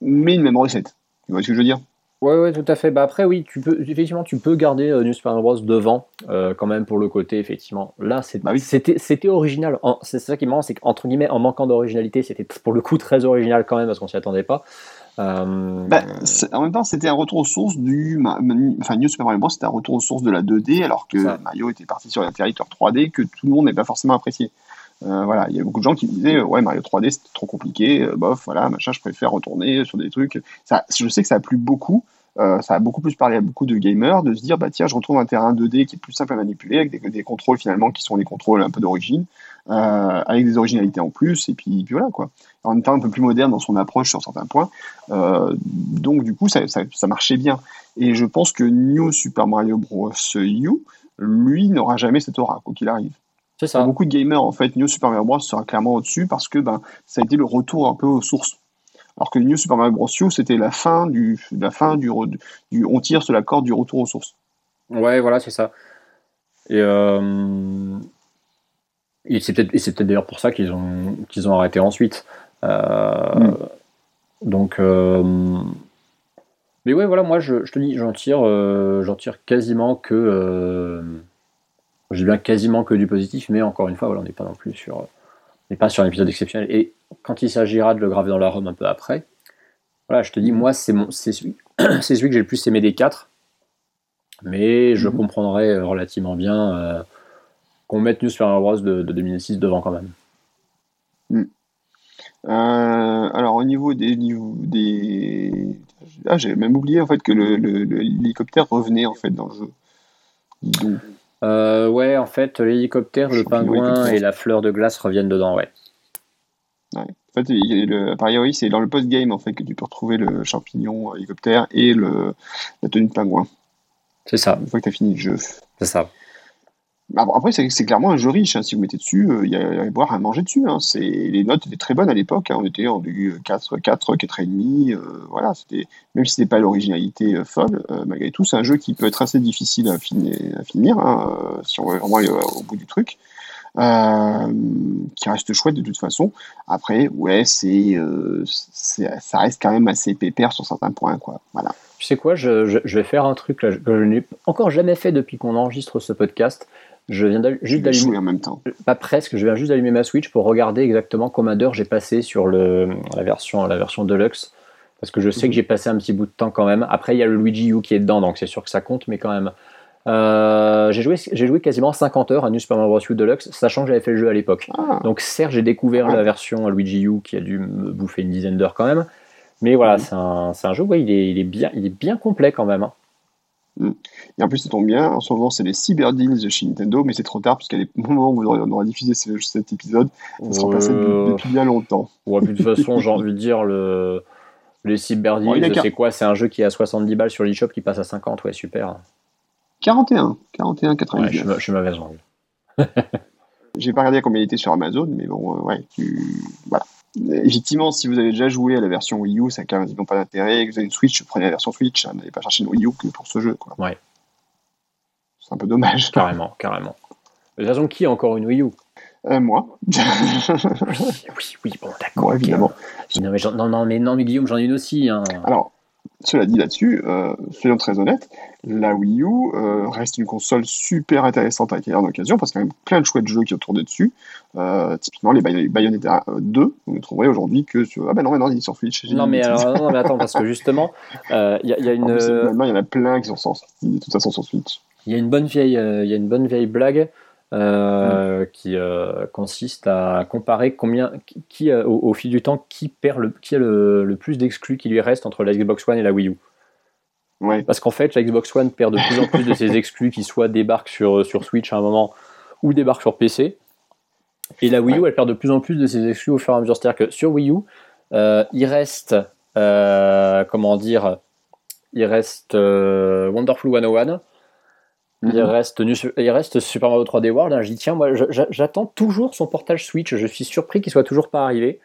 Mais une même recette. Tu vois ce que je veux dire? Ouais, ouais, tout à fait. Bah après, oui, tu peux, effectivement, tu peux garder euh, New Super Mario Bros devant, euh, quand même pour le côté, effectivement. Là, Bah oui. c'était, c'était original. C'est ça qui est marrant, c'est qu'entre guillemets, en manquant d'originalité, c'était pour le coup très original quand même parce qu'on s'y attendait pas. Euh, Bah, en même temps, c'était un retour aux sources du. Enfin, New Super Mario Bros, c'était un retour aux sources de la 2D, alors que. Mario était parti sur un territoire 3D que tout le monde n'est pas forcément apprécié. Euh, voilà, il y a beaucoup de gens qui me disaient, ouais, Mario 3D, c'était trop compliqué, euh, bof, voilà, machin, je préfère retourner sur des trucs. Ça, je sais que ça a plu beaucoup. euh, ça a beaucoup plus parlé à beaucoup de gamers de se dire bah tiens je retrouve un terrain 2D qui est plus simple à manipuler avec des, des contrôles finalement qui sont les contrôles un peu d'origine avec des originalités en plus et puis, voilà quoi en même temps un peu plus moderne dans son approche sur certains points donc du coup ça, ça, ça marchait bien et je pense que New Super Mario Bros U lui n'aura jamais cette aura quoi qu'il arrive c'est pour ça. beaucoup de gamers en fait New Super Mario Bros sera clairement au-dessus parce que ben ça a été le retour un peu aux sources alors que New Super Mario Bros U c'était la fin du la fin du, on tire sur la corde du retour aux sources Ouais, voilà, c'est ça. Et, euh, et c'est peut-être, et c'est peut-être d'ailleurs pour ça qu'ils ont, qu'ils ont arrêté ensuite. Euh, Mm. Donc, euh, mais ouais, voilà, moi, je, je te dis, j'en tire, j'en tire quasiment que, je dis bien quasiment que du positif, mais encore une fois, voilà, on n'est pas non plus sur, on n'est pas sur un épisode exceptionnel. Et quand il s'agira de le graver dans la ROM un peu après, voilà, je te dis, moi, c'est celui, que j'ai le plus aimé des quatre. Mais je Mhm. comprendrais euh, relativement bien euh, qu'on mette New Super Mario Bros de, de 2006 devant quand même. Euh, alors au niveau des niveaux des ah j'ai même oublié en fait que le- le- le- l'hélicoptère revenait en fait dans le jeu donc. Euh, ouais, en fait, l'hélicoptère, le pingouin et la fleur de glace reviennent dedans, ouais. En fait, le, a priori, c'est dans le post-game en fait que tu peux retrouver le champignon hélicoptère et le, la tenue de pingouin C'est ça, une fois que tu as fini le jeu. c'est ça. Bah, Après, c'est clairement un jeu riche. hein. Si vous mettez dessus, euh, il y, a à boire, à manger dessus. hein. C'est- Les notes étaient très bonnes à l'époque. hein. On était en du 4, 4, 4,5. Euh, voilà, même si c'était pas l'originalité euh, folle, euh, malgré tout, c'est un jeu qui peut être assez difficile à finir, à finir si on veut vraiment aller au, bout du truc. Qui reste chouette de toute façon. Après, ouais, c'est, ça reste quand même assez pépère sur certains points, quoi. Voilà. Tu sais quoi, je, vais faire un truc que je n'ai encore jamais fait depuis qu'on enregistre ce podcast. Je viens juste d'allumer, en même temps. pas presque, je viens juste d'allumer ma Switch pour regarder exactement combien d'heures j'ai passé sur le, la, version, la version Deluxe. Parce que je sais Mhm. que j'ai passé un petit bout de temps quand même. Après, il y a le Luigi U qui est dedans, donc c'est sûr que ça compte, mais quand même. Euh, j'ai joué, j'ai joué quasiment 50 heures à New Super Mario Bros. U Deluxe, sachant que j'avais fait le jeu à l'époque. Ah, Donc certes, j'ai découvert Ouais. la version Luigi U qui a dû me bouffer une dizaine d'heures quand même. Mais voilà, Mhm. c'est un, un jeu, ouais, il, est, il, est bien, il est bien complet quand même. hein. Et en plus, ça tombe bien, en ce moment, c'est les Cyber Deals de chez Nintendo, mais c'est trop tard, puisqu'à au moment où on aura, diffusé ce- cet épisode, ça sera passé depuis, depuis bien longtemps. Ouais, puis de toute façon, j'ai envie de dire, le, les Cyber Deals, c'est quoi C'est un jeu qui est à 70 balles sur l'eShop qui passe à 50, ouais, super. 41, 41, Ouais, 99. je, suis je suis mauvaise langue. J'ai pas regardé à combien il était sur Amazon, mais bon, euh, ouais, tu... voilà. Effectivement, si vous avez déjà joué à la version Wii U, ça n'a quasiment pas d'intérêt. Que vous avez une Switch, prenez la version Switch, hein, n'allez pas chercher une Wii U que pour ce jeu, quoi. Ouais. C'est un peu dommage. Carrément, carrément. De toute façon, qui a encore une Wii U? Euh, moi. Oui, oui, bon, d'accord. Bon, évidemment. Non, mais, non, non, mais non, mais Guillaume, j'en ai une aussi. Hein. Alors, cela dit là-dessus, euh, soyons très honnêtes, la Wii U euh, reste une console super intéressante à acquérir d'occasion parce qu'il y a quand même plein de chouettes jeux qui tournent dessus. Euh, typiquement, les Bay- Bayonetta euh, 2, vous ne trouverez aujourd'hui que sur. Ah ben non, mais non, il est sur Switch. Non, mais alors, non, mais attends, parce que justement, il y, a- y une. plus, maintenant, il y en a plein qui sont sortis de toute façon sur Switch. Il y a une bonne vieille, il y a une bonne vieille blague euh, qui euh, consiste à comparer combien, qui, qui, euh, au, au fil du temps, qui perd le, qui a le, le plus d'exclus qui lui reste entre la Xbox One et la Wii U. Ouais. Parce qu'en fait, la Xbox One perd de plus en plus de ses exclus qui soit débarquent sur, sur Switch à un moment ou débarquent sur PC. Et la Wii U, Ouais. elle perd de plus en plus de ses exclus au fur et à mesure. C'est-à-dire que sur Wii U, euh, il reste, comment dire, il reste Wonderful 101. Il, mhm. reste, il reste Super Mario 3D World. Hein. Tiens, moi, j'attends toujours son portage Switch. Je suis surpris qu'il soit toujours pas arrivé.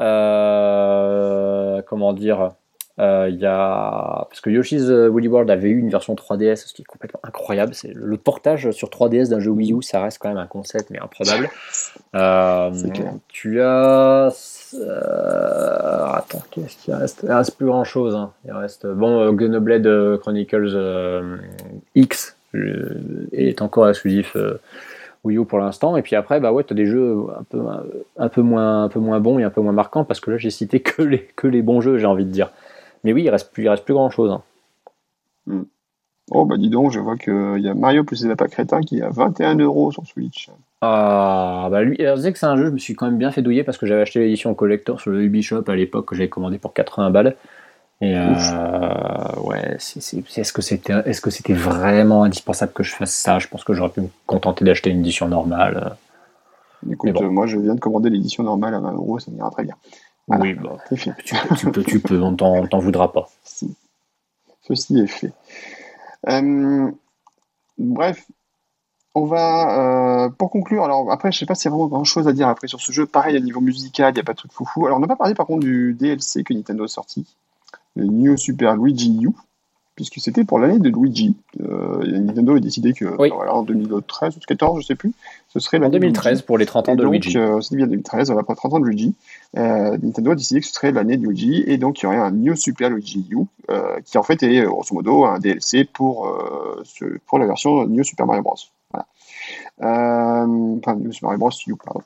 Euh, comment dire euh, il y a parce que Yoshi's Woolly World avait eu une version 3DS, ce qui est complètement incroyable. C'est le portage sur 3DS d'un jeu Wii U, ça reste quand même un concept mais improbable. Euh, tu as attends, qu'est-ce qu'il reste? Il reste plus grand chose. Hein. Il reste bon Gunblade Chronicles X est encore exclusif Wii U pour l'instant. Et puis après, bah ouais, tu as des jeux un peu, un, peu moins, un peu moins bons et un peu moins marquants parce que là, j'ai cité que les, que les bons jeux, j'ai envie de dire. Mais oui, il reste plus, il reste plus grand chose. Hein. Hmm. Oh bah dis donc, je vois qu'il y a Mario plus les lapins crétins qui est à 21 euros sur Switch. Ah bah lui, je sais que c'est un jeu, je me suis quand même bien fait douiller parce que j'avais acheté l'édition collector sur le Ubisoft à l'époque que j'avais commandé pour 80 balles. Et euh, ouais, est-ce que c'était est-ce que c'était vraiment indispensable que je fasse ça? Je pense que j'aurais pu me contenter d'acheter une édition normale. Écoute, moi je viens de commander l'édition normale à 20 euros, ça m'ira très bien. Oui, bah, tu, peux, tu peux, on t'en voudra pas. Ceci est fait. Euh, bref, on va, euh, pour conclure, alors après, je sais pas s'il y a vraiment grand chose à dire après sur ce jeu. Pareil, à niveau musical, il n'y a pas de truc foufou. Alors, on n'a pas parlé par contre du DLC que Nintendo a sorti New Super Luigi U, puisque c'était pour l'année de Luigi. Euh, Nintendo a décidé que en 2013 ou 2014, je sais plus, ce serait l'année 2013 pour les 30 ans de donc, Luigi. Euh, c'était bien 2013, après 30 ans de Luigi. Euh, Nintendo a décidé que ce serait l'année de Luigi, et donc il y aurait un New Super Luigi U, qui en fait est grosso modo un DLC pour, pour la version New Super Mario Bros. Voilà. enfin, New Super Mario Bros. U, pardon.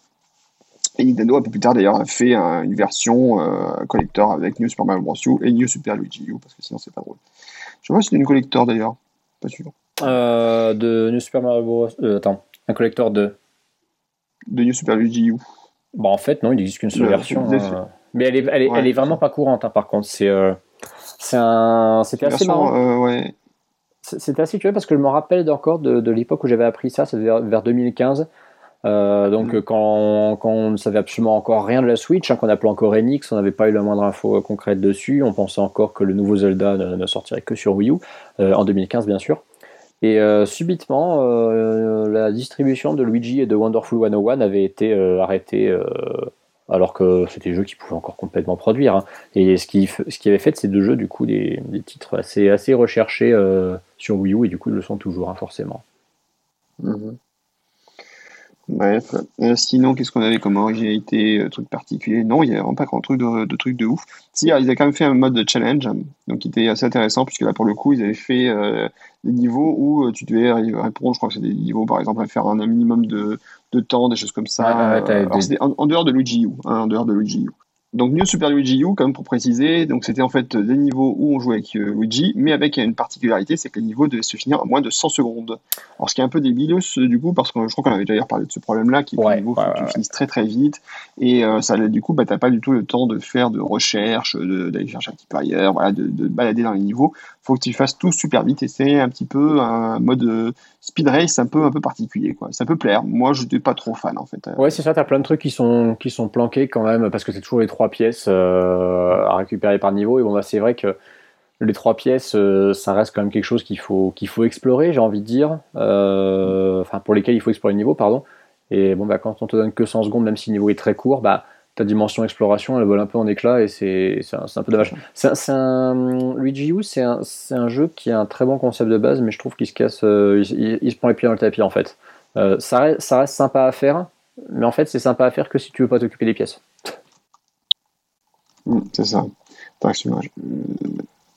Et Nintendo, un peu plus tard d'ailleurs, a fait une version euh, collector avec New Super Mario Bros. U et New Super Luigi U, parce que sinon c'est pas drôle. Je pas si c'est une collector d'ailleurs, pas sûr. Euh, de New Super Mario Bros. Euh, attends, un collector de. De New Super Luigi U. Bah en fait, non, il n'existe qu'une seule version. Mais elle est, elle est, elle est vraiment pas courante, hein, par contre. C'est un. C'était assez marrant. ouais. C'était assez curieux parce que je me rappelle encore de, de l'époque où j'avais appris ça, c'était vers 2015. Euh, donc mm. quand, quand, on ne savait absolument encore rien de la Switch, hein, qu'on appelait encore Enix, on n'avait pas eu la moindre info concrète dessus, on pensait encore que le nouveau Zelda ne, sortirait que sur Wii U, euh, en 2015 bien sûr. Et euh, subitement, la distribution de Luigi et de Wonderful 101 avait été arrêtée alors que c'était des jeux qui pouvaient encore complètement produire. Hein. Et ce qui, ce qui avait fait de ces deux jeux, du coup, des, des titres assez, assez recherchés sur Wii U, et du coup, ils le sont toujours, hein, forcément. Mm-hmm. Bref. Euh, sinon, qu'est-ce qu'on avait comme originalité, euh, truc particulier? Non, il n'y a vraiment pas grand truc de, de truc de ouf. Si, ils avaient quand même fait un mode de challenge, donc qui était assez intéressant, puisque là, pour le coup, ils avaient fait euh, des niveaux où tu devais répondre, je crois que c'est des niveaux, par exemple, à faire un, minimum de, de temps, des choses comme ça. en, dehors de Luigi U, hein, en dehors de Luigi U. Donc New Super Luigi U, comme pour préciser, donc c'était en fait des niveaux où on jouait avec euh, Luigi, mais avec une particularité, c'est que les niveaux devaient se finir en moins de 100 secondes. Alors ce qui est un peu débileux du coup, parce que je crois qu'on avait d'ailleurs parlé de ce problème-là, qui est ouais, que les niveaux finissent très très vite, et euh, ça du coup, bah, t'as pas du tout le temps de faire de recherche, d'aller chercher un petit peu ailleurs, voilà, de, de balader dans les niveaux. Faut que tu fasses tout super vite, et c'est un petit peu un mode euh, speed race un peu un peu particulier, quoi. Ça peut plaire. Moi, je n'étais pas trop fan en fait. Ouais, c'est ça. T'as plein de trucs qui sont qui sont planqués quand même, parce que c'est toujours les trois pièces euh, à récupérer par niveau. Et bon, bah, c'est vrai que les trois pièces, euh, ça reste quand même quelque chose qu'il faut, qu'il faut explorer, j'ai envie de dire. Enfin, pour lesquels il faut explorer le niveau, pardon. Et bon, bah, quand on te donne que 100 secondes, même si le niveau est très court, bah, ta dimension exploration, elle vole un peu en éclat et c'est un, un, peu dommage. Un, Luigi U, c'est un, un, jeu qui a un très bon concept de base, mais je trouve qu'il se casse, il, il, se prend les pieds dans le tapis en fait. ça, reste, ça reste sympa à faire, mais en fait, c'est sympa à faire que si tu veux pas t'occuper des pièces. Mm, c'est ça.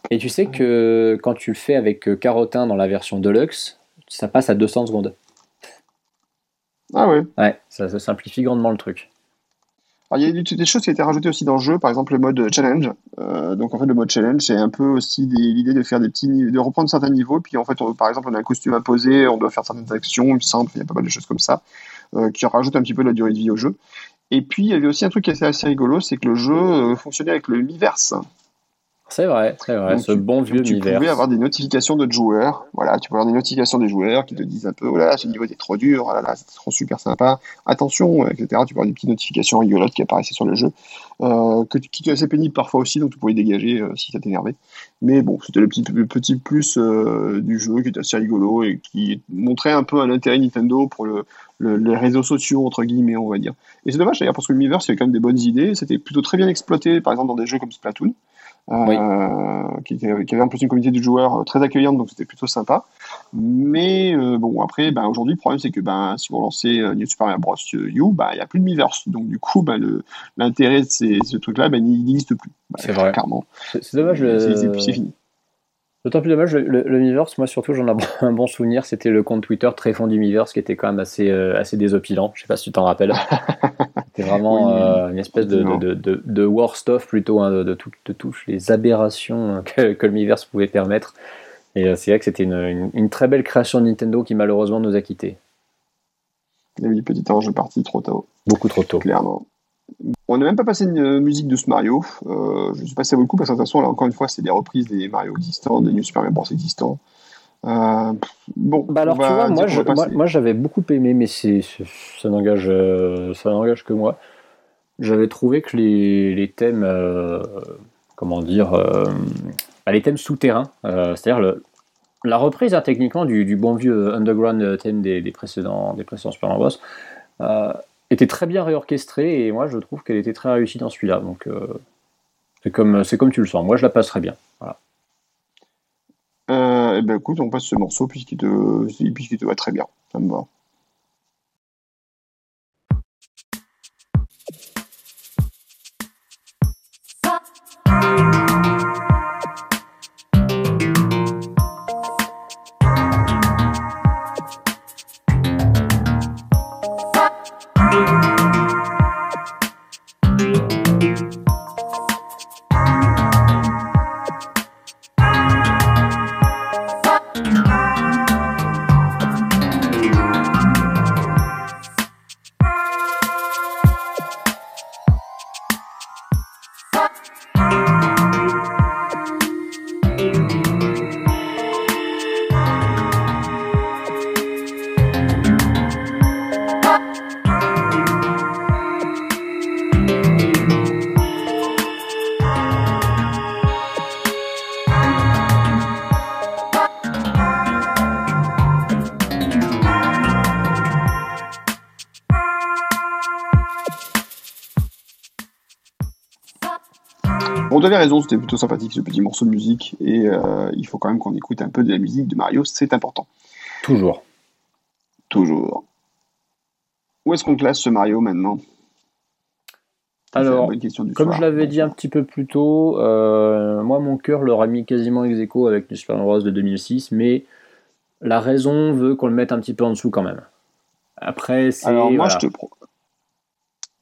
Et tu sais que quand tu le fais avec euh, Carotin dans la version Deluxe, ça passe à 200 secondes. Ah ouais Ouais, ça, simplifie grandement le truc. Il y a des choses qui ont été rajoutées aussi dans le jeu, par exemple le mode challenge. Euh, donc en fait le mode challenge c'est un peu aussi l'idée de faire des petits de reprendre certains niveaux, puis en fait par exemple on a un costume à poser, on doit faire certaines actions, il il y a pas mal de choses comme ça, euh, qui rajoutent un petit peu de la durée de vie au jeu. Et puis, il y avait aussi un truc qui était assez rigolo, c'est que le jeu euh, fonctionnait avec le Miiverse. C'est vrai, c'est vrai, ce bon vieux Tu Miiverse. pouvais avoir des notifications de joueurs. Voilà, tu pouvais avoir des notifications des joueurs qui te disent un peu, oh là là, ce niveau était trop dur, oh là là, c'était trop super sympa, attention, etc. Tu peux avoir des petites notifications rigolotes qui apparaissaient sur le jeu, euh, que, tu- qui étaient assez pénibles parfois aussi, donc tu pouvais dégager euh, si ça t'énervait. Mais bon, c'était le petit, le petit plus euh, du jeu qui était assez rigolo et qui montrait un peu un intérêt Nintendo pour le, le- les réseaux sociaux, entre guillemets, on va dire. Et c'est dommage d'ailleurs parce que y avait quand même des bonnes idées, c'était plutôt très bien exploité, par exemple dans des jeux comme Splatoon. Euh, qui, était- qui avait en plus une communauté de joueurs euh, très accueillante, donc c'était plutôt sympa. Mais euh, bon, après, ben, aujourd'hui, le problème, c'est que ben, si vous lancez New Super Mario Bros. U, ben, il n'y a plus de Miiverse. Donc, du coup, ben, l'intérêt de ces, ce truc-là, ben, il n'existe plus. Ben, C'est vrai. Clairement. C'est dommage. c'est fini. D'autant plus dommage, le, le, le Miiverse, moi surtout, j'en ai un bon souvenir, c'était le compte Twitter très fond du Miiverse qui était quand même assez, euh, assez désopilant. Je sais pas si tu t'en rappelles. C'était vraiment Oui, euh, une espèce de, de, de, de war stuff plutôt, hein, de, de, tout- de toutes les aberrations que, que le Miiverse pouvait permettre. Et euh, c'est vrai que c'était une, une, une très belle création de Nintendo qui malheureusement nous a quittés. Et oui, petit ange parti trop tôt, Beaucoup trop tôt. clairement. On n'a même pas passé une euh, musique de ce Mario. Euh, je ne sais pas si ça vaut le coup, parce que de toute façon, là, encore une fois, c'est des reprises des Mario existants, des New Super Mario Bros. existants. Euh, bon, Bah alors tu vois, moi, je- moi, j'avais beaucoup aimé, mais c'est, ça n'engage, ça n'engage que moi. J'avais trouvé que les, les thèmes, euh, comment dire, bah, les thèmes souterrains, c'est-à-dire le- la reprise hein, techniquement du, du bon vieux underground thème des, des précédents, des précédents Super Mario Bros. Était très bien réorchestrée et moi je trouve qu'elle était très réussie dans celui-là. Donc euh, c'est comme, comme tu le sens. Moi je la passerai bien. Voilà. Euh, eh ben écoute, on passe ce morceau puisqu'il te, te va très bien. Ça me va. Raison, c'était plutôt sympathique ce petit morceau de musique et euh, il faut quand même qu'on écoute un peu de la musique de Mario, c'est important. Toujours. Toujours. Où est-ce qu'on classe ce Mario maintenant? Alors, Comme soir. je l'avais dit un petit peu plus tôt, euh, moi mon cœur l'aurait mis quasiment ex aequo avec le Super Mario Bros de 2006, mais la raison veut qu'on le mette un petit peu en dessous quand même. Après, c'est. Alors moi, voilà. je te pro-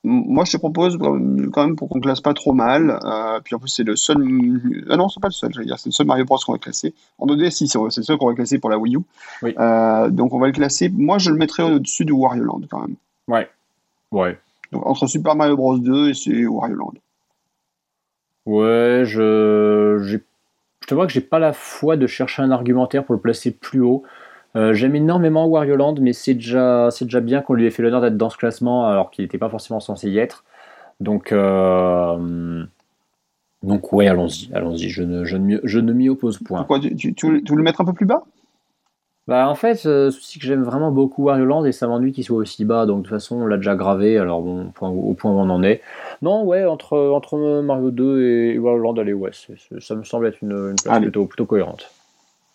moi je te propose quand même pour qu'on classe pas trop mal. euh, puis en plus c'est le seul. Ah non, c'est pas le seul. J'allais dire c'est le seul Mario Bros qu'on va classer. En 2D, si c'est le seul qu'on va classer pour la Wii U. Oui. Euh, donc on va le classer. Moi je le mettrais au-dessus de Wario Land quand même. Ouais. Ouais. Donc entre Super Mario Bros 2 et Wario Land. Ouais, je. Je te vois que j'ai pas la foi de chercher un argumentaire pour le placer plus haut. Euh, J'aime énormément Wario Land, mais c'est déjà, c'est déjà bien qu'on lui ait fait l'honneur d'être dans ce classement alors qu'il n'était pas forcément censé y être. Donc, euh, donc ouais, allons-y, allons-y. Je ne, je ne m'y- je ne m'y oppose point. Pourquoi tu, tu, tu veux le mettre un peu plus bas? Bah en fait, euh, souci que j'aime vraiment beaucoup Wario Land et ça m'ennuie qu'il soit aussi bas. Donc de toute façon, on l'a déjà gravé. Alors bon, au point, au point où on en est. Non, ouais, entre, entre Mario 2 et Wario Land, allez, ouais, c'est- c'est- ça me semble être une, une place plutôt cohérente.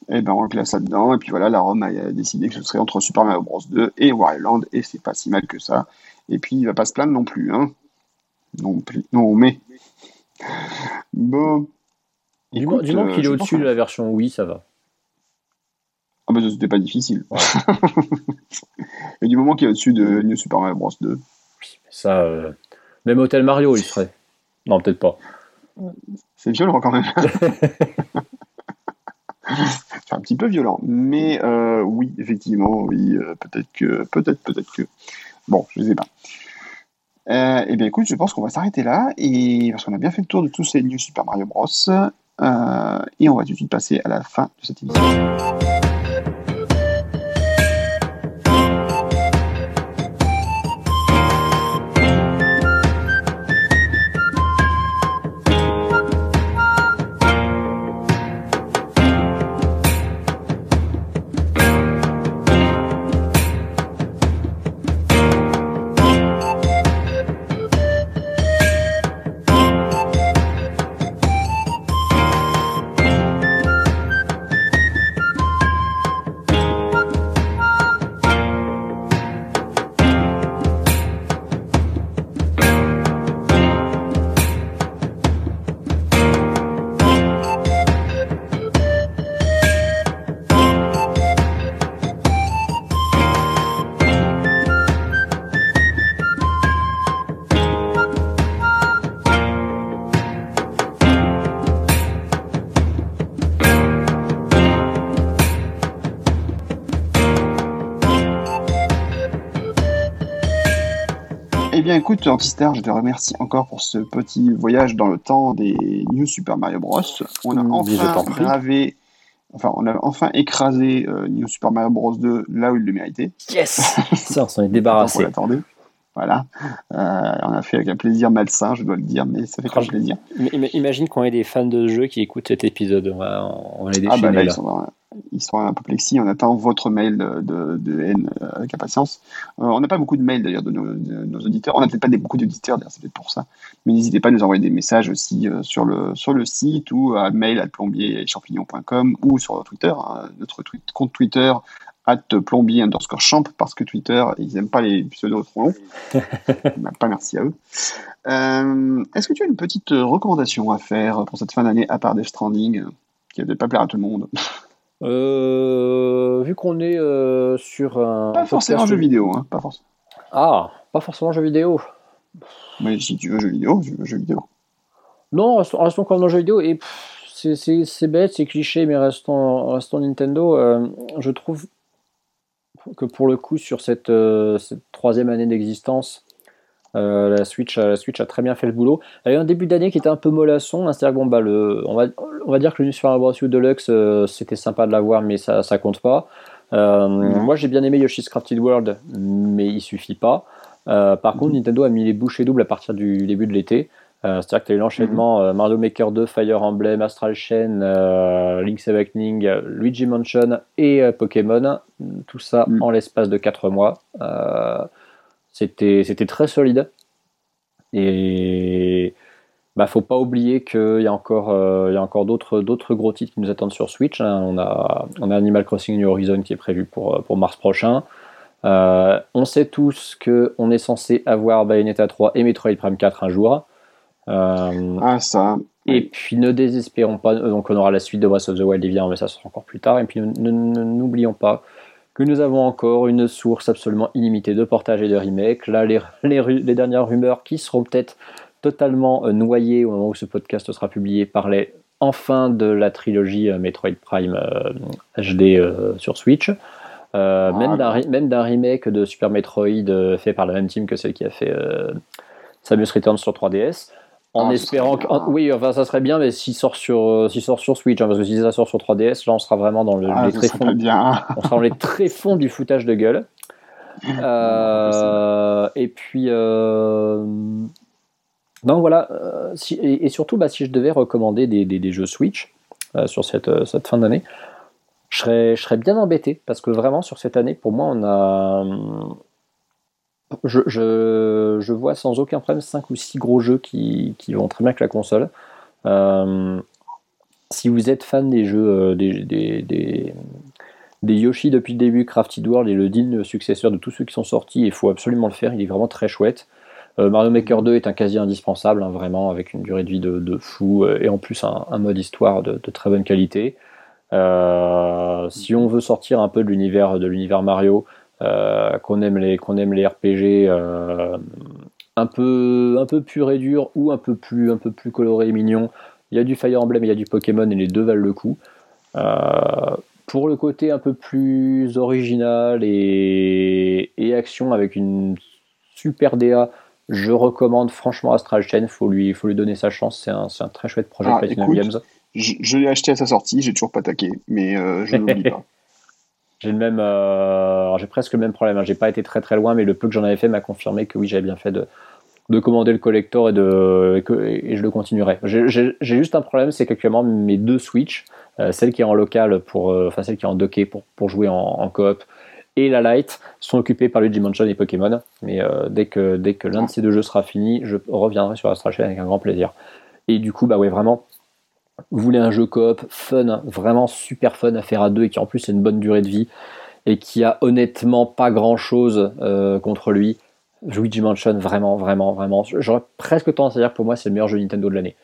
Eh ben on le classe là-dedans. Et puis voilà, la Rome a décidé que ce serait entre Super Mario Bros 2 et Wario. Et c'est pas si mal que ça. Et puis il va pas se plaindre non plus. Hein. Non plus. Non mais. Bon. Du, moment euh, qu'il est au-dessus de la version oui, ça va. Ah bah c'était pas difficile. Et du moment qu'il est au-dessus de New Super Mario Bros 2. Ça, euh, même Hotel Mario, il serait. Non, peut-être pas. C'est violent quand même. C'est un petit peu violent. Mais euh, oui, effectivement, oui, euh, peut-être que. Peut-être, peut-être que. Bon, je sais pas. Euh, eh bien écoute, je pense qu'on va s'arrêter là. Et parce qu'on a bien fait le tour de tous ces New Super Mario Bros. et on va tout de suite passer à la fin de cette émission. Écoute, Antistar, je te remercie encore pour ce petit voyage dans le temps des New Super Mario Bros. On a mmh, enfin gravé, enfin, on a enfin écrasé euh, New Super Mario Bros. 2 là où il le méritait. Yes Ça, on s'en est débarrassé. Voilà. Euh, on a fait avec un plaisir malsain, je dois le dire, mais ça fait quand même plaisir. Imagine qu'on ait des fans de jeux qui écoutent cet épisode. On va, on va les déchaîner. Ah bah là, Ils, sont, ils sont apoplexie. On attend votre mail de, de, haine euh, avec impatience. Euh, on n'a pas beaucoup de mails d'ailleurs de, nos, auditeurs. On n'a peut-être pas des, beaucoup d'auditeurs, d'ailleurs, c'est peut-être pour ça. Mais n'hésitez pas à nous envoyer des messages aussi sur, le, sur le site ou à mail à ou sur Twitter. Hein. notre compte Twitter at plombier underscore champ parce que Twitter, ils n'aiment pas les pseudos trop longs. Bah, pas merci à eux. Euh, est-ce que tu as une petite recommandation à faire pour cette fin d'année à part Death Stranding qui ne pas plaire à tout le monde? Euh, Vu qu'on est euh, sur un. Pas forcément jeu vidéo, hein, pas forcément. Ah, pas forcément jeu vidéo. Mais si tu veux jeu vidéo, tu veux jeu vidéo. Non, restons, restons comme dans jeu vidéo et c'est bête, c'est cliché, mais restons, restons Nintendo. je trouve que pour le coup, sur cette, euh, troisième année d'existence, euh, la, Switch, la Switch a très bien fait le boulot. Elle a eu un début d'année qui était un peu mollasson. Hein, c'est-à-dire bon, bah, le, on, va, on va dire que le New Super Bros. U Deluxe, euh, c'était sympa de l'avoir, mais ça, ça compte pas. Moi, j'ai bien aimé Yoshi's Crafted World, mais il suffit pas. par contre, Nintendo a mis les bouchées doubles à partir du début de l'été. Euh, c'est-à-dire que tu as eu l'enchaînement mhm. euh, Mario Maker 2, Fire Emblem, Astral Chain, euh, Link's Awakening, Luigi Mansion et Pokémon. Tout ça mhm. en l'espace de 4 mois. C'était très solide. Et bah, faut pas oublier qu'il y a encore, encore d'autres, gros titres qui nous attendent sur Switch. Hein. On, a, on a Animal Crossing New Horizon qui est prévu pour, pour mars prochain. on sait tous qu'on est censé avoir Bayonetta 3 et Metroid Prime 4 un jour. Euh, ah, ça. Et puis ne désespérons pas, donc on aura la suite de Breath of the Wild évidemment, mais ça sera encore plus tard. Et puis n'oublions pas que nous avons encore une source absolument illimitée de portage et de remake. Là, les, les, dernières rumeurs qui seront peut-être totalement euh, noyées au moment où ce podcast sera publié parlaient enfin de la trilogie euh, Metroid Prime HD sur Switch. Ah, même d'un remake de Super Metroid fait par la même team que celle qui a fait Samus Returns sur 3DS. En ah, espérant que. Oui, enfin, ça serait bien, mais s'il sort sur, euh, sort sur Switch, hein, parce que si ça sort sur 3DS, là, on sera vraiment dans le, ah, les tréfonds. Bien. on sera dans les tréfonds du foutage de gueule. Euh, et puis. Euh... Donc voilà. Euh, et, surtout, bah, si je devais recommander des, des, des jeux Switch sur cette, cette fin d'année, je serais, je serais bien embêté, parce que vraiment, sur cette année, pour moi, on a je, vois sans aucun problème 5 ou 6 gros jeux qui, vont très bien avec la console. Euh, si vous êtes fan des jeux euh, des, Yoshi depuis le début, Crafted World est le digne successeur de tous ceux qui sont sortis, il faut absolument le faire, il est vraiment très chouette. Euh, Mario Maker 2 est un quasi indispensable, hein, vraiment, avec une durée de vie de, fou et en plus un, mode histoire de, très bonne qualité. si on veut sortir un peu de l'univers de l'univers Mario, qu'on aime les qu'on aime les RPG euh, un peu un peu pur et dur ou un peu plus un peu plus coloré et mignon. Il y a du Fire Emblem, il y a du Pokémon et les deux valent le coup. Euh, pour le côté un peu plus original et, et action avec une super DA, je recommande franchement Astral Chain. Faut lui, faut lui donner sa chance. C'est un, un, très chouette projet ah, Games. Je, l'ai acheté à sa sortie, j'ai toujours pas taqué, mais je ne l'oublie pas. J'ai le même, j'ai presque le même problème. Hein. J'ai pas été très très loin, mais le peu que j'en avais fait m'a confirmé que oui, j'avais bien fait de, de commander le collector et, de, et, je le continuerai. J'ai juste un problème, c'est qu'actuellement mes deux Switch, euh, celle qui est en local, pour, euh, enfin celle qui est en docké pour, pour jouer en, en coop, et la Lite sont occupées par Luigi Mansion et Pokémon. Mais euh, dès que, dès que l'un de ces deux jeux sera fini, je reviendrai sur Astral Chain avec un grand plaisir. Et du coup, bah ouais, vraiment, vous voulez un jeu coop fun, vraiment super fun à faire à deux et qui en plus a une bonne durée de vie et qui a honnêtement pas grand chose contre lui Luigi Mansion, vraiment, vraiment, vraiment. J'aurais presque tendance à dire que pour moi, c'est le meilleur jeu Nintendo de l'année.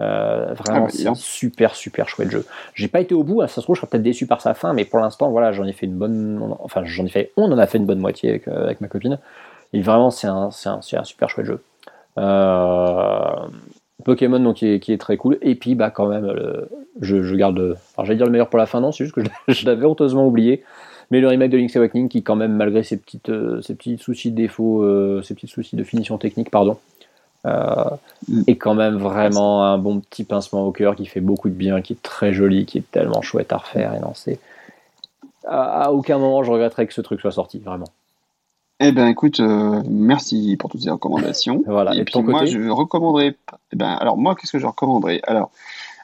Euh, vraiment, ah, c'est un super, super chouette jeu. J'ai pas été au bout, hein, ça se trouve, je serais peut-être déçu par sa fin, mais pour l'instant, voilà, j'en ai fait une bonne. Enfin, j'en ai fait. On en a fait une bonne moitié avec, euh, avec ma copine. Et vraiment, c'est un, un, un, super chouette jeu. Euh, Pokémon, donc, qui est, qui est, très cool. Et puis, bah, quand même, je, je, garde. Enfin, j'allais dire le meilleur pour la fin, non, c'est juste que je, je l'avais honteusement oublié. Mais le remake de Link's Awakening, qui quand même, malgré ses, petites, euh, ses petits soucis de défaut, euh, ses petits soucis de finition technique, pardon, euh, mm. est quand même vraiment un bon petit pincement au cœur qui fait beaucoup de bien, qui est très joli, qui est tellement chouette à refaire. Et non, c'est à, aucun moment je regretterais que ce truc soit sorti, vraiment. Eh ben écoute, merci pour toutes ces recommandations. voilà. Et, puis moi, je recommanderais. Eh ben alors moi, qu'est-ce que je recommanderais? Alors,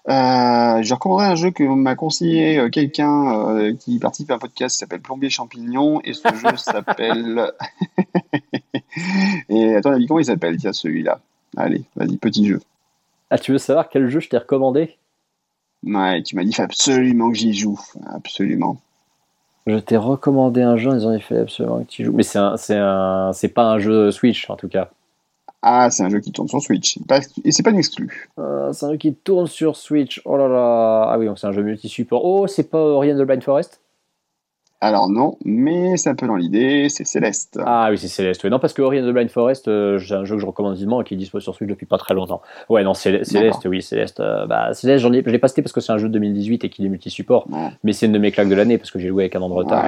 euh, je recommanderais un jeu que m'a conseillé euh, quelqu'un euh, qui participe à un podcast qui s'appelle Plombier Champignon et ce jeu s'appelle. et attends, comment il s'appelle? Tiens, celui-là. Allez, vas-y, petit jeu. Ah, tu veux savoir quel jeu je t'ai recommandé? Ouais, tu m'as dit absolument que j'y joue. Absolument. Je t'ai recommandé un jeu en disant il fallait absolument que tu joues. Mais c'est un, c'est un, c'est pas un jeu Switch en tout cas. Ah, c'est un jeu qui tourne sur Switch. Et c'est pas une exclu. Euh, c'est un jeu qui tourne sur Switch. Oh là là. Ah oui, donc c'est un jeu multi-support. Oh, c'est pas Ori and the Blind Forest alors non, mais c'est un peu dans l'idée, c'est Céleste. Ah oui, c'est Céleste. Non, parce que Ori and the Blind Forest, euh, c'est un jeu que je recommande vivement et qui est disponible sur Switch depuis pas très longtemps. Ouais, non, Céleste, oui, Céleste. Euh, bah, Céleste, j'en ai, je l'ai pas cité parce que c'est un jeu de 2018 et qu'il est multi-support. Mais c'est une de mes claques de l'année parce que j'ai joué avec un an de retard.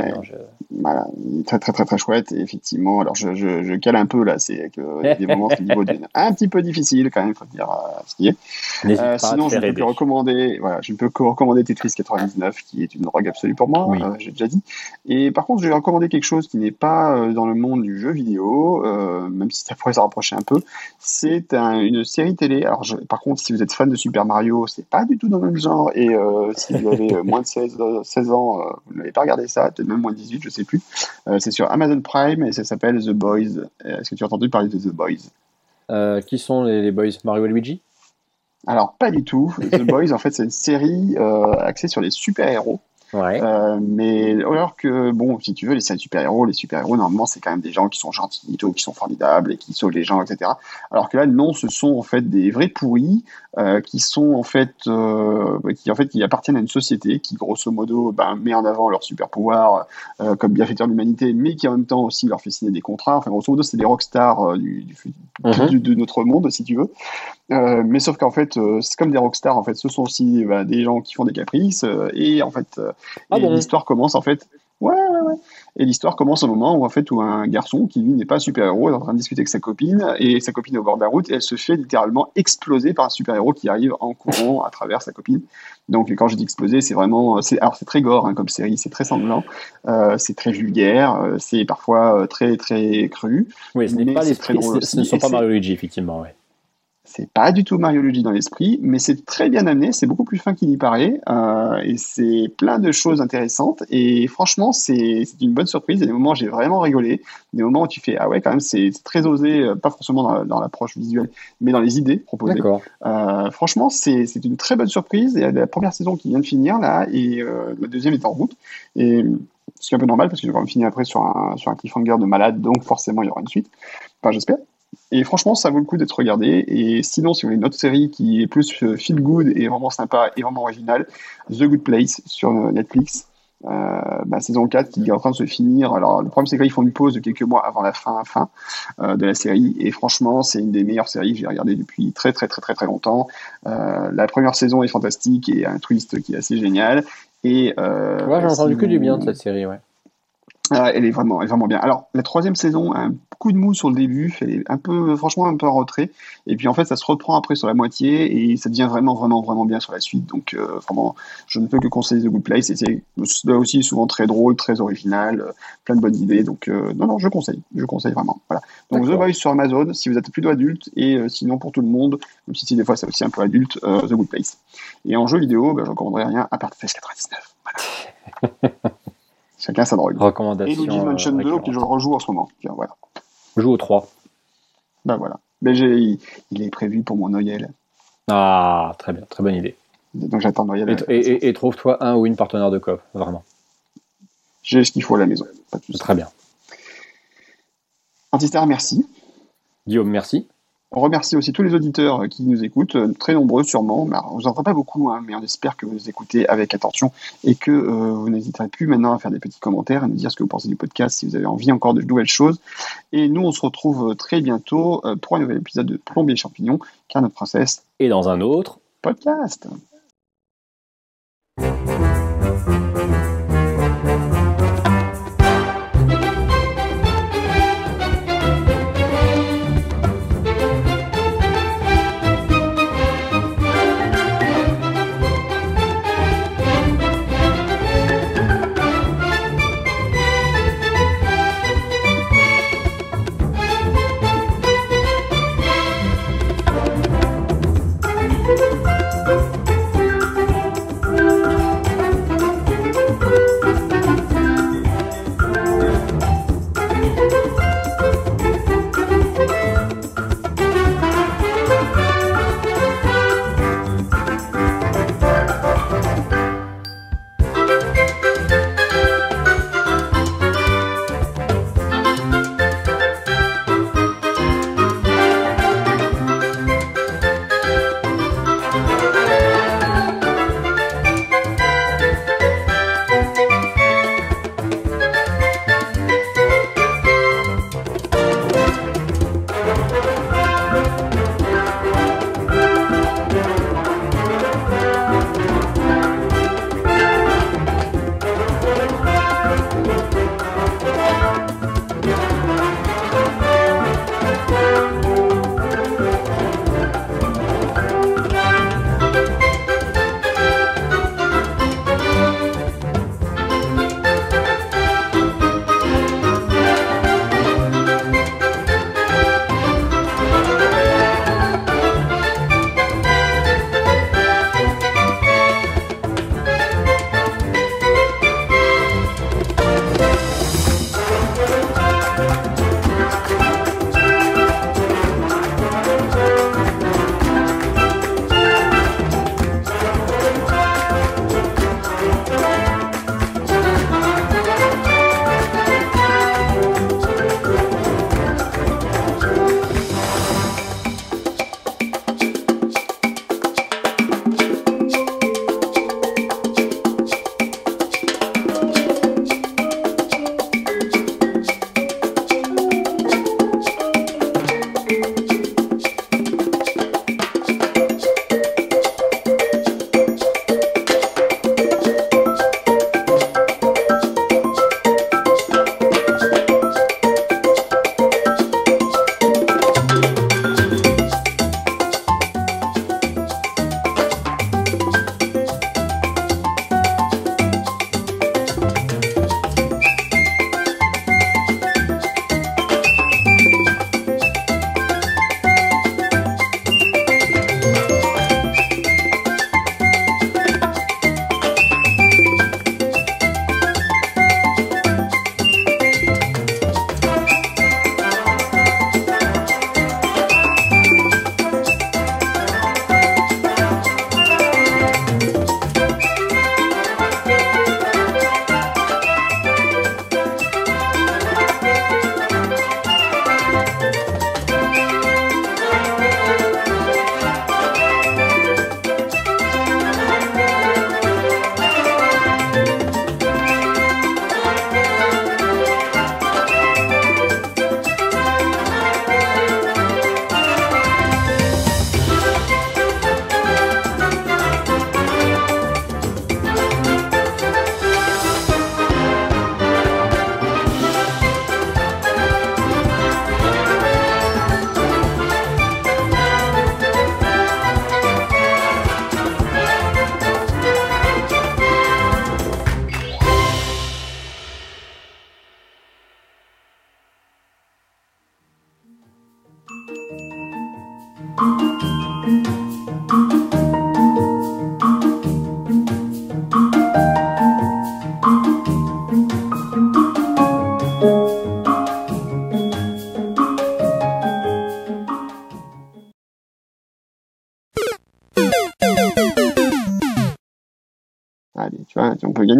Voilà, très très très très chouette. Et effectivement, alors je, je, je, cale un peu là, c'est que des moments qui niveau un petit peu difficile quand même, faut dire euh, est. sinon, je peux recommander, voilà, je peux recommander Tetris 99 qui est une drogue absolue pour moi. j'ai déjà dit. Et par contre, je vais recommander quelque chose qui n'est pas euh, dans le monde du jeu vidéo, euh, même si ça pourrait se rapprocher un peu. C'est une série télé. Alors, par contre, si vous êtes fan de Super Mario, c'est pas du tout dans le même genre. Et euh, si vous avez moins de 16, 16 ans, vous n'avez pas regardé ça, peut-être même moins de 18, je sais plus. c'est sur Amazon Prime et ça s'appelle The Boys. Est-ce que tu as entendu parler de The Boys? Qui sont les, les Boys? Mario et Luigi? Alors pas du tout. The Boys, en fait, c'est une série axée sur les super-héros. Euh, mais alors que, bon, si tu veux, les super-héros, les super-héros, normalement, c'est quand même des gens qui sont gentils, qui sont formidables et qui sauvent les gens, etc. Alors que là, non, ce sont en fait des vrais pourris euh, qui sont en fait, euh, qui en fait, qui appartiennent à une société qui, grosso modo, ben, met en avant leur super-pouvoir comme bienfaiteur de l'humanité, mais qui en même temps aussi leur fait signer des contrats. Enfin, grosso modo, c'est des rockstars du, mhm. du, de notre monde, si tu veux. mais sauf qu'en fait, c'est comme des rockstars, en fait, ce sont aussi ben, des gens qui font des caprices et en fait, ah et l'histoire commence en fait. Ouais, ouais, ouais. Et l'histoire commence au moment où en fait où un garçon qui lui n'est pas un super héros est en train de discuter avec sa copine et sa copine est au bord de la route et elle se fait littéralement exploser par un super héros qui arrive en courant à travers sa copine. Donc quand je dis exploser, c'est vraiment, c'est alors c'est très gore hein, comme série, c'est très sanglant, euh, c'est très vulgaire, euh, c'est parfois euh, très très cru. Oui, ce n'est pas les très drôle Ce ne sont pas Mario Luigi effectivement, ouais. C'est pas du tout Mario Luigi dans l'esprit, mais c'est très bien amené, c'est beaucoup plus fin qu'il y paraît, euh, et c'est plein de choses intéressantes. Et franchement, c'est une bonne surprise. Il y a des moments où j'ai vraiment rigolé, des moments où tu fais ah ouais quand même c'est très osé, euh, pas forcément dans, l'approche visuelle, mais dans les idées proposées. Euh, franchement, c'est une très bonne surprise. Il y a la première saison qui vient de finir là, et euh, la deuxième est en route. Et ce qui est un peu normal parce que vais finir après sur un, sur un cliffhanger de malade, donc forcément il y aura une suite. Enfin, j'espère. Et franchement, ça vaut le coup d'être regardé. Et sinon, si vous voulez une autre série qui est plus euh, feel good et vraiment sympa et vraiment originale, The Good Place sur euh, Netflix. Euh, bah, saison 4 qui est en train de se finir. Alors le problème c'est qu'ils font une pause de quelques mois avant la fin, fin euh, de la série et franchement c'est une des meilleures séries que j'ai regardées depuis très très très très très longtemps. Euh, la première saison est fantastique et un twist qui est assez génial. Et, ouais, j'ai entendu que du bien de cette série, ouais. Ah, elle est vraiment, elle est vraiment bien. Alors, la troisième saison a un coup de mou sur le début, est un peu, franchement, un peu en retrait. Et puis, en fait, ça se reprend après sur la moitié et ça devient vraiment, vraiment, vraiment bien sur la suite. Donc, euh, vraiment, je ne peux que conseiller The Good Place. Et c'est là aussi souvent très drôle, très original, euh, plein de bonnes idées. Donc, euh, non, non, je conseille, je conseille vraiment. Voilà. Donc, The Voice sur Amazon, si vous êtes plutôt adulte, et sinon pour tout le monde, même si des fois c'est aussi un peu adulte, The Good Place. Et en jeu vidéo, ben, je ne recommanderais rien à part FES 99. Voilà. Chacun sa drogue. Recommandation. Et Luigi's Mansion 2, que je rejoue en ce moment. Tiens, voilà. Joue au 3. Ben voilà. Mais j'ai, il est prévu pour mon Noël. Ah, très bien, très bonne idée. Donc j'attends Noël. Et, et, et, trouve-toi un ou une partenaire de coop, vraiment. J'ai ce qu'il faut à la maison. Très bien. Antistar, merci. Guillaume, merci. On remercie aussi tous les auditeurs qui nous écoutent, euh, très nombreux sûrement. on ne vous entend pas beaucoup, hein, mais on espère que vous nous écoutez avec attention et que euh, vous n'hésiterez plus maintenant à faire des petits commentaires, à nous dire ce que vous pensez du podcast, si vous avez envie encore de nouvelles choses. Et nous, on se retrouve euh, très bientôt pour un nouvel épisode de Plombier Champignon, car notre princesse. Et dans un autre podcast.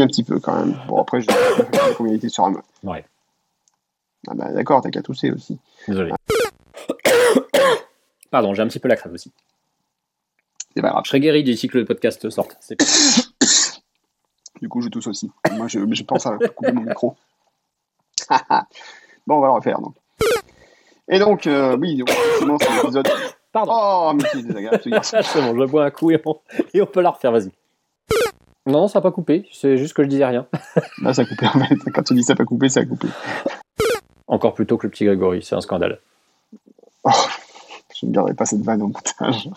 Un petit peu quand même. Bon, après, j'ai combien il était sur un. Ouais. Ah bah d'accord, t'as qu'à tousser aussi. Désolé. Pardon, j'ai un petit peu la crève aussi. C'est pas grave. Je serai guéri d'ici que le podcast sorte. Pas- Du coup, je tousse aussi. Moi, je, je pense à couper mon micro. bon, on va le refaire donc. Et donc, euh, oui, effectivement, c'est l'épisode. Pardon. Oh, mais c'est désagréable ce garçon. c'est bon, je bois un coup et on, et on peut la refaire, vas-y. Non, ça n'a pas coupé, c'est juste que je disais rien. Là, ça a coupé en fait. Quand tu dis ça n'a pas coupé, ça a coupé. Encore plus tôt que le petit Grégory, c'est un scandale. Oh, je ne garderai pas cette vanne au montage.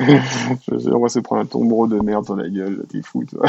je, on va se prendre un tombereau de merde dans la gueule, t'es fou, toi.